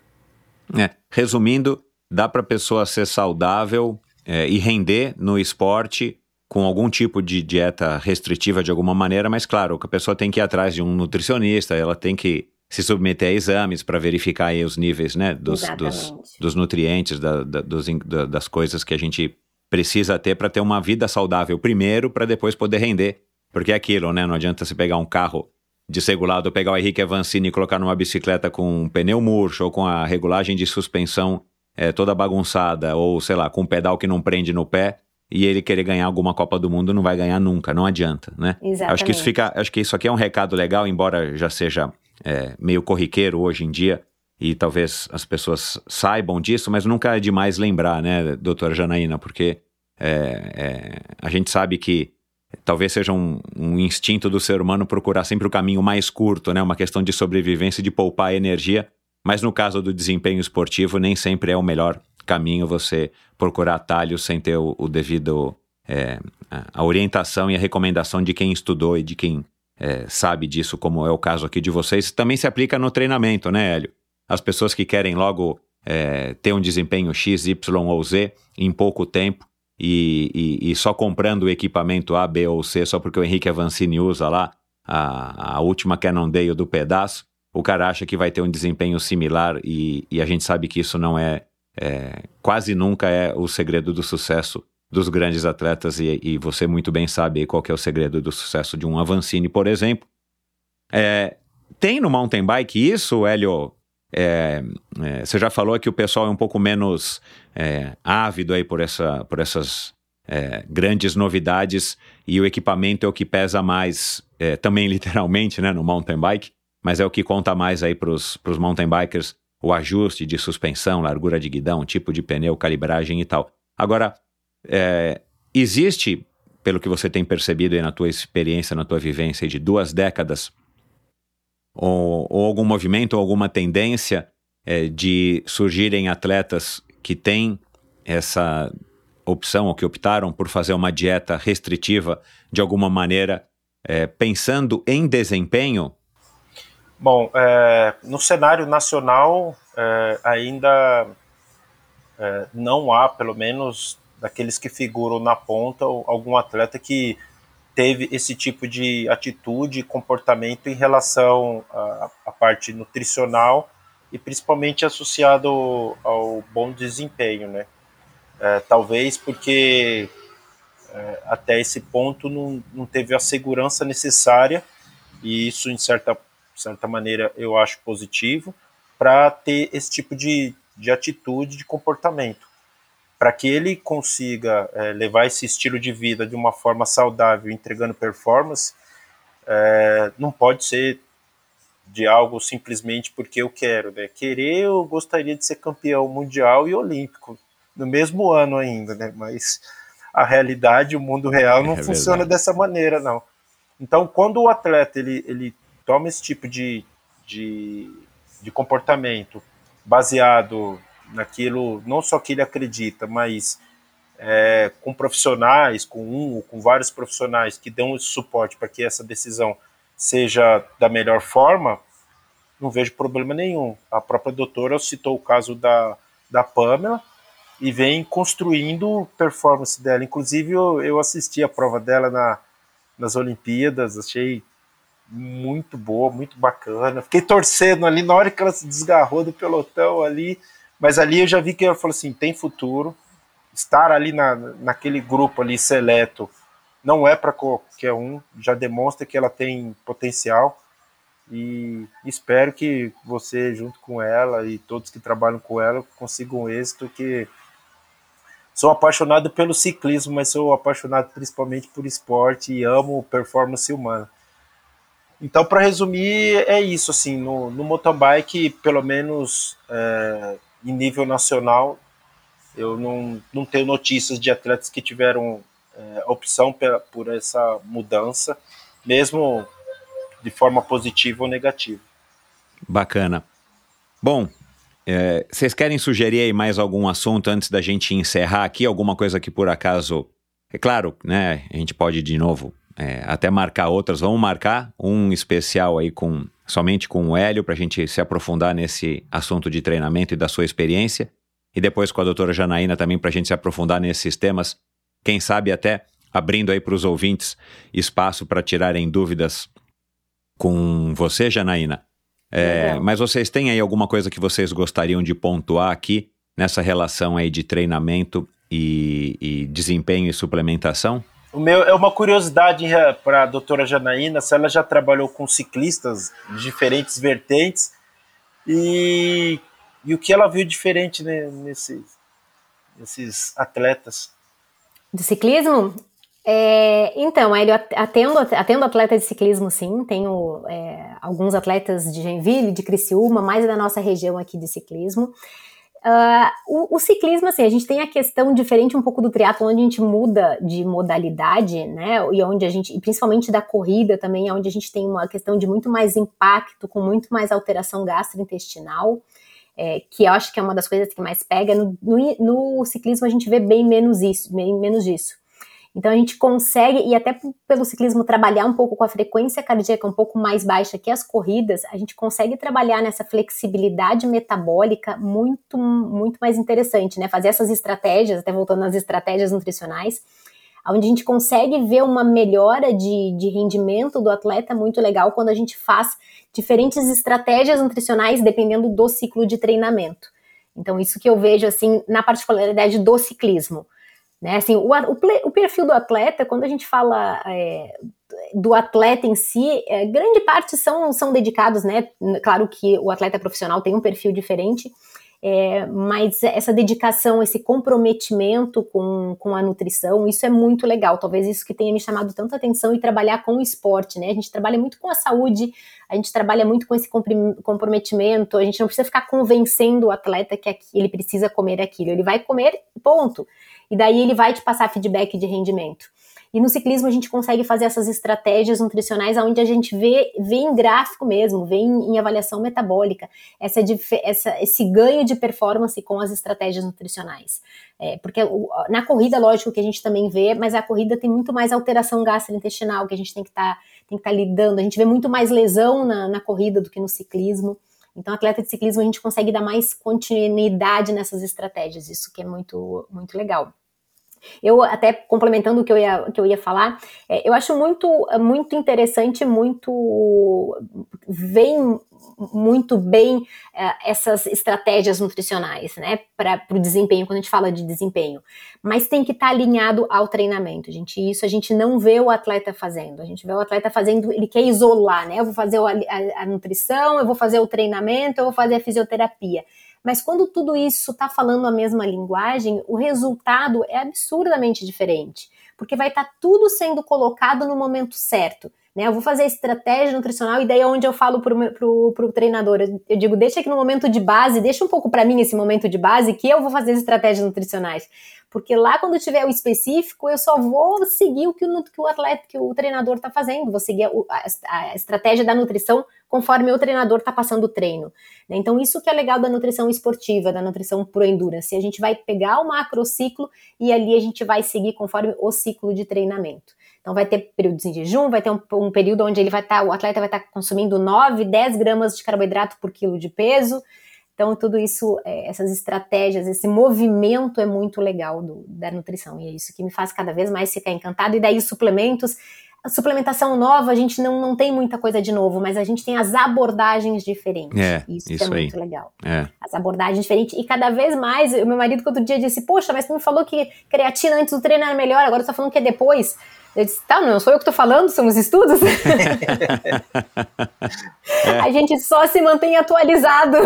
É, resumindo, dá para a pessoa ser saudável é, e render no esporte com algum tipo de dieta restritiva de alguma maneira, mas claro, a pessoa tem que ir atrás de um nutricionista, ela tem que se submeter a exames para verificar os níveis né, dos, dos, dos, nutrientes, da, da, dos, da, das coisas que a gente precisa ter para ter uma vida saudável primeiro, para depois poder render. Porque é aquilo, né? Não adianta você pegar um carro desregulado, pegar o Henrique Avancini e colocar numa bicicleta com um pneu murcho ou com a regulagem de suspensão é, toda bagunçada, ou sei lá, com um pedal que não prende no pé, e ele querer ganhar alguma Copa do Mundo não vai ganhar nunca, não adianta, né? Exatamente. Acho que isso fica, acho que isso aqui é um recado legal, embora já seja é, meio corriqueiro hoje em dia, e talvez as pessoas saibam disso, mas nunca é demais lembrar, né, doutora Janaína, porque é, é, a gente sabe que talvez seja um, um, instinto do ser humano procurar sempre o caminho mais curto, né, uma questão de sobrevivência, de poupar energia, mas no caso do desempenho esportivo, nem sempre é o melhor caminho você procurar atalhos sem ter o, o devido é, a orientação e a recomendação de quem estudou e de quem é, sabe disso, como é o caso aqui de vocês, também se aplica no treinamento, né, Hélio? As pessoas que querem logo é, ter um desempenho X, Y ou Z em pouco tempo e, e, e, só comprando o equipamento A, B ou C só porque o Henrique Avancini usa lá a, a última Cannondale do pedaço, o cara acha que vai ter um desempenho similar e, e a gente sabe que isso não é, é, quase nunca é o segredo do sucesso dos grandes atletas e, e você muito bem sabe qual é o segredo do sucesso de um Avancini, por exemplo. É, tem no mountain bike isso, Hélio? É, é, você já falou que o pessoal é um pouco menos é, ávido aí por, essa, por essas é, grandes novidades e o equipamento é o que pesa mais, é, também literalmente, né, no mountain bike, mas é o que conta mais aí para os mountain bikers, o ajuste de suspensão, largura de guidão, tipo de pneu, calibragem e tal. Agora, é, existe, pelo que você tem percebido aí na tua experiência, na tua vivência de duas décadas, ou, ou algum movimento, ou alguma tendência é, de surgirem atletas que têm essa opção ou que optaram por fazer uma dieta restritiva de alguma maneira, é, pensando em desempenho? Bom, é, no cenário nacional é, ainda é, não há, pelo menos daqueles que figuram na ponta, algum atleta que teve esse tipo de atitude e comportamento em relação à, à parte nutricional e principalmente associado ao, bom desempenho, né? É, talvez porque é, até esse ponto não, não teve a segurança necessária, e isso, em certa, certa maneira, eu acho positivo, para ter esse tipo de, de atitude, de comportamento. Para que ele consiga é, levar esse estilo de vida de uma forma saudável, entregando performance, é, não pode ser de algo simplesmente porque eu quero. Né? Querer, eu gostaria de ser campeão mundial e olímpico no mesmo ano ainda, né? Mas a realidade, o mundo real não é funciona dessa maneira, não. Então, quando o atleta ele, ele toma esse tipo de, de, de comportamento baseado naquilo, não só que ele acredita, mas é, com profissionais, com um ou com vários profissionais que dão esse suporte para que essa decisão seja da melhor forma, não vejo problema nenhum. A própria doutora citou o caso da, da Pamela, e vem construindo performance dela. Inclusive, eu, eu assisti a prova dela na, nas Olimpíadas, achei muito boa, muito bacana. Fiquei torcendo ali na hora que ela se desgarrou do pelotão ali, mas ali eu já vi que ela falou assim: tem futuro. Estar ali na, naquele grupo ali seleto não é para qualquer um, já demonstra que ela tem potencial. E espero que você, junto com ela e todos que trabalham com ela, consigam êxito, que Sou apaixonado pelo ciclismo, mas sou apaixonado principalmente por esporte e amo performance humana. Então, para resumir, é isso. Assim, no, no mountain bike, pelo menos é, em nível nacional, eu não, não tenho notícias de atletas que tiveram é, opção por, por essa mudança, mesmo de forma positiva ou negativa. Bacana. Bom, é, vocês querem sugerir aí mais algum assunto antes da gente encerrar aqui? Alguma coisa que por acaso. É claro, né? A gente pode de novo é, até marcar outras. Vamos marcar um especial aí com somente com o Hélio para a gente se aprofundar nesse assunto de treinamento e da sua experiência. E depois com a doutora Janaína também para a gente se aprofundar nesses temas. Quem sabe até abrindo aí para os ouvintes espaço para tirarem dúvidas com você, Janaína. É, mas vocês têm aí alguma coisa que vocês gostariam de pontuar aqui nessa relação aí de treinamento e, e desempenho e suplementação? O meu é uma curiosidade para a doutora Janaína, se ela já trabalhou com ciclistas de diferentes vertentes e, e o que ela viu diferente né, nesses, nesses atletas. Do ciclismo? É, então, ele atendo, atendo atletas de ciclismo, sim. Tenho é, alguns atletas de Genville, de Criciúma, mais da nossa região aqui de ciclismo. Uh, o, o, ciclismo, assim, a gente tem a questão diferente um pouco do triatlo, onde a gente muda de modalidade, né? E onde a gente, principalmente da corrida também, onde a gente tem uma questão de muito mais impacto, com muito mais alteração gastrointestinal. É, que eu acho que é uma das coisas que mais pega. No, no, no ciclismo a gente vê bem menos isso, bem menos disso. Então a gente consegue, e até pelo ciclismo trabalhar um pouco com a frequência cardíaca um pouco mais baixa que as corridas, a gente consegue trabalhar nessa flexibilidade metabólica muito, muito mais interessante, né? Fazer essas estratégias, até voltando às estratégias nutricionais, onde a gente consegue ver uma melhora de, de rendimento do atleta muito legal quando a gente faz diferentes estratégias nutricionais dependendo do ciclo de treinamento. Então, isso que eu vejo assim na particularidade do ciclismo. Né? Assim, o, o, o perfil do atleta, quando a gente fala é, do atleta em si, é, grande parte são, são dedicados, né? Claro que o atleta profissional tem um perfil diferente, é, mas essa dedicação, esse comprometimento com, com a nutrição, isso é muito legal. Talvez isso que tenha me chamado tanta atenção e trabalhar com o esporte, né? A gente trabalha muito com a saúde, a gente trabalha muito com esse comprometimento, a gente não precisa ficar convencendo o atleta que ele precisa comer aquilo, ele vai comer, ponto. E daí ele vai te passar feedback de rendimento. E no ciclismo a gente consegue fazer essas estratégias nutricionais onde a gente vê, vê em gráfico mesmo, vê em, em avaliação metabólica, essa, essa, esse ganho de performance com as estratégias nutricionais. É, porque na corrida, lógico que a gente também vê, mas a corrida tem muito mais alteração gastrointestinal que a gente tem que tá, estar tá lidando. A gente vê muito mais lesão na, na corrida do que no ciclismo. Então, atleta de ciclismo, a gente consegue dar mais continuidade nessas estratégias, isso que é muito, muito legal. Eu, até complementando o que eu ia, que eu ia falar, é, eu acho muito, muito interessante, muito. vem muito bem é, essas estratégias nutricionais, né, para o desempenho, quando a gente fala de desempenho. Mas tem que estar tá alinhado ao treinamento, gente. Isso a gente não vê o atleta fazendo. A gente vê o atleta fazendo, ele quer isolar, né? Eu vou fazer a, a, a nutrição, eu vou fazer o treinamento, eu vou fazer a fisioterapia. Mas quando tudo isso está falando a mesma linguagem, o resultado é absurdamente diferente, porque vai estar tá tudo sendo colocado no momento certo. Né? Eu vou fazer estratégia nutricional e daí é onde eu falo para o treinador, eu digo, deixa aqui no momento de base, deixa um pouco para mim esse momento de base que eu vou fazer estratégias nutricionais. Porque lá quando tiver o específico, eu só vou seguir o que o, que o atleta, que o treinador está fazendo, vou seguir a, a, estratégia da nutrição conforme o treinador está passando o treino. Né? Então, isso que é legal da nutrição esportiva, da nutrição pro endurance. A gente vai pegar o macrociclo e ali a gente vai seguir conforme o ciclo de treinamento. Então, vai ter períodos em jejum, vai ter um, um período onde ele vai estar, tá, o atleta vai estar tá consumindo 9, 10 gramas de carboidrato por quilo de peso. Então, tudo isso, é, essas estratégias, esse movimento é muito legal do, da nutrição. E é isso que me faz cada vez mais ficar encantado. E daí, os suplementos. A suplementação nova, a gente não, não tem muita coisa de novo, mas a gente tem as abordagens diferentes. É, isso, isso é aí. muito legal. É. As abordagens diferentes. E cada vez mais, o meu marido, outro dia, disse: Poxa, mas tu me falou que creatina antes do treino era melhor, agora tu tá falando que é depois. Eu disse, tá, não sou eu que estou falando, são os estudos. é. A gente só se mantém atualizado.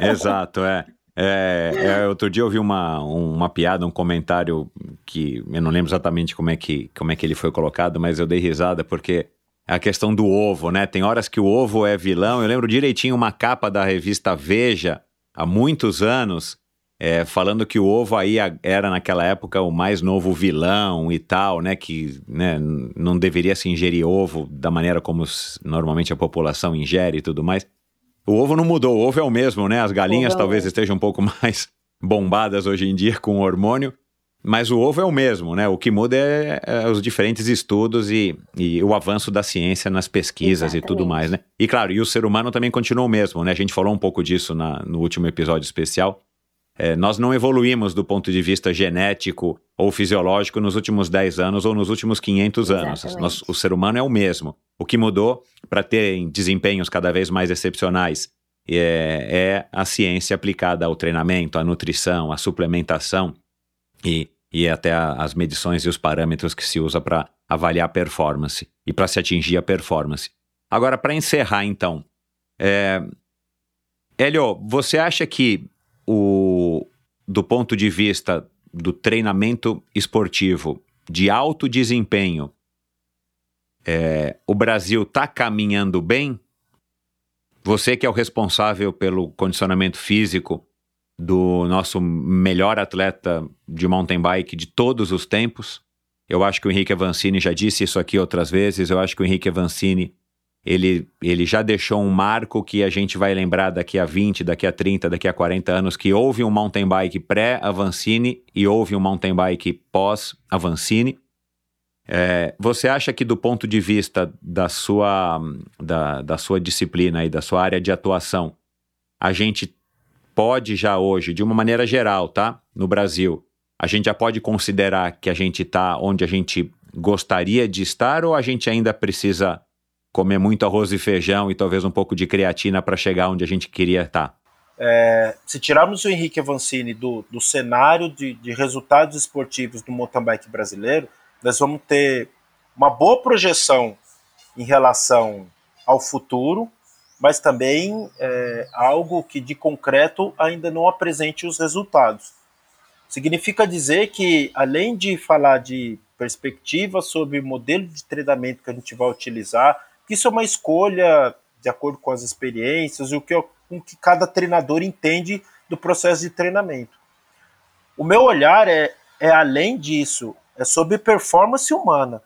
Exato, é. É, é, outro dia eu vi uma, uma piada, um comentário que eu não lembro exatamente como é, que, como é que ele foi colocado, mas eu dei risada porque é a questão do ovo, né? Tem horas que o ovo é vilão. Eu lembro direitinho uma capa da revista Veja, há muitos anos, é, falando que o ovo aí era naquela época o mais novo vilão e tal, né? Que né, não deveria se ingerir ovo da maneira como normalmente a população ingere e tudo mais. O ovo não mudou, o ovo é o mesmo, né? As galinhas ovo talvez é. estejam um pouco mais bombadas hoje em dia com hormônio, mas o ovo é o mesmo, né? O que muda é, é os diferentes estudos e, e, o avanço da ciência nas pesquisas Exatamente. e tudo mais, né? E claro, e o ser humano também continua o mesmo, né? A gente falou um pouco disso na, no último episódio especial é, nós não evoluímos do ponto de vista genético ou fisiológico nos últimos 10 anos ou nos últimos 500 anos. Nós, o ser humano é o mesmo. O que mudou para ter desempenhos cada vez mais excepcionais é, é, a ciência aplicada ao treinamento, à nutrição, à suplementação e, e até a, as medições e os parâmetros que se usa para avaliar a performance e para se atingir a performance. Agora, para encerrar, então, é, Hélio, você acha que o, do ponto de vista do treinamento esportivo de alto desempenho, é, o Brasil está caminhando bem? Você que é o responsável pelo condicionamento físico do nosso melhor atleta de mountain bike de todos os tempos. Eu acho que o Henrique Avancini já disse isso aqui outras vezes. Eu acho que o Henrique Avancini ele, ele já deixou um marco que a gente vai lembrar daqui a 20, daqui a 30, daqui a 40 anos, que houve um mountain bike pré-Avancini e houve um mountain bike pós-Avancini. É, você acha que do ponto de vista da sua, da, da sua disciplina e da sua área de atuação, a gente pode já hoje, de uma maneira geral, tá? No Brasil, a gente já pode considerar que a gente está onde a gente gostaria de estar ou a gente ainda precisa comer muito arroz e feijão e talvez um pouco de creatina para chegar onde a gente queria estar? Tá? É, se tirarmos o Henrique Avancini do, do cenário de, de resultados esportivos do mountain bike brasileiro, nós vamos ter uma boa projeção em relação ao futuro, mas também é, algo que de concreto ainda não apresente os resultados. Significa dizer que, além de falar de perspectiva sobre o modelo de treinamento que a gente vai utilizar, isso é uma escolha de acordo com as experiências e o que, o que cada treinador entende do processo de treinamento. O meu olhar é, é além disso, é sobre performance humana.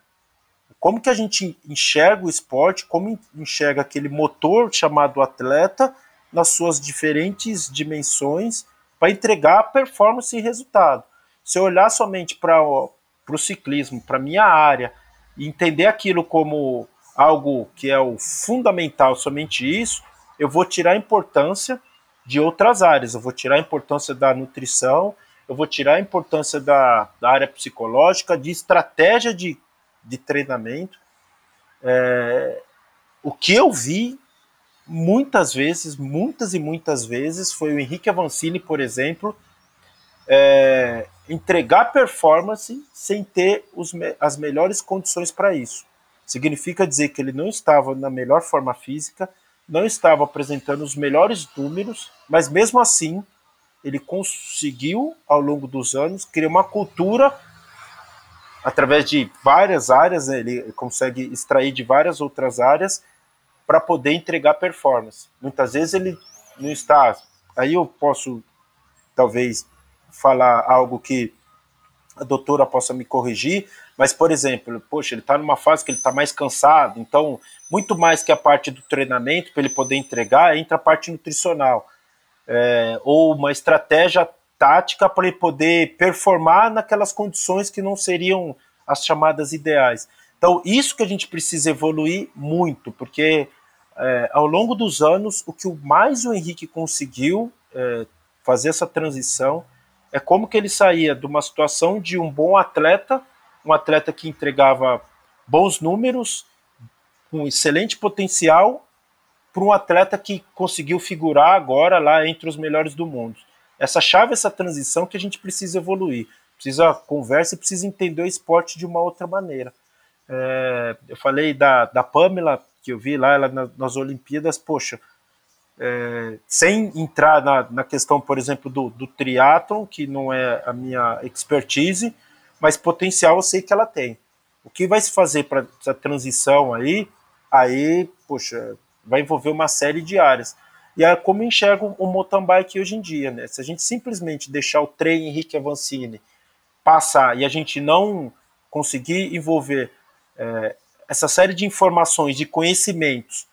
Como que a gente enxerga o esporte, como enxerga aquele motor chamado atleta nas suas diferentes dimensões para entregar performance e resultado. Se eu olhar somente para o ciclismo, para minha área, e entender aquilo como algo que é o fundamental, somente isso, eu vou tirar a importância de outras áreas. Eu vou tirar a importância da nutrição, eu vou tirar a importância da, da área psicológica, de estratégia de, de treinamento. É, o que eu vi muitas vezes, muitas e muitas vezes, foi o Henrique Avancini, por exemplo, é, entregar performance sem ter os, as melhores condições para isso. Significa dizer que ele não estava na melhor forma física, não estava apresentando os melhores números, mas mesmo assim ele conseguiu, ao longo dos anos, criar uma cultura através de várias áreas, né, ele consegue extrair de várias outras áreas para poder entregar performance. Muitas vezes ele não está. Aí eu posso, talvez, falar algo que a doutora possa me corrigir, mas, por exemplo, poxa, ele está numa fase que ele está mais cansado, então, muito mais que a parte do treinamento, para ele poder entregar, entra a parte nutricional. É, ou uma estratégia tática para ele poder performar naquelas condições que não seriam as chamadas ideais. Então, isso que a gente precisa evoluir muito, porque é, ao longo dos anos, o que mais o Henrique conseguiu é, fazer essa transição é como que ele saía de uma situação de um bom atleta, um atleta que entregava bons números, com excelente potencial, para um atleta que conseguiu figurar agora lá entre os melhores do mundo. Essa chave, essa transição que a gente precisa evoluir. Precisa conversa e precisa entender o esporte de uma outra maneira. É, eu falei da, da Pamela, que eu vi lá ela nas Olimpíadas, poxa, é, sem entrar na, na, questão, por exemplo, do, do triatlon, que não é a minha expertise, mas potencial eu sei que ela tem. O que vai se fazer para essa transição aí, aí, poxa, vai envolver uma série de áreas. E é como enxergo o mountain bike hoje em dia, né? Se a gente simplesmente deixar o trem Henrique Avancini passar e a gente não conseguir envolver é, essa série de informações, de conhecimentos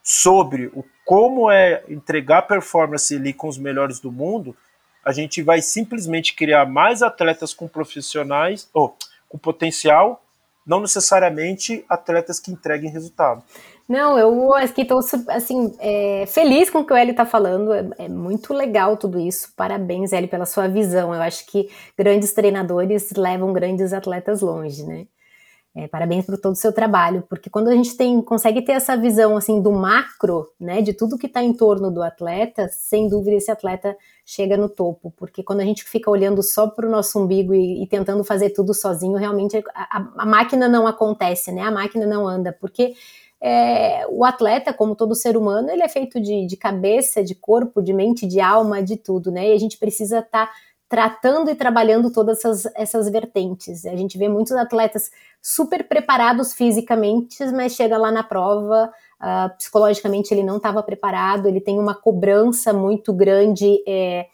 sobre o como é entregar performance ali com os melhores do mundo, a gente vai simplesmente criar mais atletas com profissionais ou com potencial, não necessariamente atletas que entreguem resultado. Não, eu aqui estou assim, é, feliz com o que o Hélio está falando, é, é, muito legal tudo isso. Parabéns, Hélio, pela sua visão. Eu acho que grandes treinadores levam grandes atletas longe, né? É, parabéns por todo o seu trabalho, porque quando a gente tem, consegue ter essa visão assim do macro, né, de tudo que está em torno do atleta, sem dúvida esse atleta chega no topo, porque quando a gente fica olhando só para o nosso umbigo e, e, tentando fazer tudo sozinho, realmente a, a, máquina não acontece, né, a máquina não anda, porque é, o atleta, como todo ser humano, ele é feito de, de cabeça, de corpo, de mente, de alma, de tudo, né, e a gente precisa estar tá tratando e trabalhando todas essas, essas vertentes. A gente vê muitos atletas super preparados fisicamente, mas chega lá na prova, uh, psicologicamente ele não estava preparado, ele tem uma cobrança muito grande. É,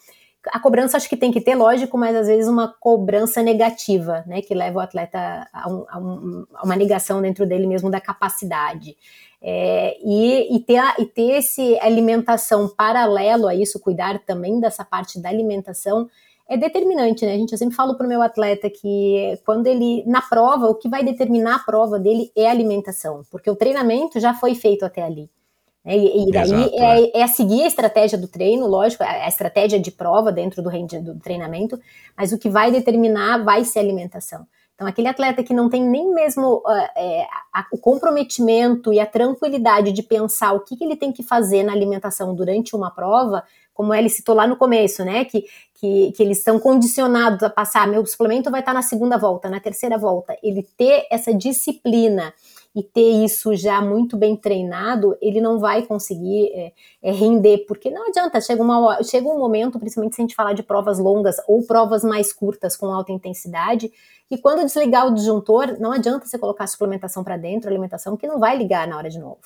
a cobrança acho que tem que ter, lógico, mas às vezes uma cobrança negativa, né, que leva o atleta a, um, a, um, a uma negação dentro dele mesmo da capacidade. É, e, e, ter, e ter esse alimentação paralelo a isso, cuidar também dessa parte da alimentação, é determinante, né? A gente, eu sempre falo para o meu atleta que quando ele, na prova, o que vai determinar a prova dele é a alimentação, porque o treinamento já foi feito até ali. E, e daí Exato, é, é. é, seguir a estratégia do treino, lógico, a, estratégia de prova dentro do, do treinamento, mas o que vai determinar vai ser a alimentação. Então, aquele atleta que não tem nem mesmo uh, é, a, o comprometimento e a tranquilidade de pensar o que, que ele tem que fazer na alimentação durante uma prova, como ele citou lá no começo, né? Que, que, que eles estão condicionados a passar, meu suplemento vai estar na segunda volta, na terceira volta. Ele ter essa disciplina e ter isso já muito bem treinado, ele não vai conseguir é, é, render, porque não adianta, chega, uma, chega um momento, principalmente se a gente falar de provas longas ou provas mais curtas com alta intensidade, e quando desligar o disjuntor, não adianta você colocar suplementação para dentro, alimentação, que não vai ligar na hora de novo.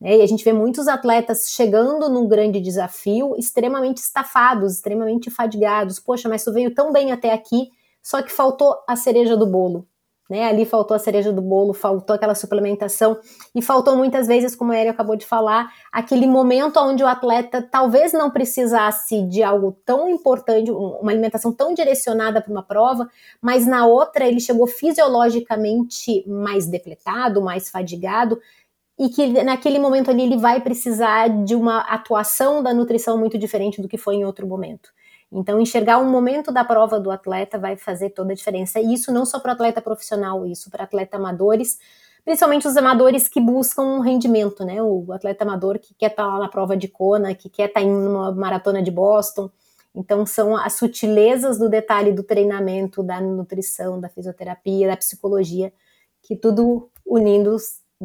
Né? E a gente vê muitos atletas chegando num grande desafio, extremamente estafados, extremamente fadigados. Poxa, mas tu veio tão bem até aqui, só que faltou a cereja do bolo. Né? Ali faltou a cereja do bolo, faltou aquela suplementação e faltou muitas vezes, como a Eri acabou de falar, aquele momento onde o atleta talvez não precisasse de algo tão importante, uma alimentação tão direcionada para uma prova, mas na outra ele chegou fisiologicamente mais depletado, mais fadigado, e que naquele momento ali ele vai precisar de uma atuação da nutrição muito diferente do que foi em outro momento. Então, enxergar um momento da prova do atleta vai fazer toda a diferença. E isso não só para atleta profissional, isso para atleta amadores, principalmente os amadores que buscam um rendimento, né? O atleta amador que quer estar tá lá na prova de Kona, que quer estar tá em uma maratona de Boston. Então, são as sutilezas do detalhe do treinamento, da nutrição, da fisioterapia, da psicologia, que tudo unindo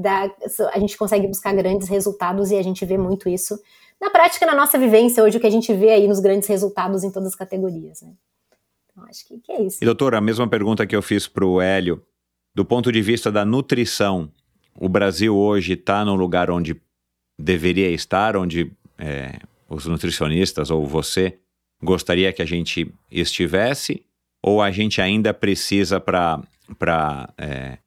a gente consegue buscar grandes resultados e a gente vê muito isso na prática, na nossa vivência hoje, o que a gente vê aí nos grandes resultados em todas as categorias. Né? Então, acho que, que é isso. E doutora, a mesma pergunta que eu fiz para o Hélio, do ponto de vista da nutrição, o Brasil hoje está no lugar onde deveria estar, onde é, os nutricionistas ou você gostaria que a gente estivesse, ou a gente ainda precisa para é,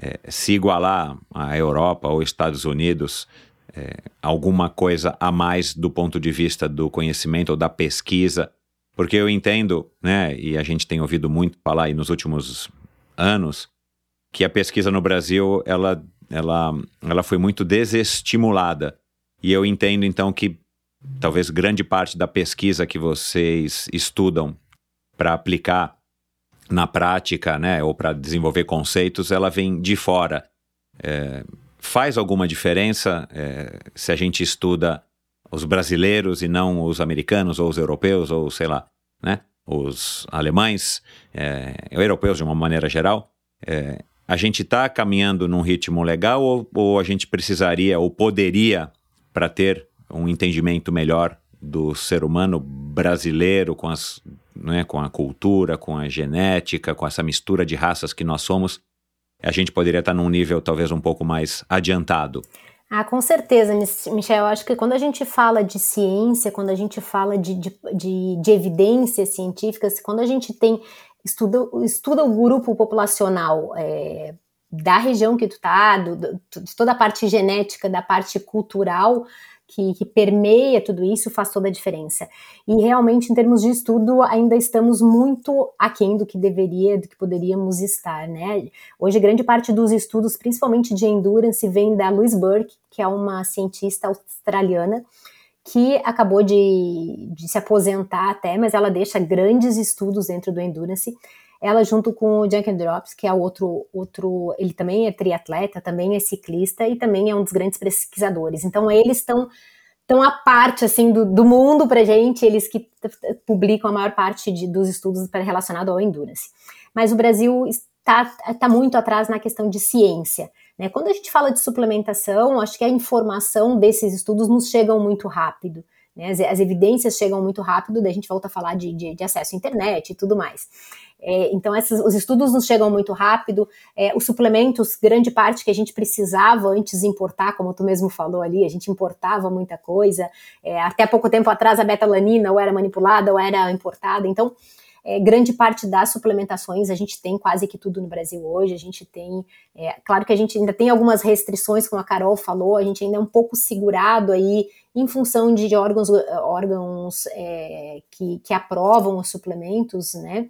é, se igualar à Europa ou Estados Unidos é, alguma coisa a mais do ponto de vista do conhecimento ou da pesquisa, porque eu entendo, né, e a gente tem ouvido muito falar aí nos últimos anos, que a pesquisa no Brasil ela, ela, ela foi muito desestimulada. E eu entendo então que talvez grande parte da pesquisa que vocês estudam para aplicar na prática, né, ou para desenvolver conceitos, ela vem de fora. É, faz alguma diferença é, se a gente estuda os brasileiros e não os americanos ou os europeus ou sei lá, né? Os alemães, é, europeus de uma maneira geral. É, a gente está caminhando num ritmo legal ou, ou a gente precisaria ou poderia para ter um entendimento melhor do ser humano brasileiro com as né, com a cultura, com a genética, com essa mistura de raças que nós somos, a gente poderia estar num nível talvez um pouco mais adiantado. Ah, com certeza, Michel. Eu acho que quando a gente fala de ciência, quando a gente fala de, de, de, de evidências científicas, quando a gente tem estuda, estuda o grupo populacional é, da região que tu está, de toda a parte genética, da parte cultural, que, que, permeia tudo isso faz toda a diferença. E realmente, em termos de estudo, ainda estamos muito aquém do que deveria, do que poderíamos estar, né? Hoje, grande parte dos estudos, principalmente de endurance, vem da Louise Burke, que é uma cientista australiana, que acabou de, de se aposentar até, mas ela deixa grandes estudos dentro do endurance. Ela junto com o Junkin Drops, que é outro, outro, ele também é triatleta, também é ciclista e também é um dos grandes pesquisadores. Então eles estão tão à parte assim do, do mundo para gente, eles que publicam a maior parte de, dos estudos relacionados ao endurance. Mas o Brasil está tá muito atrás na questão de ciência. Né? Quando a gente fala de suplementação, acho que a informação desses estudos nos chegam muito rápido. Né? As, as, evidências chegam muito rápido, daí a gente volta a falar de, de, de acesso à internet e tudo mais. É, então, esses, os estudos nos chegam muito rápido, é, os suplementos, grande parte que a gente precisava antes importar, como tu mesmo falou ali, a gente importava muita coisa, é, até pouco tempo atrás a betalanina ou era manipulada ou era importada, então é, grande parte das suplementações a gente tem quase que tudo no Brasil hoje. A gente tem, é, claro que a gente ainda tem algumas restrições, como a Carol falou, a gente ainda é um pouco segurado aí em função de órgãos, órgãos é, que, que aprovam os suplementos, né?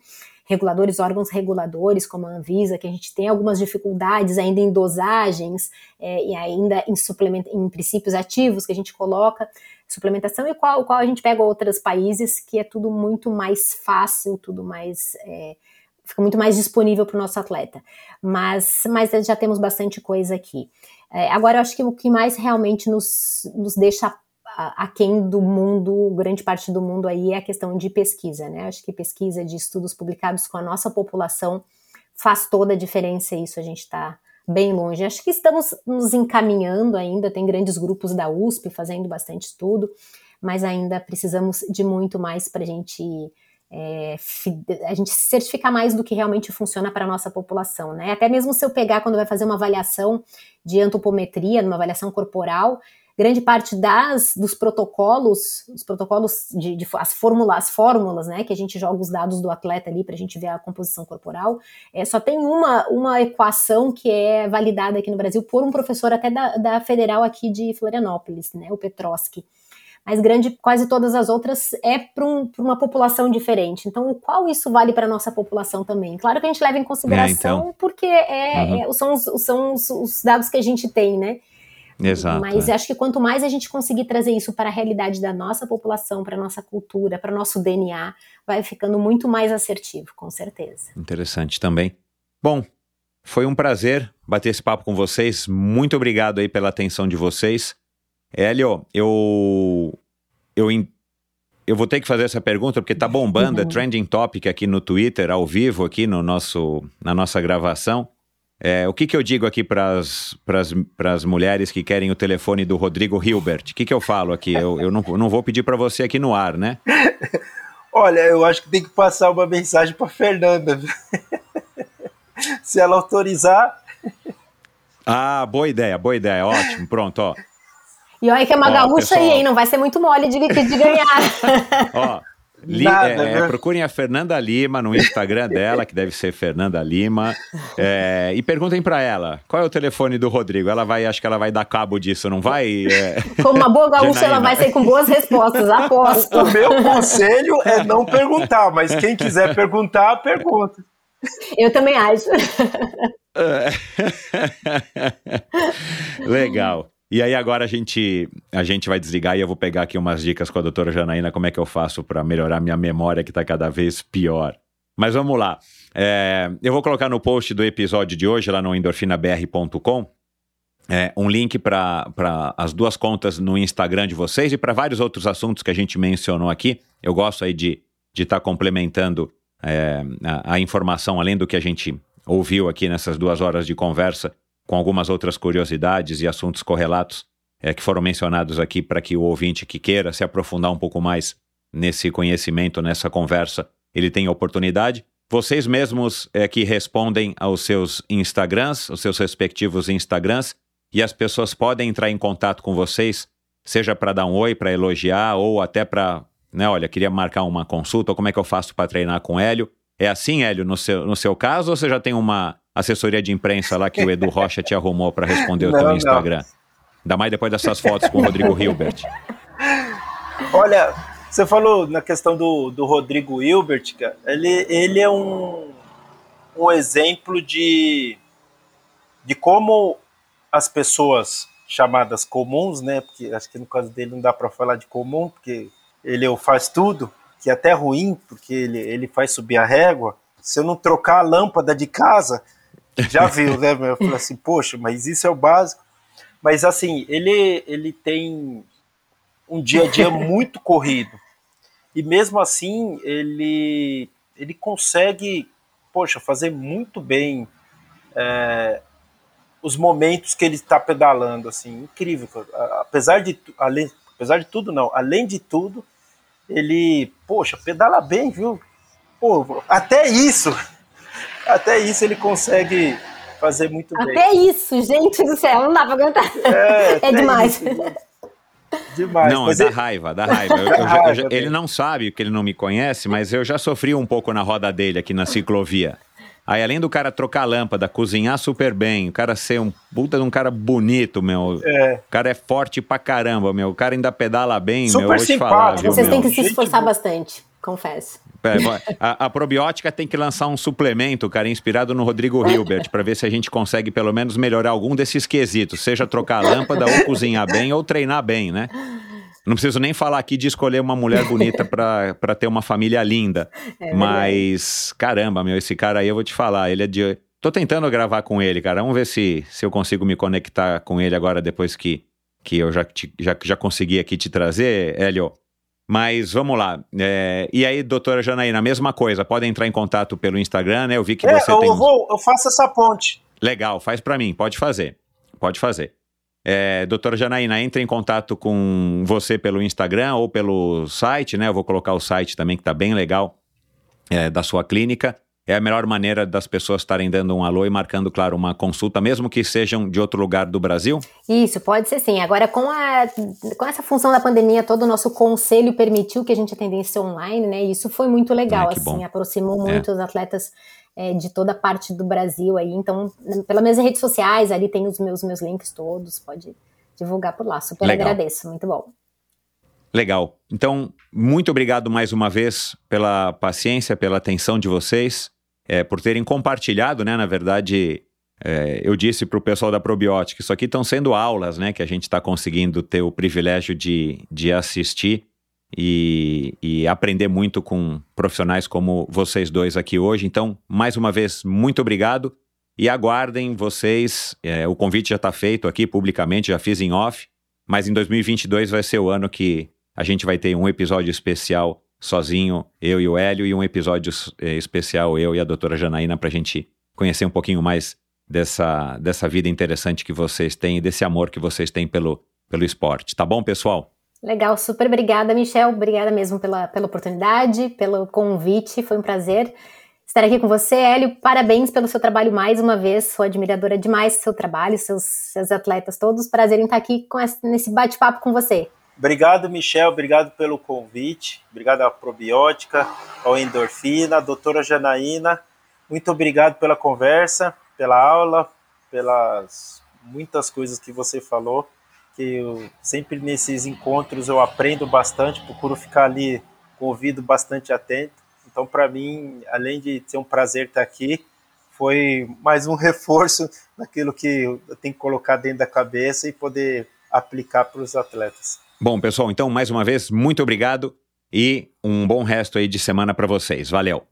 Reguladores, órgãos reguladores, como a Anvisa, que a gente tem algumas dificuldades ainda em dosagens é, e ainda em, suplement, em princípios ativos que a gente coloca, suplementação, e qual, qual a gente pega outros países que é tudo muito mais fácil, tudo mais. É, fica muito mais disponível para o nosso atleta. Mas, mas já temos bastante coisa aqui. É, agora, eu acho que o que mais realmente nos, nos deixa aquém do mundo, grande parte do mundo aí é a questão de pesquisa, né? Acho que pesquisa de estudos publicados com a nossa população faz toda a diferença e isso a gente está bem longe. Acho que estamos nos encaminhando ainda, tem grandes grupos da USP fazendo bastante estudo, mas ainda precisamos de muito mais para a gente é, a gente certificar mais do que realmente funciona para a nossa população, né? Até mesmo se eu pegar quando vai fazer uma avaliação de antropometria, numa avaliação corporal, grande parte das dos protocolos, os protocolos de, de as fórmulas, as fórmulas, né, que a gente joga os dados do atleta ali para a gente ver a composição corporal, é, só tem uma, uma equação que é validada aqui no Brasil por um professor até da, da federal aqui de Florianópolis, né, o Petroski. Mas grande, quase todas as outras é para um, uma população diferente. Então, qual isso vale para a nossa população também? Claro que a gente leva em consideração, é, então. porque é, uhum. é, são, os, são os, os dados que a gente tem, né? Exato. Mas é. acho que quanto mais a gente conseguir trazer isso para a realidade da nossa população, para a nossa cultura, para o nosso DNA, vai ficando muito mais assertivo, com certeza. Interessante também. Bom, foi um prazer bater esse papo com vocês. Muito obrigado aí pela atenção de vocês. Hélio, eu, eu, eu vou ter que fazer essa pergunta porque tá bombando, é trending topic aqui no Twitter, ao vivo, aqui no nosso, na nossa gravação. É, o que, que eu digo aqui para as mulheres que querem o telefone do Rodrigo Hilbert? O que, que eu falo aqui? Eu, eu não, não vou pedir para você aqui no ar, né? Olha, eu acho que tem que passar uma mensagem para Fernanda. Se ela autorizar. Ah, boa ideia, boa ideia, ótimo, pronto, ó. E olha que é uma ó, gaúcha pessoal... aí, hein? Não vai ser muito mole de, de ganhar. ó, Li, Nada, é, né? procurem a Fernanda Lima no Instagram dela, que deve ser Fernanda Lima, é, e perguntem para ela qual é o telefone do Rodrigo. Ela vai, acho que ela vai dar cabo disso, não vai? É... Como uma boa gaúcha, ela vai sair com boas respostas, aposto. O meu conselho é não perguntar, mas quem quiser perguntar, pergunta. Eu também acho. Legal. E aí agora a gente, a gente vai desligar e eu vou pegar aqui umas dicas com a doutora Janaína, como é que eu faço para melhorar minha memória que está cada vez pior. Mas vamos lá. É, eu vou colocar no post do episódio de hoje, lá no endorfinabr.com, é, um link para as duas contas no Instagram de vocês e para vários outros assuntos que a gente mencionou aqui. Eu gosto aí de estar de tá complementando é, a, a informação, além do que a gente ouviu aqui nessas duas horas de conversa, com algumas outras curiosidades e assuntos correlatos é, que foram mencionados aqui para que o ouvinte que queira se aprofundar um pouco mais nesse conhecimento, nessa conversa, ele tenha oportunidade. Vocês mesmos é, que respondem aos seus Instagrams, os seus respectivos Instagrams, e as pessoas podem entrar em contato com vocês, seja para dar um oi, para elogiar, ou até para, né, olha, queria marcar uma consulta, ou como é que eu faço para treinar com Hélio. É assim, Hélio, no seu, no seu caso, ou você já tem uma assessoria de imprensa lá que o Edu Rocha te arrumou para responder o teu Instagram? Não. Ainda mais depois dessas fotos com o Rodrigo Hilbert. Olha, você falou na questão do, do Rodrigo Hilbert, cara, ele, ele é um, um exemplo de, de como as pessoas chamadas comuns, né? Porque acho que no caso dele não dá para falar de comum, porque ele faz tudo, que é até ruim, porque ele, ele faz subir a régua. Se eu não trocar a lâmpada de casa, já viu, né? Eu falei assim, poxa, mas isso é o básico. Mas assim, ele, ele tem um dia a dia muito corrido. E mesmo assim, ele, ele consegue, poxa, fazer muito bem é, os momentos que ele está pedalando, assim, incrível. Apesar de, além, apesar de tudo, não, além de tudo, ele, poxa, pedala bem, viu? Pô, até isso até isso ele consegue fazer muito Até bem. Até isso, gente do céu, não dá pra aguentar. É, é demais. Isso, demais. Não, é da raiva, dá raiva. Eu, eu, eu, já, ele não sabe que ele não me conhece, mas eu já sofri um pouco na roda dele aqui na ciclovia. Aí, além do cara trocar lâmpada, cozinhar super bem, o cara ser um puta de um cara bonito, meu. É. O cara é forte pra caramba, meu. O cara ainda pedala bem, super meu. Vou te falar, viu, Vocês têm que se esforçar bastante. confesso. É, a, a, probiótica tem que lançar um suplemento, cara, inspirado no Rodrigo Hilbert, para ver se a gente consegue pelo menos melhorar algum desses quesitos, seja trocar a lâmpada, ou cozinhar bem, ou treinar bem, né? Não preciso nem falar aqui de escolher uma mulher bonita para ter uma família linda. É mas, caramba, meu, esse cara aí eu vou te falar, ele é de. Tô tentando gravar com ele, cara. Vamos ver se, se eu consigo me conectar com ele agora depois que, que eu já, te, já, já consegui aqui te trazer, Hélio. Mas vamos lá. É, e aí, doutora Janaína, a mesma coisa. Pode entrar em contato pelo Instagram, né? Eu vi que é, você eu tem. Vou, eu faço essa ponte. Legal, faz para mim. Pode fazer. Pode fazer. É, doutora Janaína, entre em contato com você pelo Instagram ou pelo site, né? Eu vou colocar o site também, que está bem legal, é, da sua clínica. É a melhor maneira das pessoas estarem dando um alô e marcando, claro, uma consulta, mesmo que sejam de outro lugar do Brasil? Isso, pode ser sim. Agora, com, a, com essa função da pandemia, todo o nosso conselho permitiu que a gente atendesse online, né? E isso foi muito legal, ah, assim, bom. aproximou é. muito é. os atletas é, de toda parte do Brasil aí. Então, pelas minhas redes sociais, ali tem os meus, meus links todos, pode divulgar por lá. Super Legal. agradeço, muito bom. Legal. Então, muito obrigado mais uma vez pela paciência, pela atenção de vocês, é, por terem compartilhado, né? Na verdade, é, eu disse para o pessoal da Probiótica, isso aqui estão sendo aulas, né? Que a gente está conseguindo ter o privilégio de, de assistir e, e, aprender muito com profissionais como vocês dois aqui hoje. Então, mais uma vez, muito obrigado e aguardem vocês. É, o convite já está feito aqui publicamente, já fiz em off, mas em 2022 vai ser o ano que a gente vai ter um episódio especial sozinho, eu e o Hélio, e um episódio é, especial, eu e a doutora Janaína, para a gente conhecer um pouquinho mais dessa, dessa vida interessante que vocês têm e desse amor que vocês têm pelo, pelo esporte. Tá bom, pessoal? Legal, super obrigada, Michel. Obrigada mesmo pela, pela oportunidade, pelo convite. Foi um prazer estar aqui com você, Hélio. Parabéns pelo seu trabalho mais uma vez. Sou admiradora demais do seu trabalho, seus, seus atletas todos. Prazer em estar aqui com esse, nesse bate-papo com você. Obrigado, Michel. Obrigado pelo convite. Obrigado à Probiótica, ao Endorfina, à doutora Janaína. Muito obrigado pela conversa, pela aula, pelas muitas coisas que você falou que eu sempre nesses encontros eu aprendo bastante, procuro ficar ali com o ouvido bastante atento. Então, para mim, além de ser um prazer estar aqui, foi mais um reforço daquilo que eu tenho que colocar dentro da cabeça e poder aplicar para os atletas. Bom, pessoal, então mais uma vez, muito obrigado e um bom resto aí de semana para vocês. Valeu.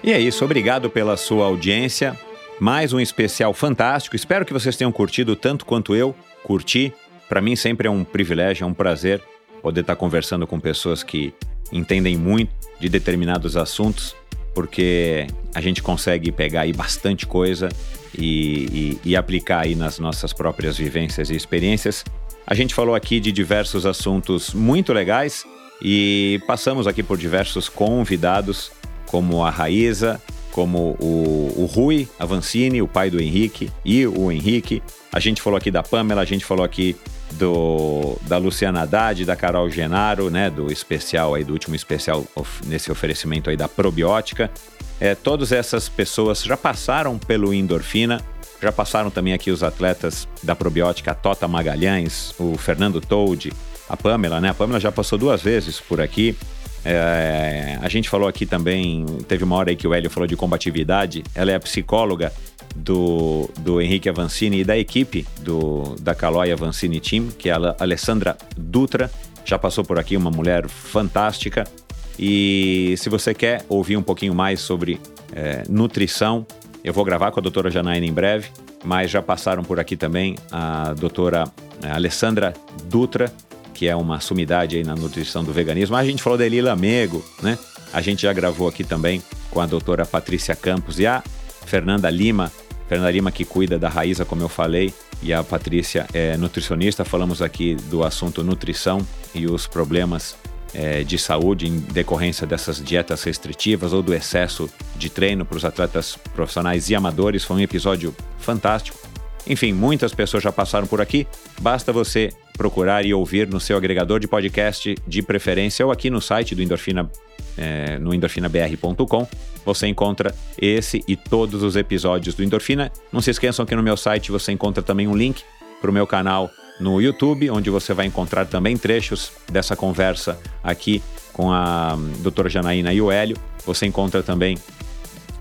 E é isso, obrigado pela sua audiência. Mais um especial fantástico. Espero que vocês tenham curtido tanto quanto eu curti. Para mim sempre é um privilégio, é um prazer poder estar conversando com pessoas que entendem muito de determinados assuntos, porque a gente consegue pegar aí bastante coisa e, e, e aplicar aí nas nossas próprias vivências e experiências. A gente falou aqui de diversos assuntos muito legais e passamos aqui por diversos convidados, como a Raíza, como o, o Rui Avancini, o pai do Henrique, e o Henrique. A gente falou aqui da Pamela, a gente falou aqui do, da Luciana Haddad, da Carol Genaro, né, do especial aí, do último especial nesse oferecimento aí da probiótica. É, todas essas pessoas já passaram pelo endorfina, já passaram também aqui os atletas da probiótica, Tota Magalhães, o Fernando Told, a Pamela, né? A Pamela já passou duas vezes por aqui. É, a gente falou aqui também, teve uma hora aí que o Hélio falou de combatividade. Ela é a psicóloga do, do Henrique Avancini e da equipe do, da Caloi Avancini Team, que é a Alessandra Dutra. Já passou por aqui, uma mulher fantástica. E se você quer ouvir um pouquinho mais sobre é, nutrição, eu vou gravar com a doutora Janaína em breve, mas já passaram por aqui também a doutora é, Alessandra Dutra, que é uma sumidade aí na nutrição do veganismo. A gente falou da Elila Mego, né? A gente já gravou aqui também com a doutora Patrícia Campos e a Fernanda Lima. Fernanda Lima que cuida da Raíza, como eu falei, e a Patrícia é nutricionista. Falamos aqui do assunto nutrição e os problemas é, de saúde em decorrência dessas dietas restritivas ou do excesso de treino para os atletas profissionais e amadores. Foi um episódio fantástico. Enfim, muitas pessoas já passaram por aqui. Basta você procurar e ouvir no seu agregador de podcast de preferência ou aqui no site do Endorfina, é, no endorfinabr.com. Você encontra esse e todos os episódios do Endorfina. Não se esqueçam que no meu site você encontra também um link para o meu canal no YouTube, onde você vai encontrar também trechos dessa conversa aqui com a doutora Janaína e o Hélio. Você encontra também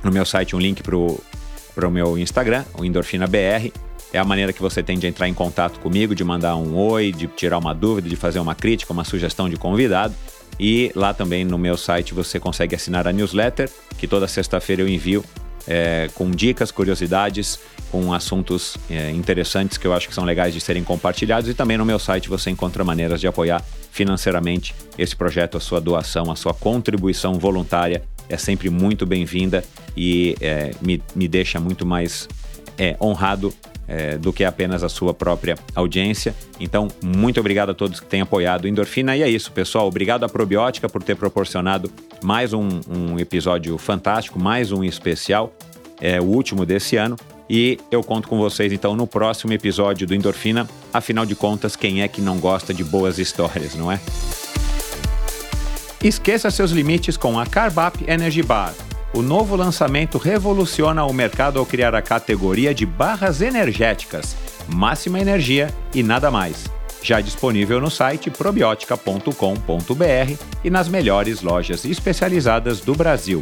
no meu site um link para o meu Instagram, o Endorfina BR. É a maneira que você tem de entrar em contato comigo, de mandar um oi, de tirar uma dúvida, de fazer uma crítica, uma sugestão de convidado. E lá também no meu site você consegue assinar a newsletter, que toda sexta-feira eu envio é, com dicas, curiosidades, com assuntos é, interessantes que eu acho que são legais de serem compartilhados. E também no meu site você encontra maneiras de apoiar financeiramente esse projeto, a sua doação, a sua contribuição voluntária é sempre muito bem-vinda e é, me, me deixa muito mais é, honrado é, do que apenas a sua própria audiência. Então, muito obrigado a todos que têm apoiado Endorfina. E é isso, pessoal. Obrigado à Probiótica por ter proporcionado mais um, um episódio fantástico, mais um especial, é, o último desse ano. E eu conto com vocês então no próximo episódio do Endorfina. Afinal de contas, quem é que não gosta de boas histórias, não é? Esqueça seus limites com a Carbap Energy Bar. O novo lançamento revoluciona o mercado ao criar a categoria de barras energéticas, máxima energia e nada mais. Já disponível no site probiotica.com.br e nas melhores lojas especializadas do Brasil.